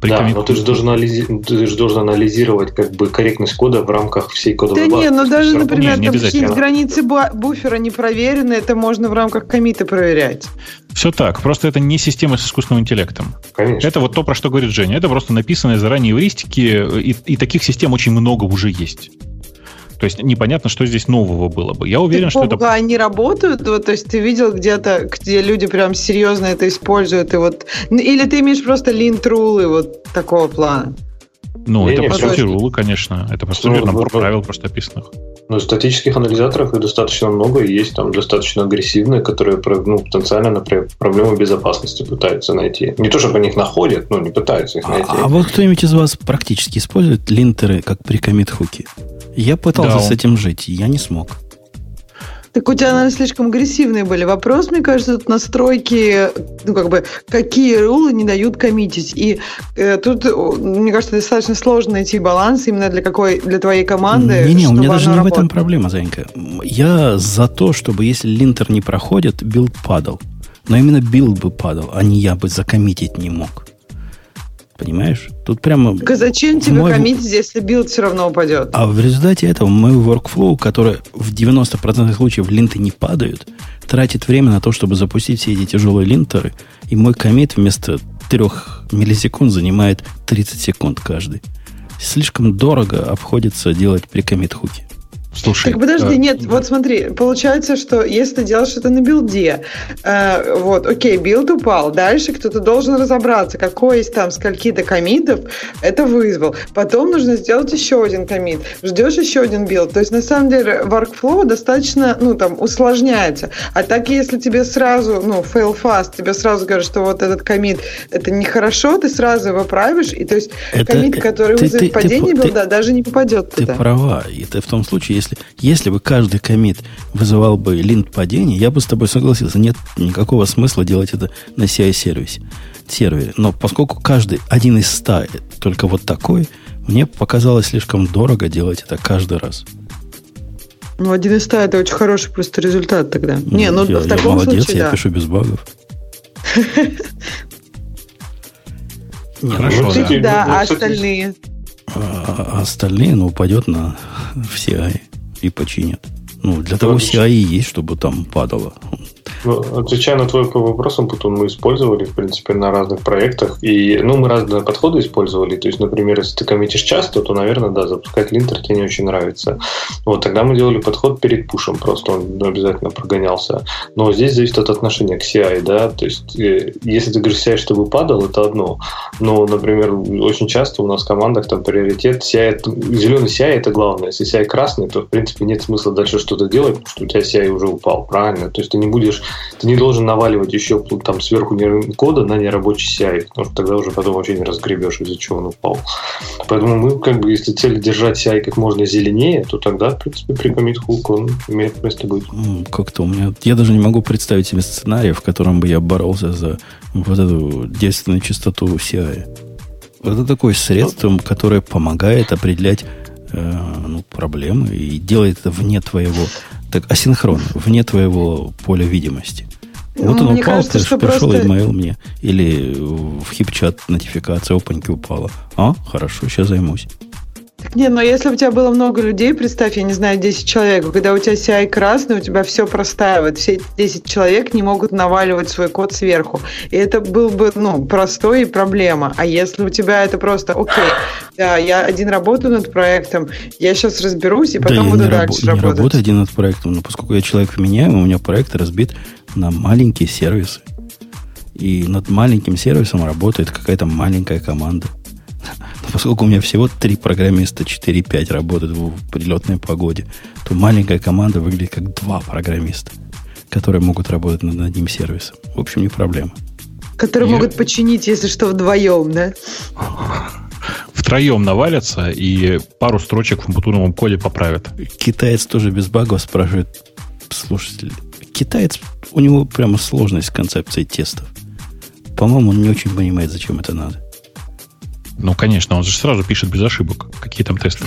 Да, но ты же, должен анализировать, ты же должен анализировать как бы корректность кода в рамках всей кодовой да базы. Да нет, ну даже, например, не, не там какие границы буфера не проверены, это можно в рамках комита проверять. Все так. Просто это не система с искусственным интеллектом. Конечно. Это вот то, про что говорит Женя. Это просто написанные заранее эвристики, и, и таких систем очень много уже есть. То есть непонятно, что здесь нового было бы. Я уверен, что это... они работают? Вот, то есть ты видел где-то, где люди прям серьезно это используют? И вот... Или ты имеешь просто линт-рулы вот такого плана? Ну, не, это не, по сути рулы, конечно. Это ну, набор правил просто описанных. Ну, статических анализаторов их достаточно много, и есть там достаточно агрессивные, которые ну, потенциально, например, проблемы безопасности пытаются найти. Не то, чтобы они их находят, но не пытаются их а, найти. А, а вот кто-нибудь из вас практически использует линтеры как pre-commit хуки? Я пытался да. с этим жить, я не смог. Так у тебя, наверное, слишком агрессивные были. Вопрос, мне кажется, тут настройки, ну, как бы, какие рулы не дают коммитить. И э, тут, мне кажется, достаточно сложно найти баланс именно для какой, для твоей команды. Не-не, у меня даже не работала. в этом проблема, Занька. Я за то, чтобы если линтер не проходит, билд падал. Но именно билд бы падал, а не я бы закоммитить не мог. Понимаешь? Тут прямо... Так а зачем тебе мой... коммитить, если билд все равно упадет? А в результате этого мой workflow, который в 90% случаев линты не падают, тратит время на то, чтобы запустить все эти тяжелые линтеры, и мой комит вместо 3 миллисекунд занимает 30 секунд каждый. Слишком дорого обходится делать при комит-хуке. Слушай, так подожди, э, нет, вот смотри, получается, что если ты делаешь это на билде, э, вот, окей, билд упал, дальше кто-то должен разобраться, какой из там скольки-то комитов это вызвал. Потом нужно сделать еще один комит, ждешь еще один билд. То есть, на самом деле, workflow достаточно, ну, там, усложняется. А так, если тебе сразу, ну, fail fast, тебе сразу говорят, что вот этот комит, это нехорошо, ты сразу его правишь, и то есть это, комит, который ты, вызовет ты, падение ты, билда, ты, даже не попадет ты туда. Ты права, и ты в том случае, если, если бы каждый комит вызывал бы линт падения, я бы с тобой согласился. Нет никакого смысла делать это на CI-сервисе. Сервере. Но поскольку каждый один из ста только вот такой, мне показалось слишком дорого делать это каждый раз. Ну, один из ста это очень хороший просто результат тогда. Ну, Не, ну я, в таком я молодец, случае, я да. пишу без багов. Хорошо, да. Да, а остальные? А, а остальные, ну, упадет на все и починят. Ну, для того CI есть, чтобы там падало. Ну, отвечая на твой вопрос, Путун, мы использовали, в принципе, на разных проектах. И, ну, мы разные подходы использовали. То есть, например, если ты коммитишь часто, то, наверное, да, запускать линтер тебе не очень нравится. Вот, тогда мы делали подход перед пушем, просто он обязательно прогонялся. Но здесь зависит от отношения к CI, да. То есть, э, если ты говоришь CI, чтобы падал, это одно. Но, например, очень часто у нас в командах там приоритет CI, зеленый CI это главное. Если CI красный, то, в принципе, нет смысла дальше что-то делать, потому что у тебя CI уже упал, правильно? То есть, ты не будешь ты не должен наваливать еще там сверху кода на нерабочий CI, потому что тогда уже потом вообще не разгребешь, из-за чего он упал. Поэтому мы, как бы, если цель держать CI как можно зеленее, то тогда, в принципе, при commit hook он имеет место быть. Как-то у меня... Я даже не могу представить себе сценарий, в котором бы я боролся за вот эту действенную частоту CI. Это такое средство, которое помогает определять э, ну, проблемы и делает это вне твоего так асинхронно, вне твоего поля видимости. Ну, вот он упал, кажется, что пришел просто... имейл мне. Или в хип-чат нотификация опаньки упала. А, хорошо, сейчас займусь. Не, но если у тебя было много людей, представь, я не знаю, 10 человек, когда у тебя CI красный, у тебя все простаивает. Все эти 10 человек не могут наваливать свой код сверху. И это был бы, ну, простой и проблема. А если у тебя это просто, окей, да, я один работаю над проектом, я сейчас разберусь и потом да, буду дальше раб- работать. Я работаю один над проектом, но поскольку я человек меняемый, у меня проект разбит на маленькие сервисы. И над маленьким сервисом работает какая-то маленькая команда. Поскольку у меня всего три программиста, 4-5 работают в прилетной погоде, то маленькая команда выглядит как два программиста, которые могут работать над одним сервисом. В общем, не проблема. Которые Я... могут починить, если что, вдвоем, да? Втроем навалятся и пару строчек в компьютерном коде поправят. Китаец тоже без багов спрашивает слушатель. Китаец, у него прямо сложность с концепцией тестов. По-моему, он не очень понимает, зачем это надо. Ну, конечно, он же сразу пишет без ошибок. Какие там тесты?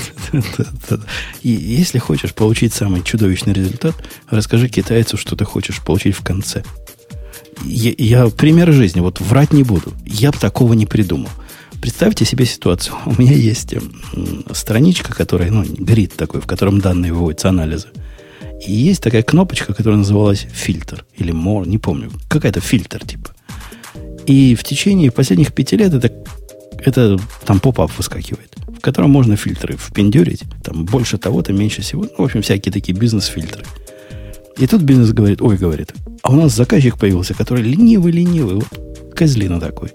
И если хочешь получить самый чудовищный результат, расскажи китайцу, что ты хочешь получить в конце. Я, я пример жизни, вот врать не буду. Я бы такого не придумал. Представьте себе ситуацию. У меня есть страничка, которая, ну, грид такой, в котором данные выводятся анализы. И есть такая кнопочка, которая называлась фильтр или more, не помню. Какая-то фильтр типа. И в течение последних пяти лет это, это там поп-ап выскакивает, в котором можно фильтры впендюрить. Там больше того-то, меньше всего. Ну, в общем, всякие такие бизнес-фильтры. И тут бизнес говорит, ой, говорит, а у нас заказчик появился, который ленивый-ленивый, вот козлина такой.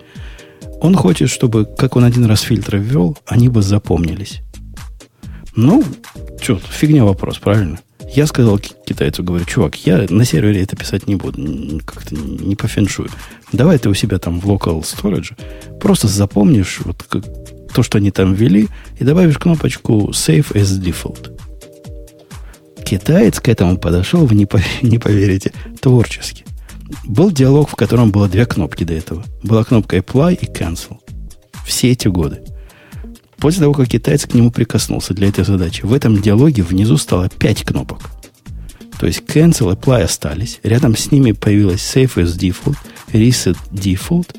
Он хочет, чтобы, как он один раз фильтры ввел, они бы запомнились. Ну, что, фигня вопрос, правильно? Я сказал китайцу, говорю, чувак, я на сервере это писать не буду, как-то не по феншую. Давай ты у себя там в local storage просто запомнишь вот как, то, что они там ввели, и добавишь кнопочку Save as Default. Китаец к этому подошел, вы не, не поверите, творчески. Был диалог, в котором было две кнопки до этого. Была кнопка Apply и Cancel. Все эти годы. После того, как китаец к нему прикоснулся для этой задачи, в этом диалоге внизу стало 5 кнопок. То есть cancel, apply остались. Рядом с ними появилась save as default, reset default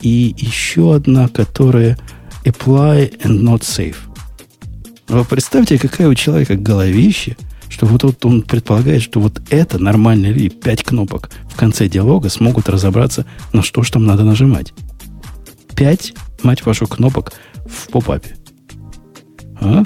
и еще одна, которая apply and not save. Вы представьте, какая у человека головище, что вот тут он предполагает, что вот это нормальные люди, 5 кнопок в конце диалога смогут разобраться, на что же там надо нажимать. 5, мать вашу, кнопок в попапе. А?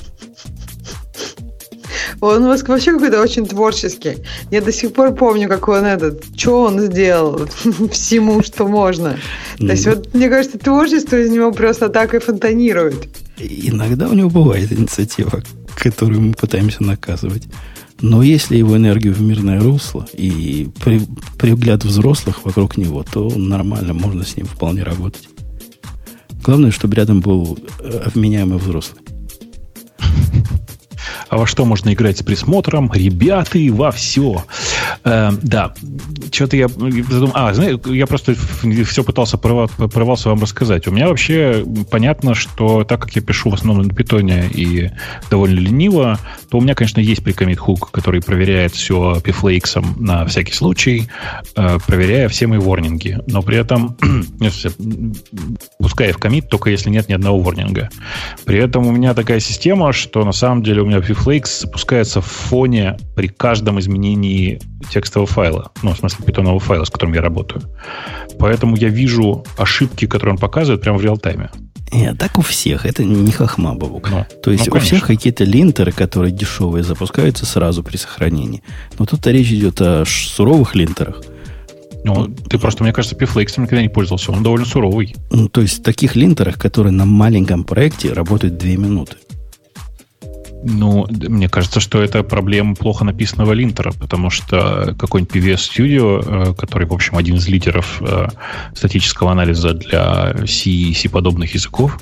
Он вообще какой-то очень творческий. Я до сих пор помню, как он этот, что он сделал всему, что можно. То есть, вот, мне кажется, творчество из него просто так и фонтанирует. Иногда у него бывает инициатива, которую мы пытаемся наказывать. Но если его энергию в мирное русло и при, при взгляд взрослых вокруг него, то нормально, можно с ним вполне работать. Главное, чтобы рядом был э, вменяемый взрослый. А во что можно играть с присмотром? Ребята, во все. Э, да, что-то я задумал. А, знаете, я просто все пытался порывался вам рассказать. У меня вообще понятно, что так как я пишу в основном на питоне и довольно лениво, то у меня, конечно, есть прикомит хук, который проверяет все пифлейксом на всякий случай, э, проверяя все мои ворнинги. Но при этом пускай в комит, только если нет ни одного ворнинга. При этом у меня такая система, что на самом деле у меня Pflakes запускается в фоне при каждом изменении текстового файла. Ну, в смысле, питонового файла, с которым я работаю. Поэтому я вижу ошибки, которые он показывает прямо в реал-тайме. Нет, так у всех. Это не хохма, Бабук. Ну, То есть ну, у всех какие-то линтеры, которые дешевые, запускаются сразу при сохранении. Но тут речь идет о суровых линтерах. Ну, ты просто, мне кажется, Pflakes никогда не пользовался. Он довольно суровый. Ну, то есть таких линтерах, которые на маленьком проекте работают две минуты. Ну, мне кажется, что это проблема плохо написанного линтера, потому что какой-нибудь PVS Studio, э, который, в общем, один из лидеров э, статического анализа для C и C-подобных языков,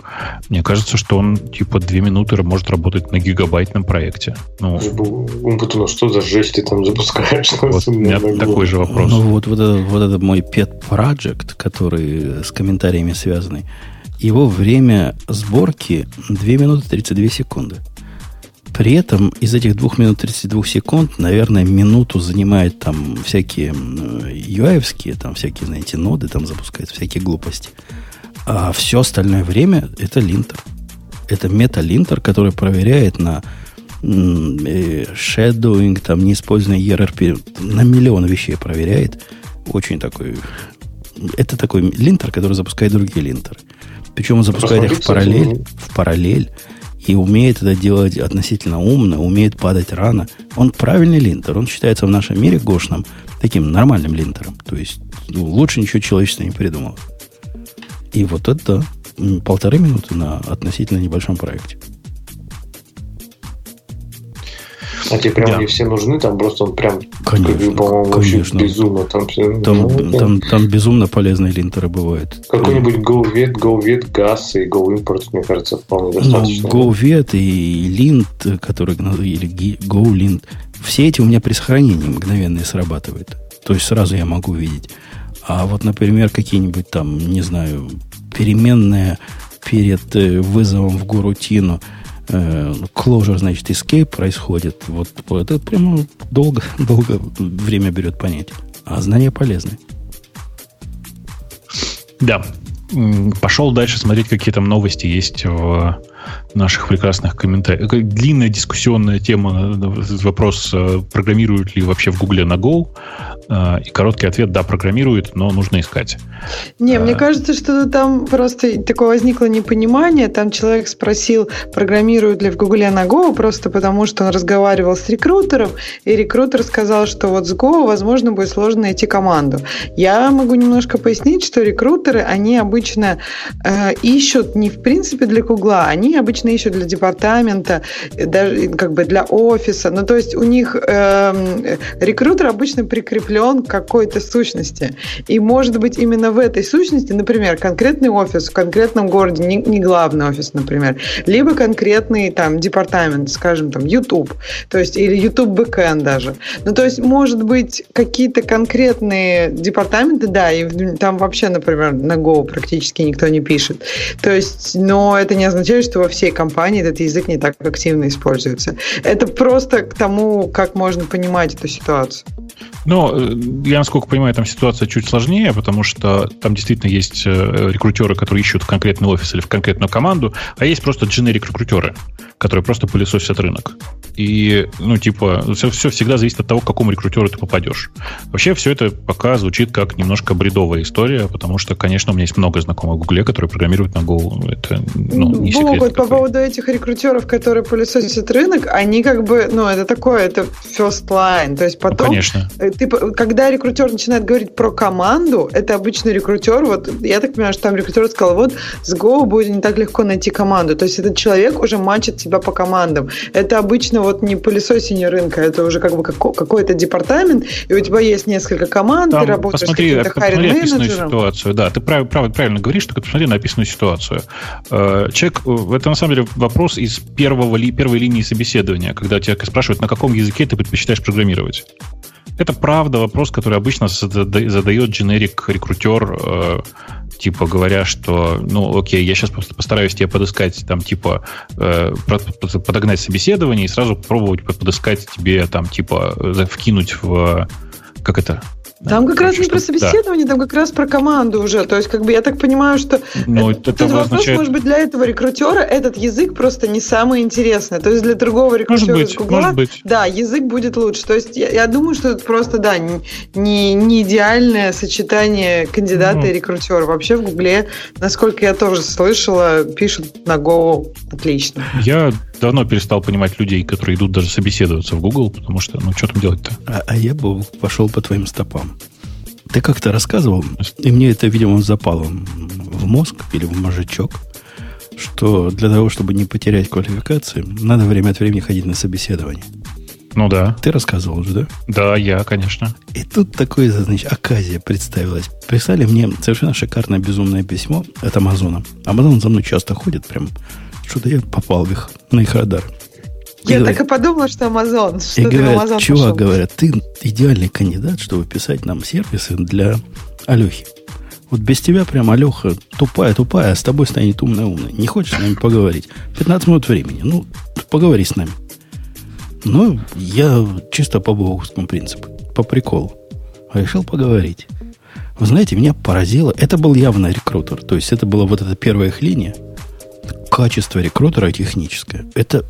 мне кажется, что он типа две минуты может работать на гигабайтном проекте. Ну, ну что за жесть ты там запускаешь? Вот у меня такой же вопрос. Ну, вот, вот, это, вот это мой pet project, который с комментариями связанный, его время сборки 2 минуты 32 секунды. При этом из этих 2 минут 32 секунд, наверное, минуту занимает там всякие UI, там всякие, знаете, ноды там запускают, всякие глупости. А все остальное время это линтер. Это мета-линтер, который проверяет на shadowing, там, не используя ERP, на миллион вещей проверяет. Очень такой... Это такой линтер, который запускает другие линтеры. Причем он запускает их в параллель, в параллель и умеет это делать относительно умно, умеет падать рано. Он правильный линтер. Он считается в нашем мире гошным таким нормальным линтером. То есть ну, лучше ничего человечество не придумало. И вот это полторы минуты на относительно небольшом проекте. А тебе прям да. не все нужны, там просто он прям, конечно, по-моему, конечно. безумно. Там, там, ну, там, там безумно полезные линтеры бывают. Какой-нибудь GoVet, GoVet Gas и GoImport, мне кажется, вполне ну, достаточно. Ну, GoVet и Lint, который, или GoLint, все эти у меня при сохранении мгновенно срабатывают. То есть сразу я могу видеть. А вот, например, какие-нибудь там, не знаю, переменные перед э, вызовом в горутину – э, closure, значит, escape происходит. Вот это прямо долго, долго время берет понять. А знания полезны. Да. Пошел дальше смотреть, какие там новости есть в наших прекрасных комментариях. Длинная дискуссионная тема, вопрос, э, программируют ли вообще в Гугле на Go. Э, и короткий ответ, да, программируют, но нужно искать. Не, мне э, кажется, что там просто такое возникло непонимание. Там человек спросил, программируют ли в Гугле на Go, просто потому что он разговаривал с рекрутером, и рекрутер сказал, что вот с Go, возможно, будет сложно найти команду. Я могу немножко пояснить, что рекрутеры, они обычно э, ищут не в принципе для Гугла, они обычно ищут для департамента, даже как бы для офиса. Ну, то есть у них э, рекрутер обычно прикреплен к какой-то сущности. И может быть именно в этой сущности, например, конкретный офис в конкретном городе, не, не главный офис, например, либо конкретный там департамент, скажем, там YouTube, то есть или YouTube backend даже. Ну, то есть, может быть, какие-то конкретные департаменты, да, и там вообще, например, на Go практически никто не пишет. То есть, но это не означает, что во всей компании этот язык не так активно используется. Это просто к тому, как можно понимать эту ситуацию. Но э, я, насколько понимаю, там ситуация чуть сложнее, потому что там действительно есть э, рекрутеры, которые ищут в конкретный офис или в конкретную команду, а есть просто дженерик-рекрутеры, которые просто пылесосят рынок. И, ну, типа, все, все всегда зависит от того, к какому рекрутеру ты попадешь. Вообще, все это пока звучит как немножко бредовая история, потому что, конечно, у меня есть много знакомых в Гугле, которые программируют на Go. Это, ну, не секрет. Богут, по поводу этих рекрутеров, которые пылесосят рынок, они как бы, ну, это такое, это first line. То есть потом... Ну, конечно. Э, ты, когда рекрутер начинает говорить про команду, это обычный рекрутер, вот я так понимаю, что там рекрутер сказал, вот с Go будет не так легко найти команду. То есть этот человек уже мачит тебя по командам. Это обычно вот не пылесосение рынка, это уже как бы какой-то департамент, и у тебя есть несколько команд, Там, ты работаешь посмотри, с каким-то посмотри описанную ситуацию. Да, ты прав, прав, правильно говоришь, только посмотри на описанную ситуацию. Э, человек, э, это на самом деле вопрос из первого, первой линии собеседования, когда тебя спрашивают, на каком языке ты предпочитаешь программировать. Это правда вопрос, который обычно задает дженерик рекрутер, э, типа говоря, что, ну, окей, я сейчас просто постараюсь тебе подыскать, там, типа, э, подогнать собеседование и сразу пробовать подыскать тебе, там, типа, вкинуть в, как это, там как раз не про собеседование, там как раз про команду уже. То есть, как бы я так понимаю, что это, этот вопрос, может быть, для этого рекрутера этот язык просто не самый интересный. То есть для другого рекрутера может быть, Гугла, может быть. да, язык будет лучше. То есть я, я думаю, что это просто, да, не, не идеальное сочетание кандидата ну. и рекрутера. Вообще в Гугле, насколько я тоже слышала, пишут на Go отлично. Я давно перестал понимать людей, которые идут даже собеседоваться в Google, потому что, ну, что там делать-то? А, а я бы пошел по твоим стопам. Ты как-то рассказывал, и мне это, видимо, запало в мозг или в мозжечок, что для того, чтобы не потерять квалификации, надо время от времени ходить на собеседование. Ну да. Ты рассказывал уже, да? Да, я, конечно. И тут такое, значит, оказия представилась. Прислали мне совершенно шикарное безумное письмо от Амазона. Амазон за мной часто ходит, прям что-то я попал в их, на их радар. Я говорят, так и подумала, что Amazon. Что и говорят, Amazon чувак, пошел. говорят, ты идеальный кандидат, чтобы писать нам сервисы для Алехи. Вот без тебя прям Алеха тупая-тупая, а с тобой станет умная-умная. Не хочешь с нами поговорить? 15 минут времени. Ну, поговори с нами. Ну, я чисто по боговскому принципу, по приколу. Решил поговорить. Вы знаете, меня поразило. Это был явно рекрутер. То есть это была вот эта первая их линия качество рекрутера техническое. Это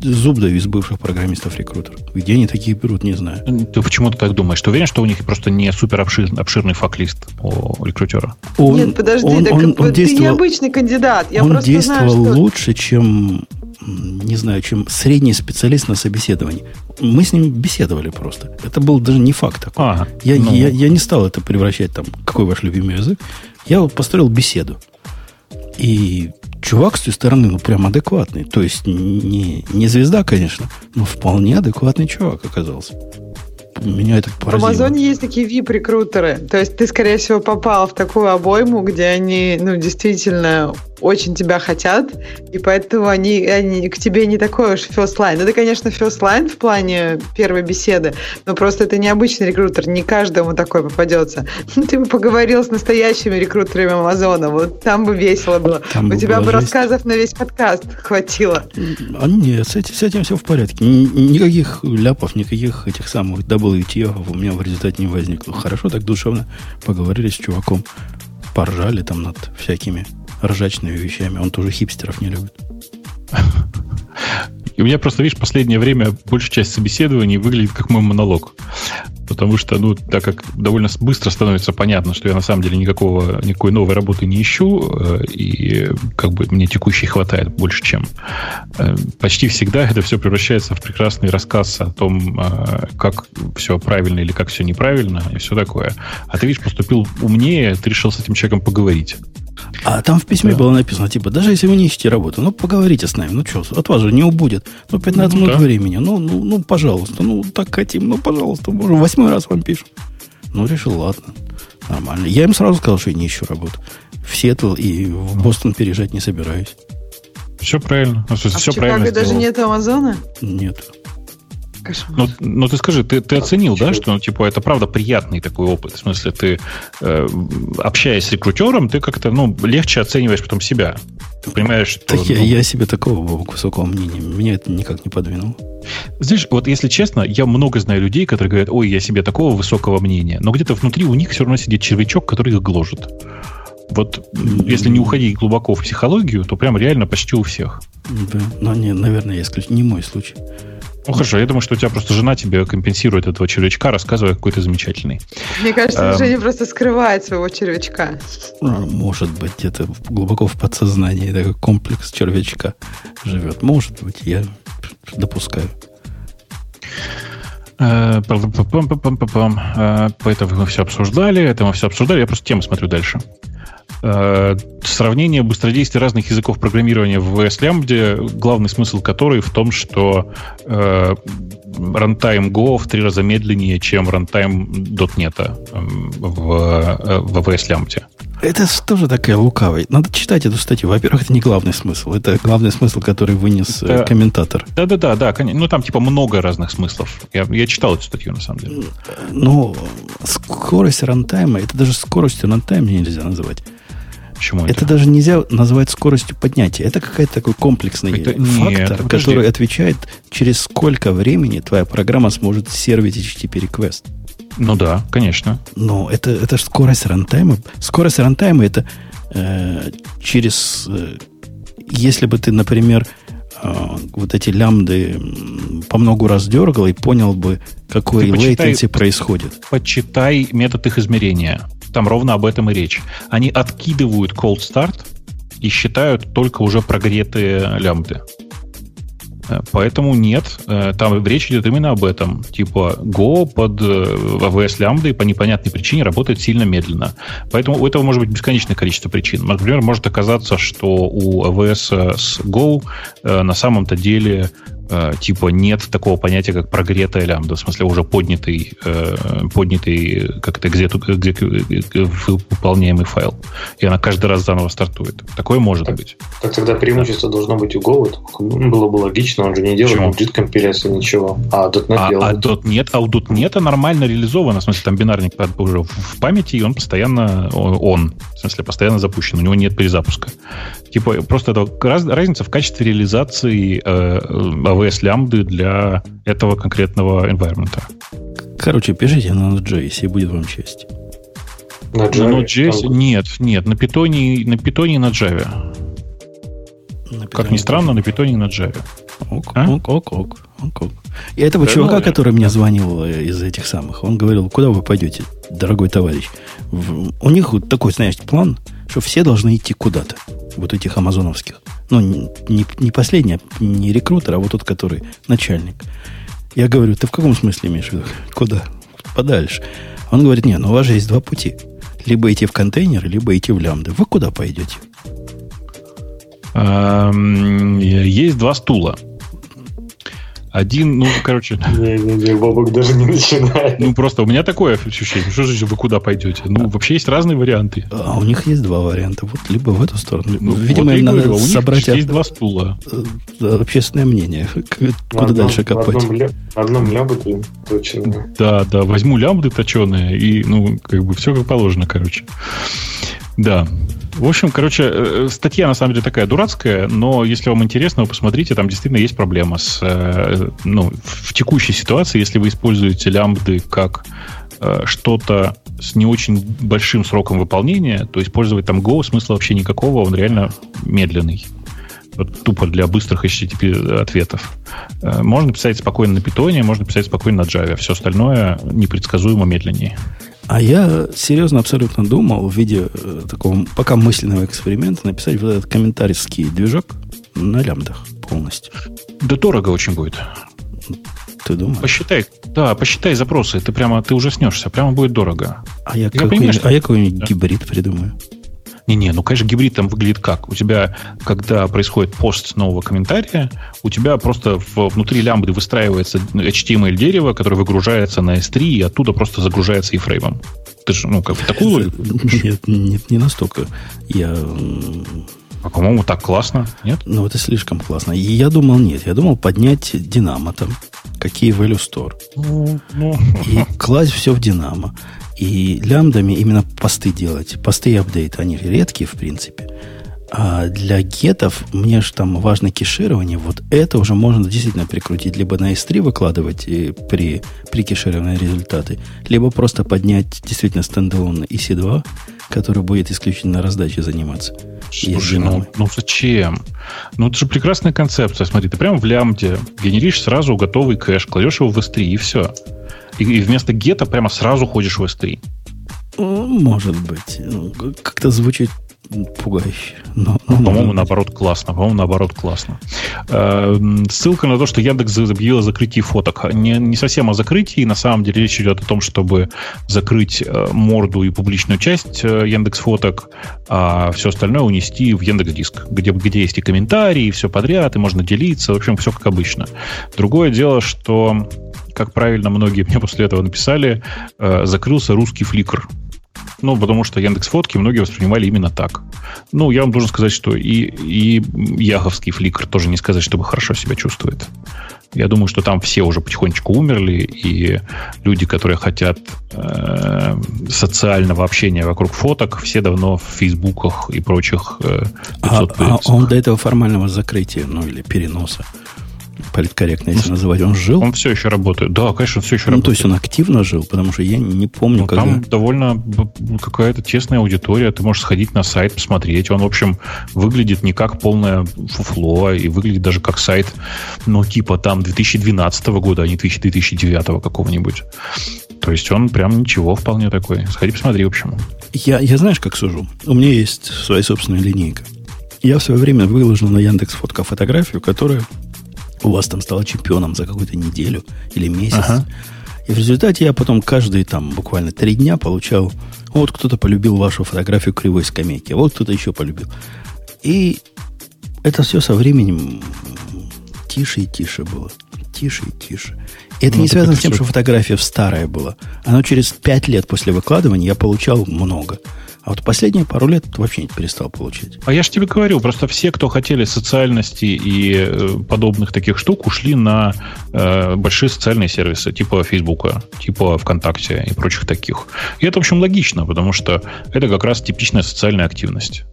зуб даю из бывших программистов рекрутеров. Где они такие берут, не знаю. Ты почему ты так думаешь? Ты уверен, что у них просто не супер обширный, обширный факт-лист у рекрутера? Он, Нет, подожди, он, так он, он ты действовал, необычный кандидат. Я он действовал знаю, что... лучше, чем не знаю, чем средний специалист на собеседовании. Мы с ним беседовали просто. Это был даже не факт такой. А, я, ну... я, я не стал это превращать там, какой ваш любимый язык. Я вот построил беседу. И чувак с той стороны, ну, прям адекватный. То есть не, не звезда, конечно, но вполне адекватный чувак оказался. Меня это поразило. В Амазоне есть такие VIP-рекрутеры. То есть ты, скорее всего, попал в такую обойму, где они, ну, действительно очень тебя хотят, и поэтому они, они к тебе не такой уж first line. Это, конечно, first line в плане первой беседы, но просто это необычный рекрутер, не каждому такой попадется. Ну, ты бы поговорил с настоящими рекрутерами Амазона, вот там бы весело было. Там У тебя бы рассказов на весь подкаст хватило. А нет, с этим, с этим все в порядке. Никаких ляпов, никаких этих самых WTF у меня в результате не возникло. Хорошо, так душевно поговорили с чуваком, поржали там над всякими ржачными вещами. Он тоже хипстеров не любит. И у меня просто, видишь, последнее время большая часть собеседований выглядит как мой монолог. Потому что, ну, так как довольно быстро становится понятно, что я на самом деле никакого, никакой новой работы не ищу, э, и как бы мне текущей хватает больше, чем. Э, почти всегда это все превращается в прекрасный рассказ о том, э, как все правильно или как все неправильно, и все такое. А ты, видишь, поступил умнее, ты решил с этим человеком поговорить. А там в письме да. было написано, типа, даже если вы не ищете работу, ну, поговорите с нами. Ну, что, от вас же не убудет. Ну, 15 ну, минут да. времени. Ну, ну, ну, пожалуйста. Ну, так хотим. Ну, пожалуйста. Уже восьмой раз вам пишем. Ну, решил, ладно. Нормально. Я им сразу сказал, что я не ищу работу. В Сиэтл и в Бостон переезжать не собираюсь. Все правильно. Ну, а все в правильно даже нет Амазона? Нет. Кошмар. Ну, ну ты скажи, ты, ты оценил, да, что ну, типа это правда приятный такой опыт. В смысле, ты э, общаясь с рекрутером, ты как-то ну, легче оцениваешь потом себя. Ты понимаешь, что. Так ну, я, я себе такого высокого мнения. Меня это никак не подвинуло. Знаешь, вот если честно, я много знаю людей, которые говорят, ой, я себе такого высокого мнения. Но где-то внутри у них все равно сидит червячок, который их гложет. Вот если не уходить глубоко в психологию, то прям реально почти у всех. Да, но не, наверное, исключ... не мой случай. Ну хорошо, я думаю, что у тебя просто жена тебе компенсирует этого червячка, рассказывая, какой ты замечательный. Мне кажется, а, Женя просто скрывает своего червячка. Ну, может быть, где-то глубоко в подсознании такой комплекс червячка живет. Может быть, я допускаю. Э, э, поэтому мы все обсуждали, это мы все обсуждали. Я просто тему смотрю дальше. Э, сравнение быстродействия разных языков программирования в VS Lambda, главный смысл которой в том, что э, runtime Go в три раза медленнее, чем runtime .NET эм, в, э, в VS Lambda. Это тоже такая лукавая. Надо читать эту статью. Во-первых, это не главный смысл. Это главный смысл, который вынес да. комментатор. Да-да-да, да. Ну, там типа много разных смыслов. Я, я читал эту статью, на самом деле. Ну, скорость рантайма, это даже скоростью рантайма нельзя называть. Почему это? Это даже нельзя назвать скоростью поднятия. Это какой-то такой комплексный это, фактор, нет, который отвечает, через сколько времени твоя программа сможет сервить HTTP request. Ну да, конечно. Но это, это же скорость рантайма. Скорость рантайма это э, через... Э, если бы ты, например, вот эти лямды по много раз дергал и понял бы, какой latency происходит. Почитай метод их измерения. Там ровно об этом и речь. Они откидывают cold start и считают только уже прогретые лямбды. Э, поэтому нет, э, там речь идет именно об этом. Типа Go под AWS э, лямбдой по непонятной причине работает сильно медленно. Поэтому у этого может быть бесконечное количество причин. Например, может оказаться, что у AWS с Go на самом-то деле э, типа нет такого понятия, как прогретая лямбда, в смысле уже поднятый, э, поднятый как-то где, где, где выполняемый файл. И она каждый раз заново стартует. Такое может так, быть. Так тогда преимущество да. должно быть у Go. Было бы логично, он же не делает JIT компиляции, ничего. А .NET а, делает. А .NET, а у .NET нормально реализовано. В смысле, там бинарник уже в памяти, и он постоянно он. В смысле, постоянно запущен. У него нет перезапуска. Типа, просто это раз, разница в качестве реализации э, AWS лямбды для этого конкретного environment. Короче, пишите на Node.js, и будет вам счастье. На Java? На Node.js? Нет, нет, на Python, на Python и на Java. Как ни странно, на питоне и на Java. Ок, а? ок, ок, ок, ок, ок. И этого да, чувака, ну, который мне звонил э, из этих самых, он говорил, куда вы пойдете, дорогой товарищ? У них вот такой, знаешь, план, что все должны идти куда-то. Вот этих амазоновских. Ну, не, не последний, а не рекрутер, а вот тот, который начальник. Я говорю, ты в каком смысле имеешь в виду? Куда? Подальше. Он говорит, нет, ну у вас же есть два пути. Либо идти в контейнер, либо идти в лямбды. Вы куда пойдете? Есть два стула. Один, ну, короче... Не-не-не, Бобок даже не начинает. Ну, просто у меня такое ощущение. Что же вы куда пойдете? Ну, вообще есть разные варианты. А у них есть два варианта. Вот либо в эту сторону. Ну, Видимо, вот им надо говорю, собрать... есть два стула. Э, общественное мнение. Куда одном, дальше копать? В одном, одном лямбды точеные. Да, да, возьму лямбды точеные и, ну, как бы все как положено, короче. Да. В общем, короче, э, э, статья на самом деле такая дурацкая, но если вам интересно, вы посмотрите, там действительно есть проблема с, э, ну, в текущей ситуации, если вы используете лямбды как что-то с не очень большим сроком выполнения, то использовать там Go смысла вообще никакого, он реально медленный. Вот тупо для быстрых HTTP ответов. Можно писать спокойно на питоне, можно писать спокойно на Java. Все остальное непредсказуемо медленнее. А я серьезно абсолютно думал в виде э, такого пока мысленного эксперимента написать вот этот комментарийский движок на лямдах полностью. Да дорого очень будет. Ты думаешь? Посчитай, да, посчитай запросы, ты прямо, ты ужаснешься, прямо будет дорого. А я, я какой, а я какой-нибудь да. гибрид придумаю. Не-не, ну, конечно, гибрид там выглядит как? У тебя, когда происходит пост нового комментария, у тебя просто внутри лямбды выстраивается HTML-дерево, которое выгружается на S3, и оттуда просто загружается и фреймом. Ты же, ну, как такую... Нет, нет, не настолько. Я... А, по-моему, так классно, нет? Ну, это слишком классно. И я думал, нет. Я думал поднять Динамо там. Какие value store. Ну, ну. И класть все в Динамо. И лямдами именно посты делать. Посты и апдейты, они редкие, в принципе. А для гетов мне же там важно кеширование. Вот это уже можно действительно прикрутить. Либо на S3 выкладывать при, при кешировании результаты, либо просто поднять действительно стендалон EC2, который будет исключительно раздачей заниматься. Слушай, ну, ну зачем? Ну, это же прекрасная концепция. Смотри, ты прямо в лямде генеришь сразу готовый кэш, кладешь его в S3 и все. И, и вместо гета прямо сразу ходишь в S3. Может быть. Ну, как-то звучит пугающе. Но, но по-моему, наоборот, классно. По-моему, наоборот, классно. Э, ссылка на то, что Яндекс объявил о закрытии фоток. Не, не совсем о закрытии. На самом деле речь идет о том, чтобы закрыть э, морду и публичную часть э, Яндекс фоток, а все остальное унести в Яндекс Диск, где, где есть и комментарии, и все подряд, и можно делиться. В общем, все как обычно. Другое дело, что как правильно многие мне после этого написали, э, закрылся русский фликр. Ну, потому что Яндекс Фотки многие воспринимали именно так. Ну, я вам должен сказать, что и, и Яховский фликр тоже не сказать, чтобы хорошо себя чувствует. Я думаю, что там все уже потихонечку умерли, и люди, которые хотят э, социального общения вокруг фоток, все давно в фейсбуках и прочих э, а, а он до этого формального закрытия, ну или переноса политкорректно, если ну, называть, он жил? Он все еще работает. Да, конечно, он все еще ну, работает. то есть он активно жил, потому что я не помню, ну, когда... Там довольно какая-то тесная аудитория. Ты можешь сходить на сайт, посмотреть. Он, в общем, выглядит не как полное фуфло, и выглядит даже как сайт, ну, типа там 2012 года, а не 2009 какого-нибудь. То есть он прям ничего вполне такой. Сходи, посмотри, в общем. Я, я знаешь, как сужу? У меня есть своя собственная линейка. Я в свое время выложил на Яндекс Фотка фотографию, которая у вас там стала чемпионом за какую-то неделю или месяц. Ага. И в результате я потом каждые там буквально три дня получал, вот кто-то полюбил вашу фотографию кривой скамейки, вот кто-то еще полюбил. И это все со временем тише и тише было. Тише и тише. И это ну, не связано с тем, что фотография старая была. Оно через пять лет после выкладывания я получал много. А вот последние пару лет вообще не перестал получать. А я же тебе говорил, просто все, кто хотели социальности и э, подобных таких штук, ушли на э, большие социальные сервисы, типа Фейсбука, типа ВКонтакте и прочих таких. И это, в общем, логично, потому что это как раз типичная социальная активность.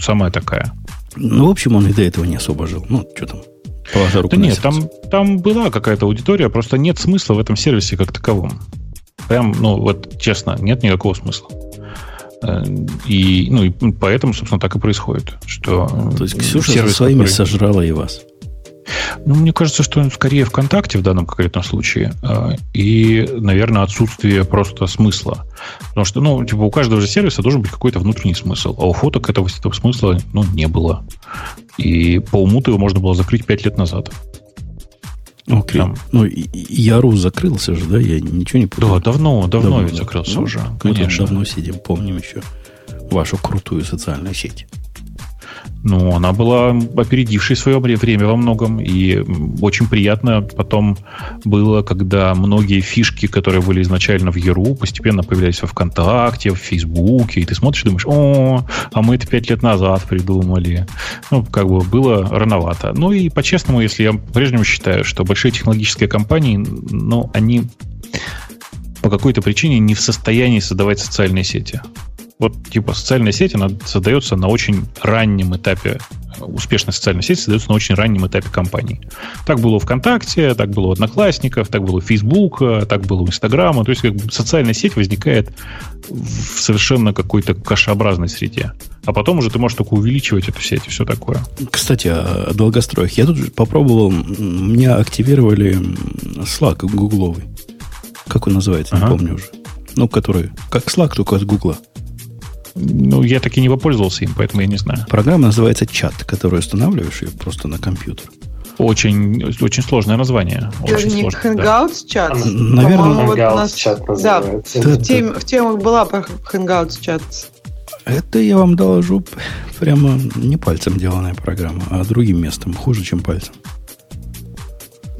Самая такая. Ну, в общем, он и до этого не особо жил. Ну, что там, положа руку да нет, там, там была какая-то аудитория, просто нет смысла в этом сервисе как таковом. Прям, ну, вот честно, нет никакого смысла. Э, и, ну, и поэтому, собственно, так и происходит. Что То есть Ксюша сервис, со своими который... сожрала и вас. Ну, мне кажется, что скорее ВКонтакте в данном конкретном случае. Э, и, наверное, отсутствие просто смысла. Потому что, ну, типа, у каждого же сервиса должен быть какой-то внутренний смысл. А у фоток этого, этого смысла, ну, не было. И по уму его можно было закрыть 5 лет назад. Окей. Там. Ну, Яру закрылся же, да? Я ничего не понял. Да, давно, давно, давно ведь закрылся ну, уже. Конечно. Мы давно сидим, помним еще вашу крутую социальную сеть. Ну, она была опередившей свое время во многом, и очень приятно потом было, когда многие фишки, которые были изначально в Яру, постепенно появлялись во ВКонтакте, в Фейсбуке, и ты смотришь и думаешь, о, а мы это пять лет назад придумали. Ну, как бы было рановато. Ну и по-честному, если я по-прежнему считаю, что большие технологические компании, ну, они по какой-то причине не в состоянии создавать социальные сети. Вот, типа, социальная сеть, она создается на очень раннем этапе успешная социальная сеть создается на очень раннем этапе компании. Так было у ВКонтакте, так было у Одноклассников, так было у Фейсбука, так было у Инстаграма. То есть как бы социальная сеть возникает в совершенно какой-то кашеобразной среде. А потом уже ты можешь только увеличивать эту сеть и все такое. Кстати, о долгостроях. Я тут попробовал, меня активировали Slack гугловый. Как он называется, ага. не помню уже. Ну, который, как Slack, только от Гугла. Ну, я таки не попользовался им, поэтому я не знаю. Программа называется чат, которую устанавливаешь ее просто на компьютер. Очень, очень сложное название. Это очень не Hangouts чат? Наверное, вот у нас, чат называется. Да, в, тем, в темах была про Hangouts чат. Это я вам доложу прямо не пальцем деланная программа, а другим местом, хуже, чем пальцем.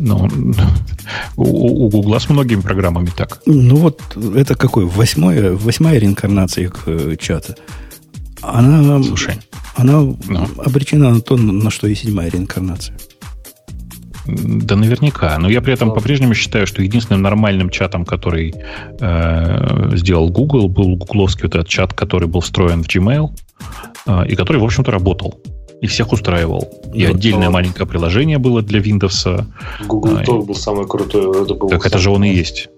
Ну, у, у Гугла с многими программами так. Ну вот, это какой? Восьмая, восьмая реинкарнация их э, чата. Она, Слушай, она ну. обречена на то, на что и седьмая реинкарнация. Да, наверняка. Но я при этом по-прежнему считаю, что единственным нормальным чатом, который э, сделал Google, был гугловский вот этот чат, который был встроен в Gmail, э, и который, в общем-то, работал и всех устраивал. И вот, отдельное маленькое приложение было для Windows. Google а, Talk был самый крутой. Это был так это же он и есть.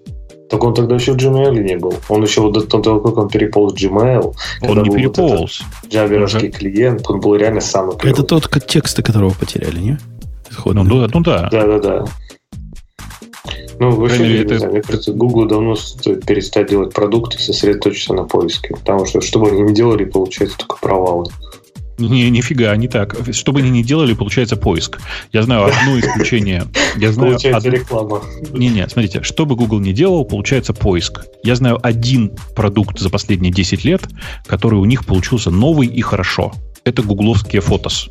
Так он тогда еще в Gmail не был. Он еще вот до того, как он переполз в Gmail. Он не переполз. Вот джаберовский уже... клиент, он был реально самый клевый. Это тот тексты, которого потеряли, не? Ну, ну, ну да. Да, да, да. Ну, вообще, это... знаю, мне кажется, Google давно стоит перестать делать продукты и сосредоточиться на поиске. Потому что, что бы они ни делали, получается только провалы. Не, нифига, не так. Что бы они ни делали, получается поиск. Я знаю одно исключение. Я знаю получается од... реклама. Не-не, смотрите, что бы Google ни делал, получается поиск. Я знаю один продукт за последние 10 лет, который у них получился новый и хорошо. Это гугловские фотос.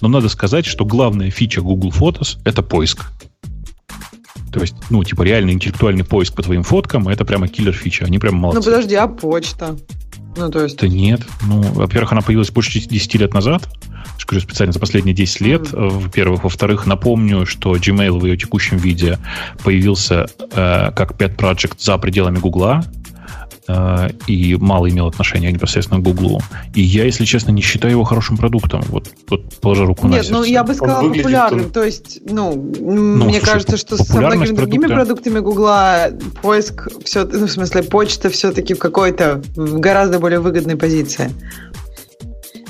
Но надо сказать, что главная фича Google Photos — это поиск. То есть, ну, типа, реальный интеллектуальный поиск по твоим фоткам — это прямо киллер фича. Они прямо молодцы. Ну, подожди, а почта? Ну, то есть... Да нет. Ну, во-первых, она появилась больше 10 лет назад. Я говорю, специально за последние 10 лет. Mm-hmm. Во-первых. Во-вторых, напомню, что Gmail в ее текущем виде появился э, как pet project за пределами Гугла. Э, и мало имел отношения непосредственно к Гуглу. И я, если честно, не считаю его хорошим продуктом. Вот, вот положа руку Нет, на сердце. ну я бы сказала популярным. Он... То есть, ну, ну мне слушай, кажется, что со многими другими продуктами Гугла поиск, все, ну, в смысле, почта все-таки в какой-то в гораздо более выгодной позиции.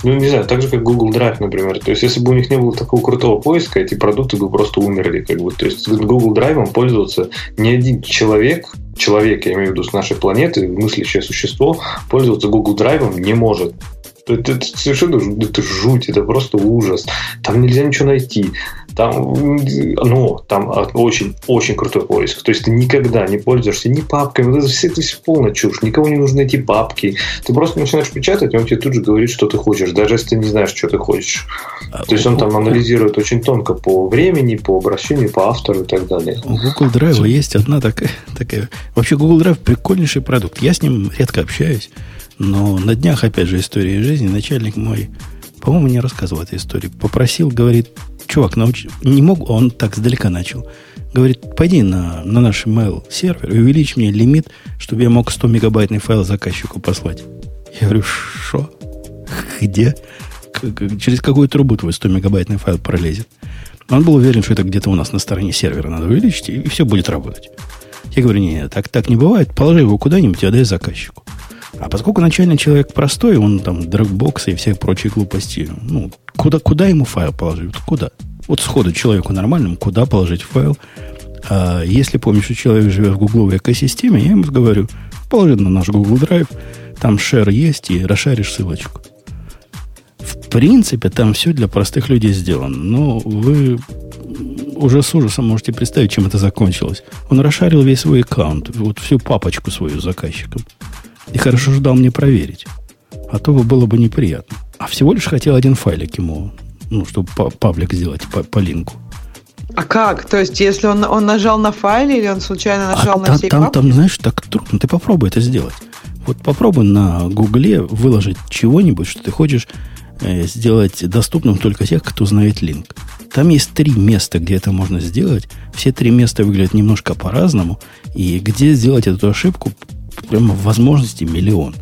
Ну, не знаю, так же, как Google Drive, например. То есть, если бы у них не было такого крутого поиска, эти продукты бы просто умерли. Как бы. То есть, Google Drive пользоваться ни один человек, человек, я имею в виду с нашей планеты, мыслящее существо, пользоваться Google Drive не может. Это, это совершенно это жуть, это просто ужас. Там нельзя ничего найти. Там, ну, там очень-очень крутой поиск. То есть ты никогда не пользуешься ни папками. Это все, это все полная чушь. Никому не нужны эти папки. Ты просто начинаешь печатать, и он тебе тут же говорит, что ты хочешь, даже если ты не знаешь, что ты хочешь. А То есть он там анализирует очень тонко по времени, по обращению, по автору и так далее. У Google Drive есть одна такая, такая... Вообще Google Drive прикольнейший продукт. Я с ним редко общаюсь. Но на днях, опять же, история жизни, начальник мой, по-моему, не рассказывал эту историю, попросил, говорит, чувак, научи, не мог, он так сдалека начал. Говорит, пойди на, на наш email сервер и увеличь мне лимит, чтобы я мог 100 мегабайтный файл заказчику послать. Я говорю, что? Где? Через какую трубу твой 100 мегабайтный файл пролезет? Он был уверен, что это где-то у нас на стороне сервера надо увеличить, и все будет работать. Я говорю, нет, так, так не бывает. Положи его куда-нибудь и отдай заказчику. А поскольку начальный человек простой, он там дрэгбоксы и все прочие глупости, ну, куда, куда ему файл положить? Куда? Вот сходу человеку нормальному, куда положить файл? А если помнишь, что человек живет в гугловой экосистеме, я ему говорю, положи на наш Google Drive, там шер есть, и расшаришь ссылочку. В принципе, там все для простых людей сделано. Но вы уже с ужасом можете представить, чем это закончилось. Он расшарил весь свой аккаунт, вот всю папочку свою с заказчиком. И хорошо ждал мне проверить. А то было бы неприятно. А всего лишь хотел один файлик ему, ну, чтобы паблик сделать по, по линку. А как? То есть, если он, он нажал на файле или он случайно а нажал а на там, все там, папки? там, знаешь, так трудно. Ты попробуй это сделать. Вот попробуй на Гугле выложить чего-нибудь, что ты хочешь э, сделать доступным только тех, кто знает линк. Там есть три места, где это можно сделать. Все три места выглядят немножко по-разному. И где сделать эту ошибку, прямо возможности миллион.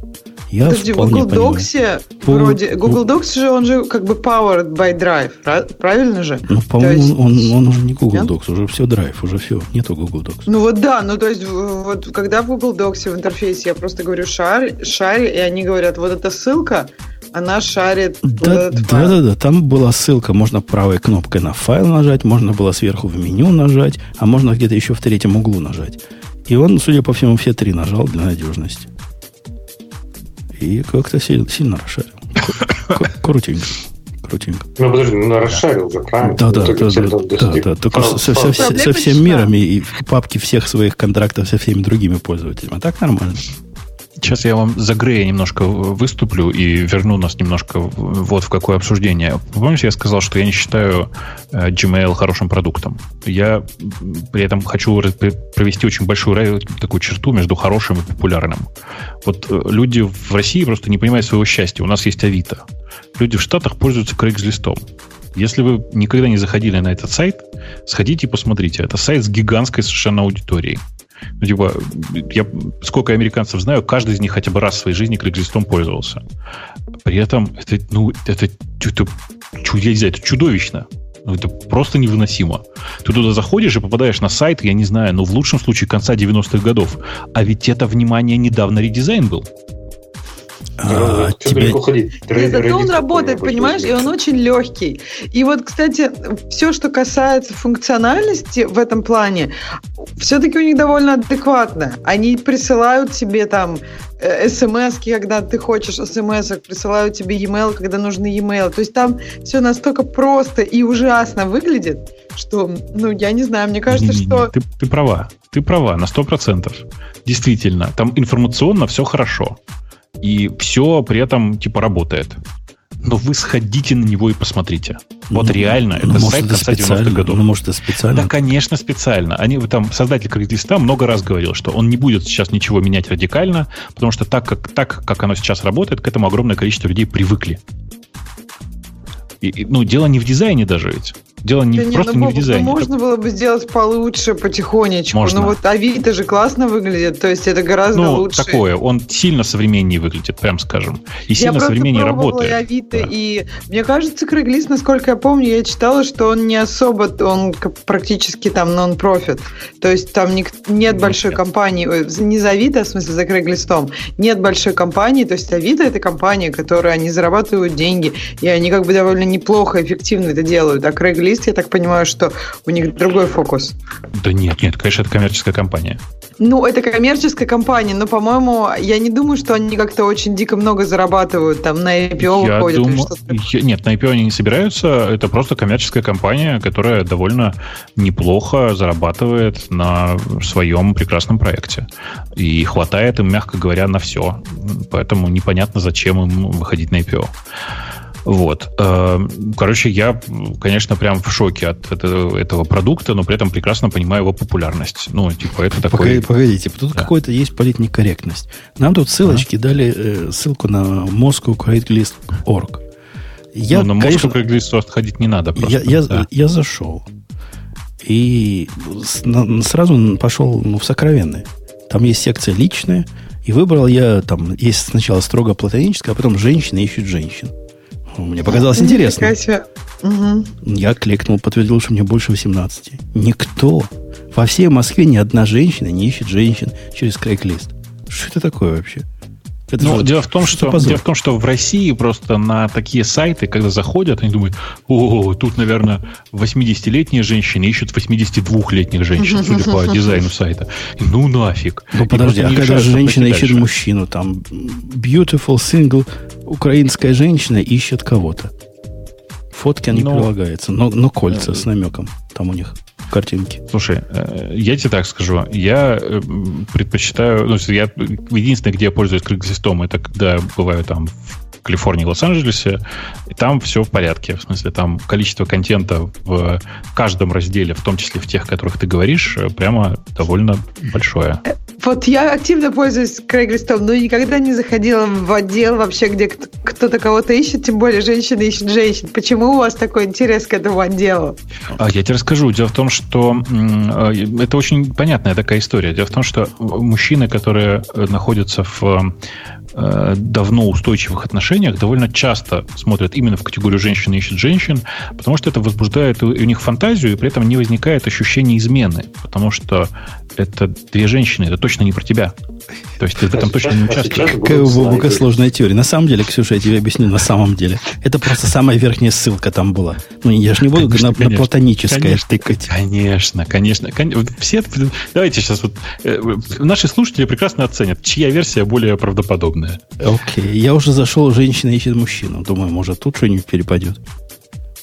Я Подожди, Google Docs вроде... Google Docs же, он же как бы powered by Drive, правильно же? Ну, по-моему, есть... он, он уже не Google Нет? Docs, уже все Drive, уже все, нету Google Docs. Ну вот да, ну то есть вот когда в Google Docs в интерфейсе я просто говорю шар, шаре, и они говорят, вот эта ссылка, она шарит да, вот да, да, да, там была ссылка, можно правой кнопкой на файл нажать, можно было сверху в меню нажать, а можно где-то еще в третьем углу нажать. И он, судя по всему, все три нажал для надежности. И как-то сильно, сильно расшарил. Крутенько. Крутенько. Ну, подожди, ну, расшарил же, правильно? Да, да, да, да, да, да, только со, со, со всем миром и папки всех своих контрактов со всеми другими пользователями. А так нормально. Сейчас я вам за Грея немножко выступлю и верну нас немножко вот в какое обсуждение. Помните, я сказал, что я не считаю э, Gmail хорошим продуктом. Я при этом хочу провести очень большую такую черту между хорошим и популярным. Вот э, люди в России просто не понимают своего счастья. У нас есть Авито. Люди в Штатах пользуются Craigslist. Если вы никогда не заходили на этот сайт, сходите и посмотрите. Это сайт с гигантской совершенно аудиторией. Ну, типа, я сколько американцев знаю, каждый из них хотя бы раз в своей жизни Craigslist пользовался. При этом это, ну, это, это, это, я не знаю, это чудовищно. Ну, это просто невыносимо. Ты туда заходишь и попадаешь на сайт, я не знаю, ну, в лучшем случае конца 90-х годов. А ведь это, внимание, недавно редизайн был. А, тебе... далеко ходить. Нет, зато он работает, понимаешь, и он очень легкий. И вот, кстати, все, что касается функциональности в этом плане, все-таки у них довольно адекватно. Они присылают тебе там э, смс, когда ты хочешь смс, присылают тебе e-mail, когда нужны e-mail. То есть там все настолько просто и ужасно выглядит, что, ну, я не знаю, мне кажется, не, не, что... Ты, ты права, ты права на 100%. Действительно, там информационно все хорошо и все при этом типа работает. Но вы сходите на него и посмотрите. Вот ну, реально, ну, это сайт конца 90-х годов. Ну, может, это специально? Да, конечно, специально. Они, там, создатель Craigslist много раз говорил, что он не будет сейчас ничего менять радикально, потому что так как, так, как оно сейчас работает, к этому огромное количество людей привыкли. И, ну, дело не в дизайне даже ведь. Дело не, да просто не, ну, не в дизайне. Ну, можно было бы сделать получше, потихонечку. Можно. Ну вот Авито же классно выглядит, то есть это гораздо ну, лучше. такое, он сильно современнее выглядит, прям скажем. И сильно я современнее работает. Я Авито, да. и мне кажется, Craigslist, насколько я помню, я читала, что он не особо, он практически там нон-профит. То есть там не, нет ну, большой нет. компании, не за Авито, в смысле за Craigslist, нет большой компании, то есть Авито это компания, которая они зарабатывают деньги, и они как бы довольно неплохо, эффективно это делают, а Craigslist лист, я так понимаю, что у них другой фокус. Да нет, нет, конечно, это коммерческая компания. Ну, это коммерческая компания, но, по-моему, я не думаю, что они как-то очень дико много зарабатывают, там на IPO я выходят. Думаю, я, нет, на IPO они не собираются, это просто коммерческая компания, которая довольно неплохо зарабатывает на своем прекрасном проекте. И хватает им, мягко говоря, на все. Поэтому непонятно, зачем им выходить на IPO. Вот. Э, короче, я, конечно, прям в шоке от этого, продукта, но при этом прекрасно понимаю его популярность. Ну, типа, это такой... Погодите, тут да. какой-то есть политнекорректность. Нам тут ссылочки а? дали э, ссылку на Moscow Craigslist.org. Я, ну, на Moscow конечно, Craigslist отходить не надо просто. Я, я, да. я зашел. И сразу пошел ну, в сокровенные. Там есть секция личная, и выбрал я, там есть сначала строго платоническая, а потом женщины ищут женщин. Мне показалось интересно. Угу. Я кликнул, подтвердил, что мне больше 18. Никто. Во всей Москве ни одна женщина не ищет женщин через Craigslist. Что это такое вообще? Это ну, дело в том, что, дело в том, что в России просто на такие сайты, когда заходят, они думают, о, тут, наверное, 80-летние женщины ищут 82-летних женщин, судя по дизайну сайта. Ну нафиг. Ну подожди, а когда женщина ищет дальше. мужчину, там beautiful single украинская женщина ищет кого-то. Фотки они но... прилагаются, но, но кольца с намеком там у них картинки. Слушай, э, я тебе так скажу. Я э, предпочитаю... Ну, я, единственное, где я пользуюсь Craigslist, это когда бываю там в Калифорнии, Лос-Анджелесе, и там все в порядке. В смысле, там количество контента в каждом разделе, в том числе в тех, о которых ты говоришь, э, прямо довольно большое. Вот я активно пользуюсь Craigslist, но никогда не заходила в отдел вообще, где кто-то кого-то ищет, тем более женщины ищут женщин. Почему у вас такой интерес к этому отделу? А, я тебе расскажу. Дело в том, что э, это очень понятная такая история. Дело в том, что мужчины, которые э, находятся в Э, давно устойчивых отношениях довольно часто смотрят именно в категорию женщины ищет женщин, потому что это возбуждает у них фантазию, и при этом не возникает ощущения измены, потому что это две женщины, это точно не про тебя. То есть ты в этом точно не участвуешь. Какая у сложная теория. На самом деле, Ксюша, я тебе объясню, на самом деле. Это просто самая верхняя ссылка там была. Ну, я же не буду конечно, на, конечно, на платоническое конечно, тыкать. Конечно, конечно. конечно. Все, давайте сейчас вот... Э, наши слушатели прекрасно оценят, чья версия более правдоподобная. Окей. Okay. Я уже зашел, женщина ищет мужчину. Думаю, может, тут что-нибудь перепадет.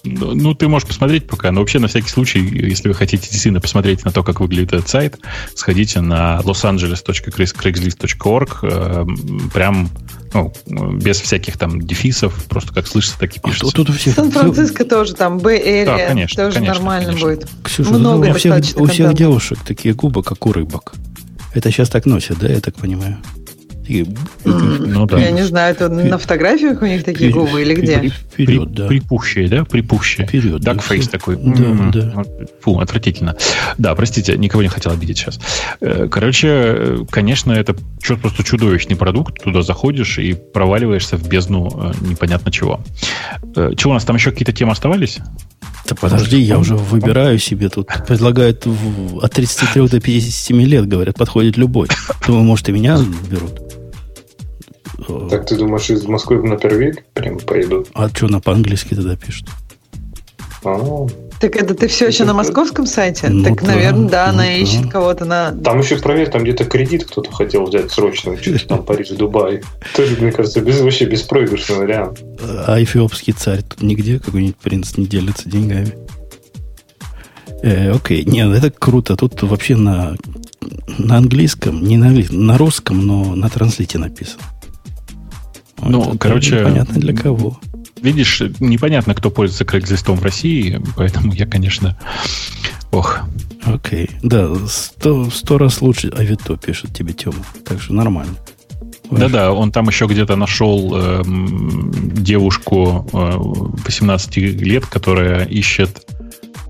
Ну, ну, ты можешь посмотреть пока, но вообще на всякий случай, если вы хотите действительно посмотреть на то, как выглядит этот сайт, сходите на losangeles.craigslist.org, э, прям ну, без всяких там дефисов, просто как слышится, так и а пишется. А тут у всех... Сан-Франциско тоже там, Б-Area, да, конечно, тоже конечно, нормально конечно. будет. Ксюша, Много у всех, у всех девушек такие губы, как у рыбок. Это сейчас так носят, да, я так понимаю? Ну, да. Я не знаю, это на фотографиях у них такие губы или где? Вперед, да. Припухшие, да? Припухшие. Вперед. Дакфейс такой. Да, да. Фу, отвратительно. Да, простите, никого не хотел обидеть сейчас. Э, короче, э, конечно, это просто чудовищный продукт. Туда заходишь и проваливаешься в бездну э, непонятно чего. Чего у нас там еще какие-то темы оставались? Да подожди, я уже выбираю себе тут. Предлагают от 33 до 57 лет, говорят, подходит любой. Думаю, может, и меня берут. Так ты думаешь, из Москвы на первик прям пойдут? А что на по-английски тогда пишут? А, так это ты все еще на московском сайте? Ну, так, да, наверное, да, ну, она да. ищет кого-то на... Там еще проверь, там где-то кредит кто-то хотел взять срочно, что-то там Париж, Дубай. Тоже, мне кажется, без, вообще беспроигрышный вариант. А эфиопский царь тут нигде какой-нибудь принц не делится деньгами? Э, окей, нет, это круто. Тут вообще на, на английском, не на английском, на русском, но на транслите написано. Ну, это короче... Непонятно для кого. Видишь, непонятно, кто пользуется Craigslist в России, поэтому я, конечно... Ох. Окей. Okay. Да, сто, сто раз лучше Авито пишет тебе Тема. Так что нормально. Да-да, он там еще где-то нашел э, девушку э, 18 лет, которая ищет...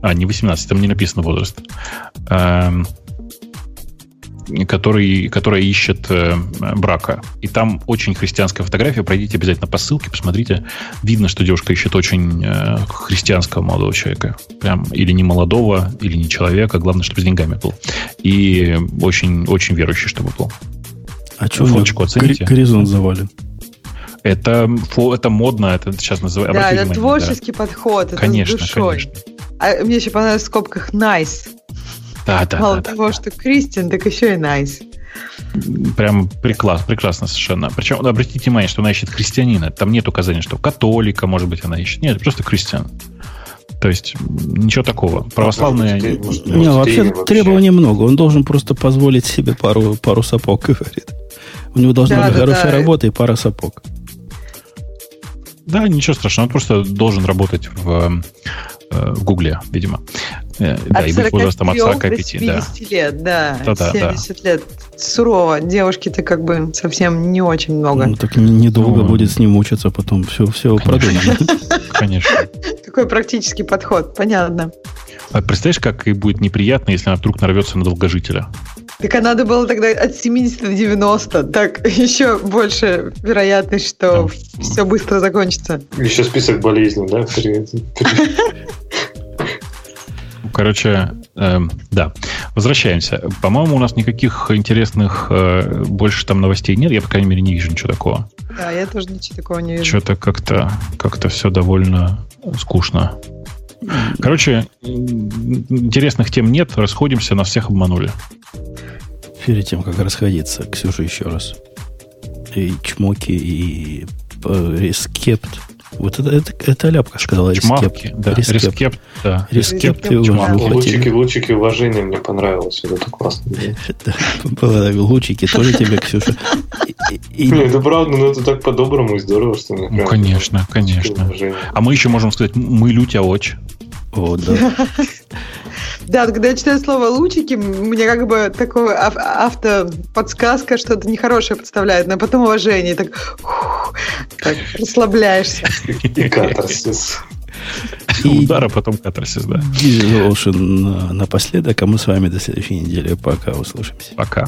А, не 18, там не написано возраст. Э, который, которая ищет э, брака. И там очень христианская фотография. Пройдите обязательно по ссылке, посмотрите. Видно, что девушка ищет очень э, христианского молодого человека. Прям или не молодого, или не человека. Главное, чтобы с деньгами был. И очень, очень верующий, чтобы был. А что Фоточку оцените? Горизонт завален. Это, это модно, это сейчас называют. Да, это творческий да. подход, это конечно, с душой. Конечно. А мне еще понравилось в скобках nice. Да, да, Мало да, того, да, что Christian, так еще и nice. Прям прекрасно, прекрасно совершенно. Причем обратите внимание, что она ищет христианина. Там нет указания, что католика, может быть, она ищет. Нет, просто христиан. То есть ничего такого. Православные... Не, вообще, вообще требований много. Он должен просто позволить себе пару, пару сапог, говорит. У него должна да, быть да, хорошая да. работа и пара сапог. Да, ничего страшного. Он просто должен работать в в Гугле, видимо. Э, да, от и быть возрастом от 45. да. лет, да. да, да 70 да. лет. Сурово. Девушки-то как бы совсем не очень много. Ну, так недолго ну, будет с ним мучиться, потом все, все продумано. Конечно. Такой практический подход, понятно. А представляешь, как и будет неприятно, если она вдруг нарвется на долгожителя? Так а надо было тогда от 70 до 90. Так еще больше вероятность, что да. все быстро закончится. Еще список болезней, да? Короче, э, да. Возвращаемся. По-моему, у нас никаких интересных э, больше там новостей нет. Я, по крайней мере, не вижу ничего такого. Да, я тоже ничего такого не вижу. Что-то как-то как все довольно скучно. Короче, интересных тем нет, расходимся, нас всех обманули. Перед тем, как расходиться, Ксюша еще раз. И чмоки, и рескепт вот это, это, это ляпка сказала. Чмавки, да. Рескепт. Рескепт, да. Рескепт и Лучики, лучики уважения мне понравилось. Вот это классно. Так, лучики тоже тебе, Ксюша. Ну, это правда, но это так по-доброму и здорово, что мне Ну, конечно, конечно. А мы еще можем сказать, мы лютя оч. Вот, да. Да, когда я читаю слово лучики, мне как бы такое автоподсказка, что-то нехорошее представляет, но потом уважение, так, так расслабляешься. И катарсис. И удар, а потом катарсис, да. Digital Ocean напоследок, а мы с вами до следующей недели. Пока услышимся. Пока.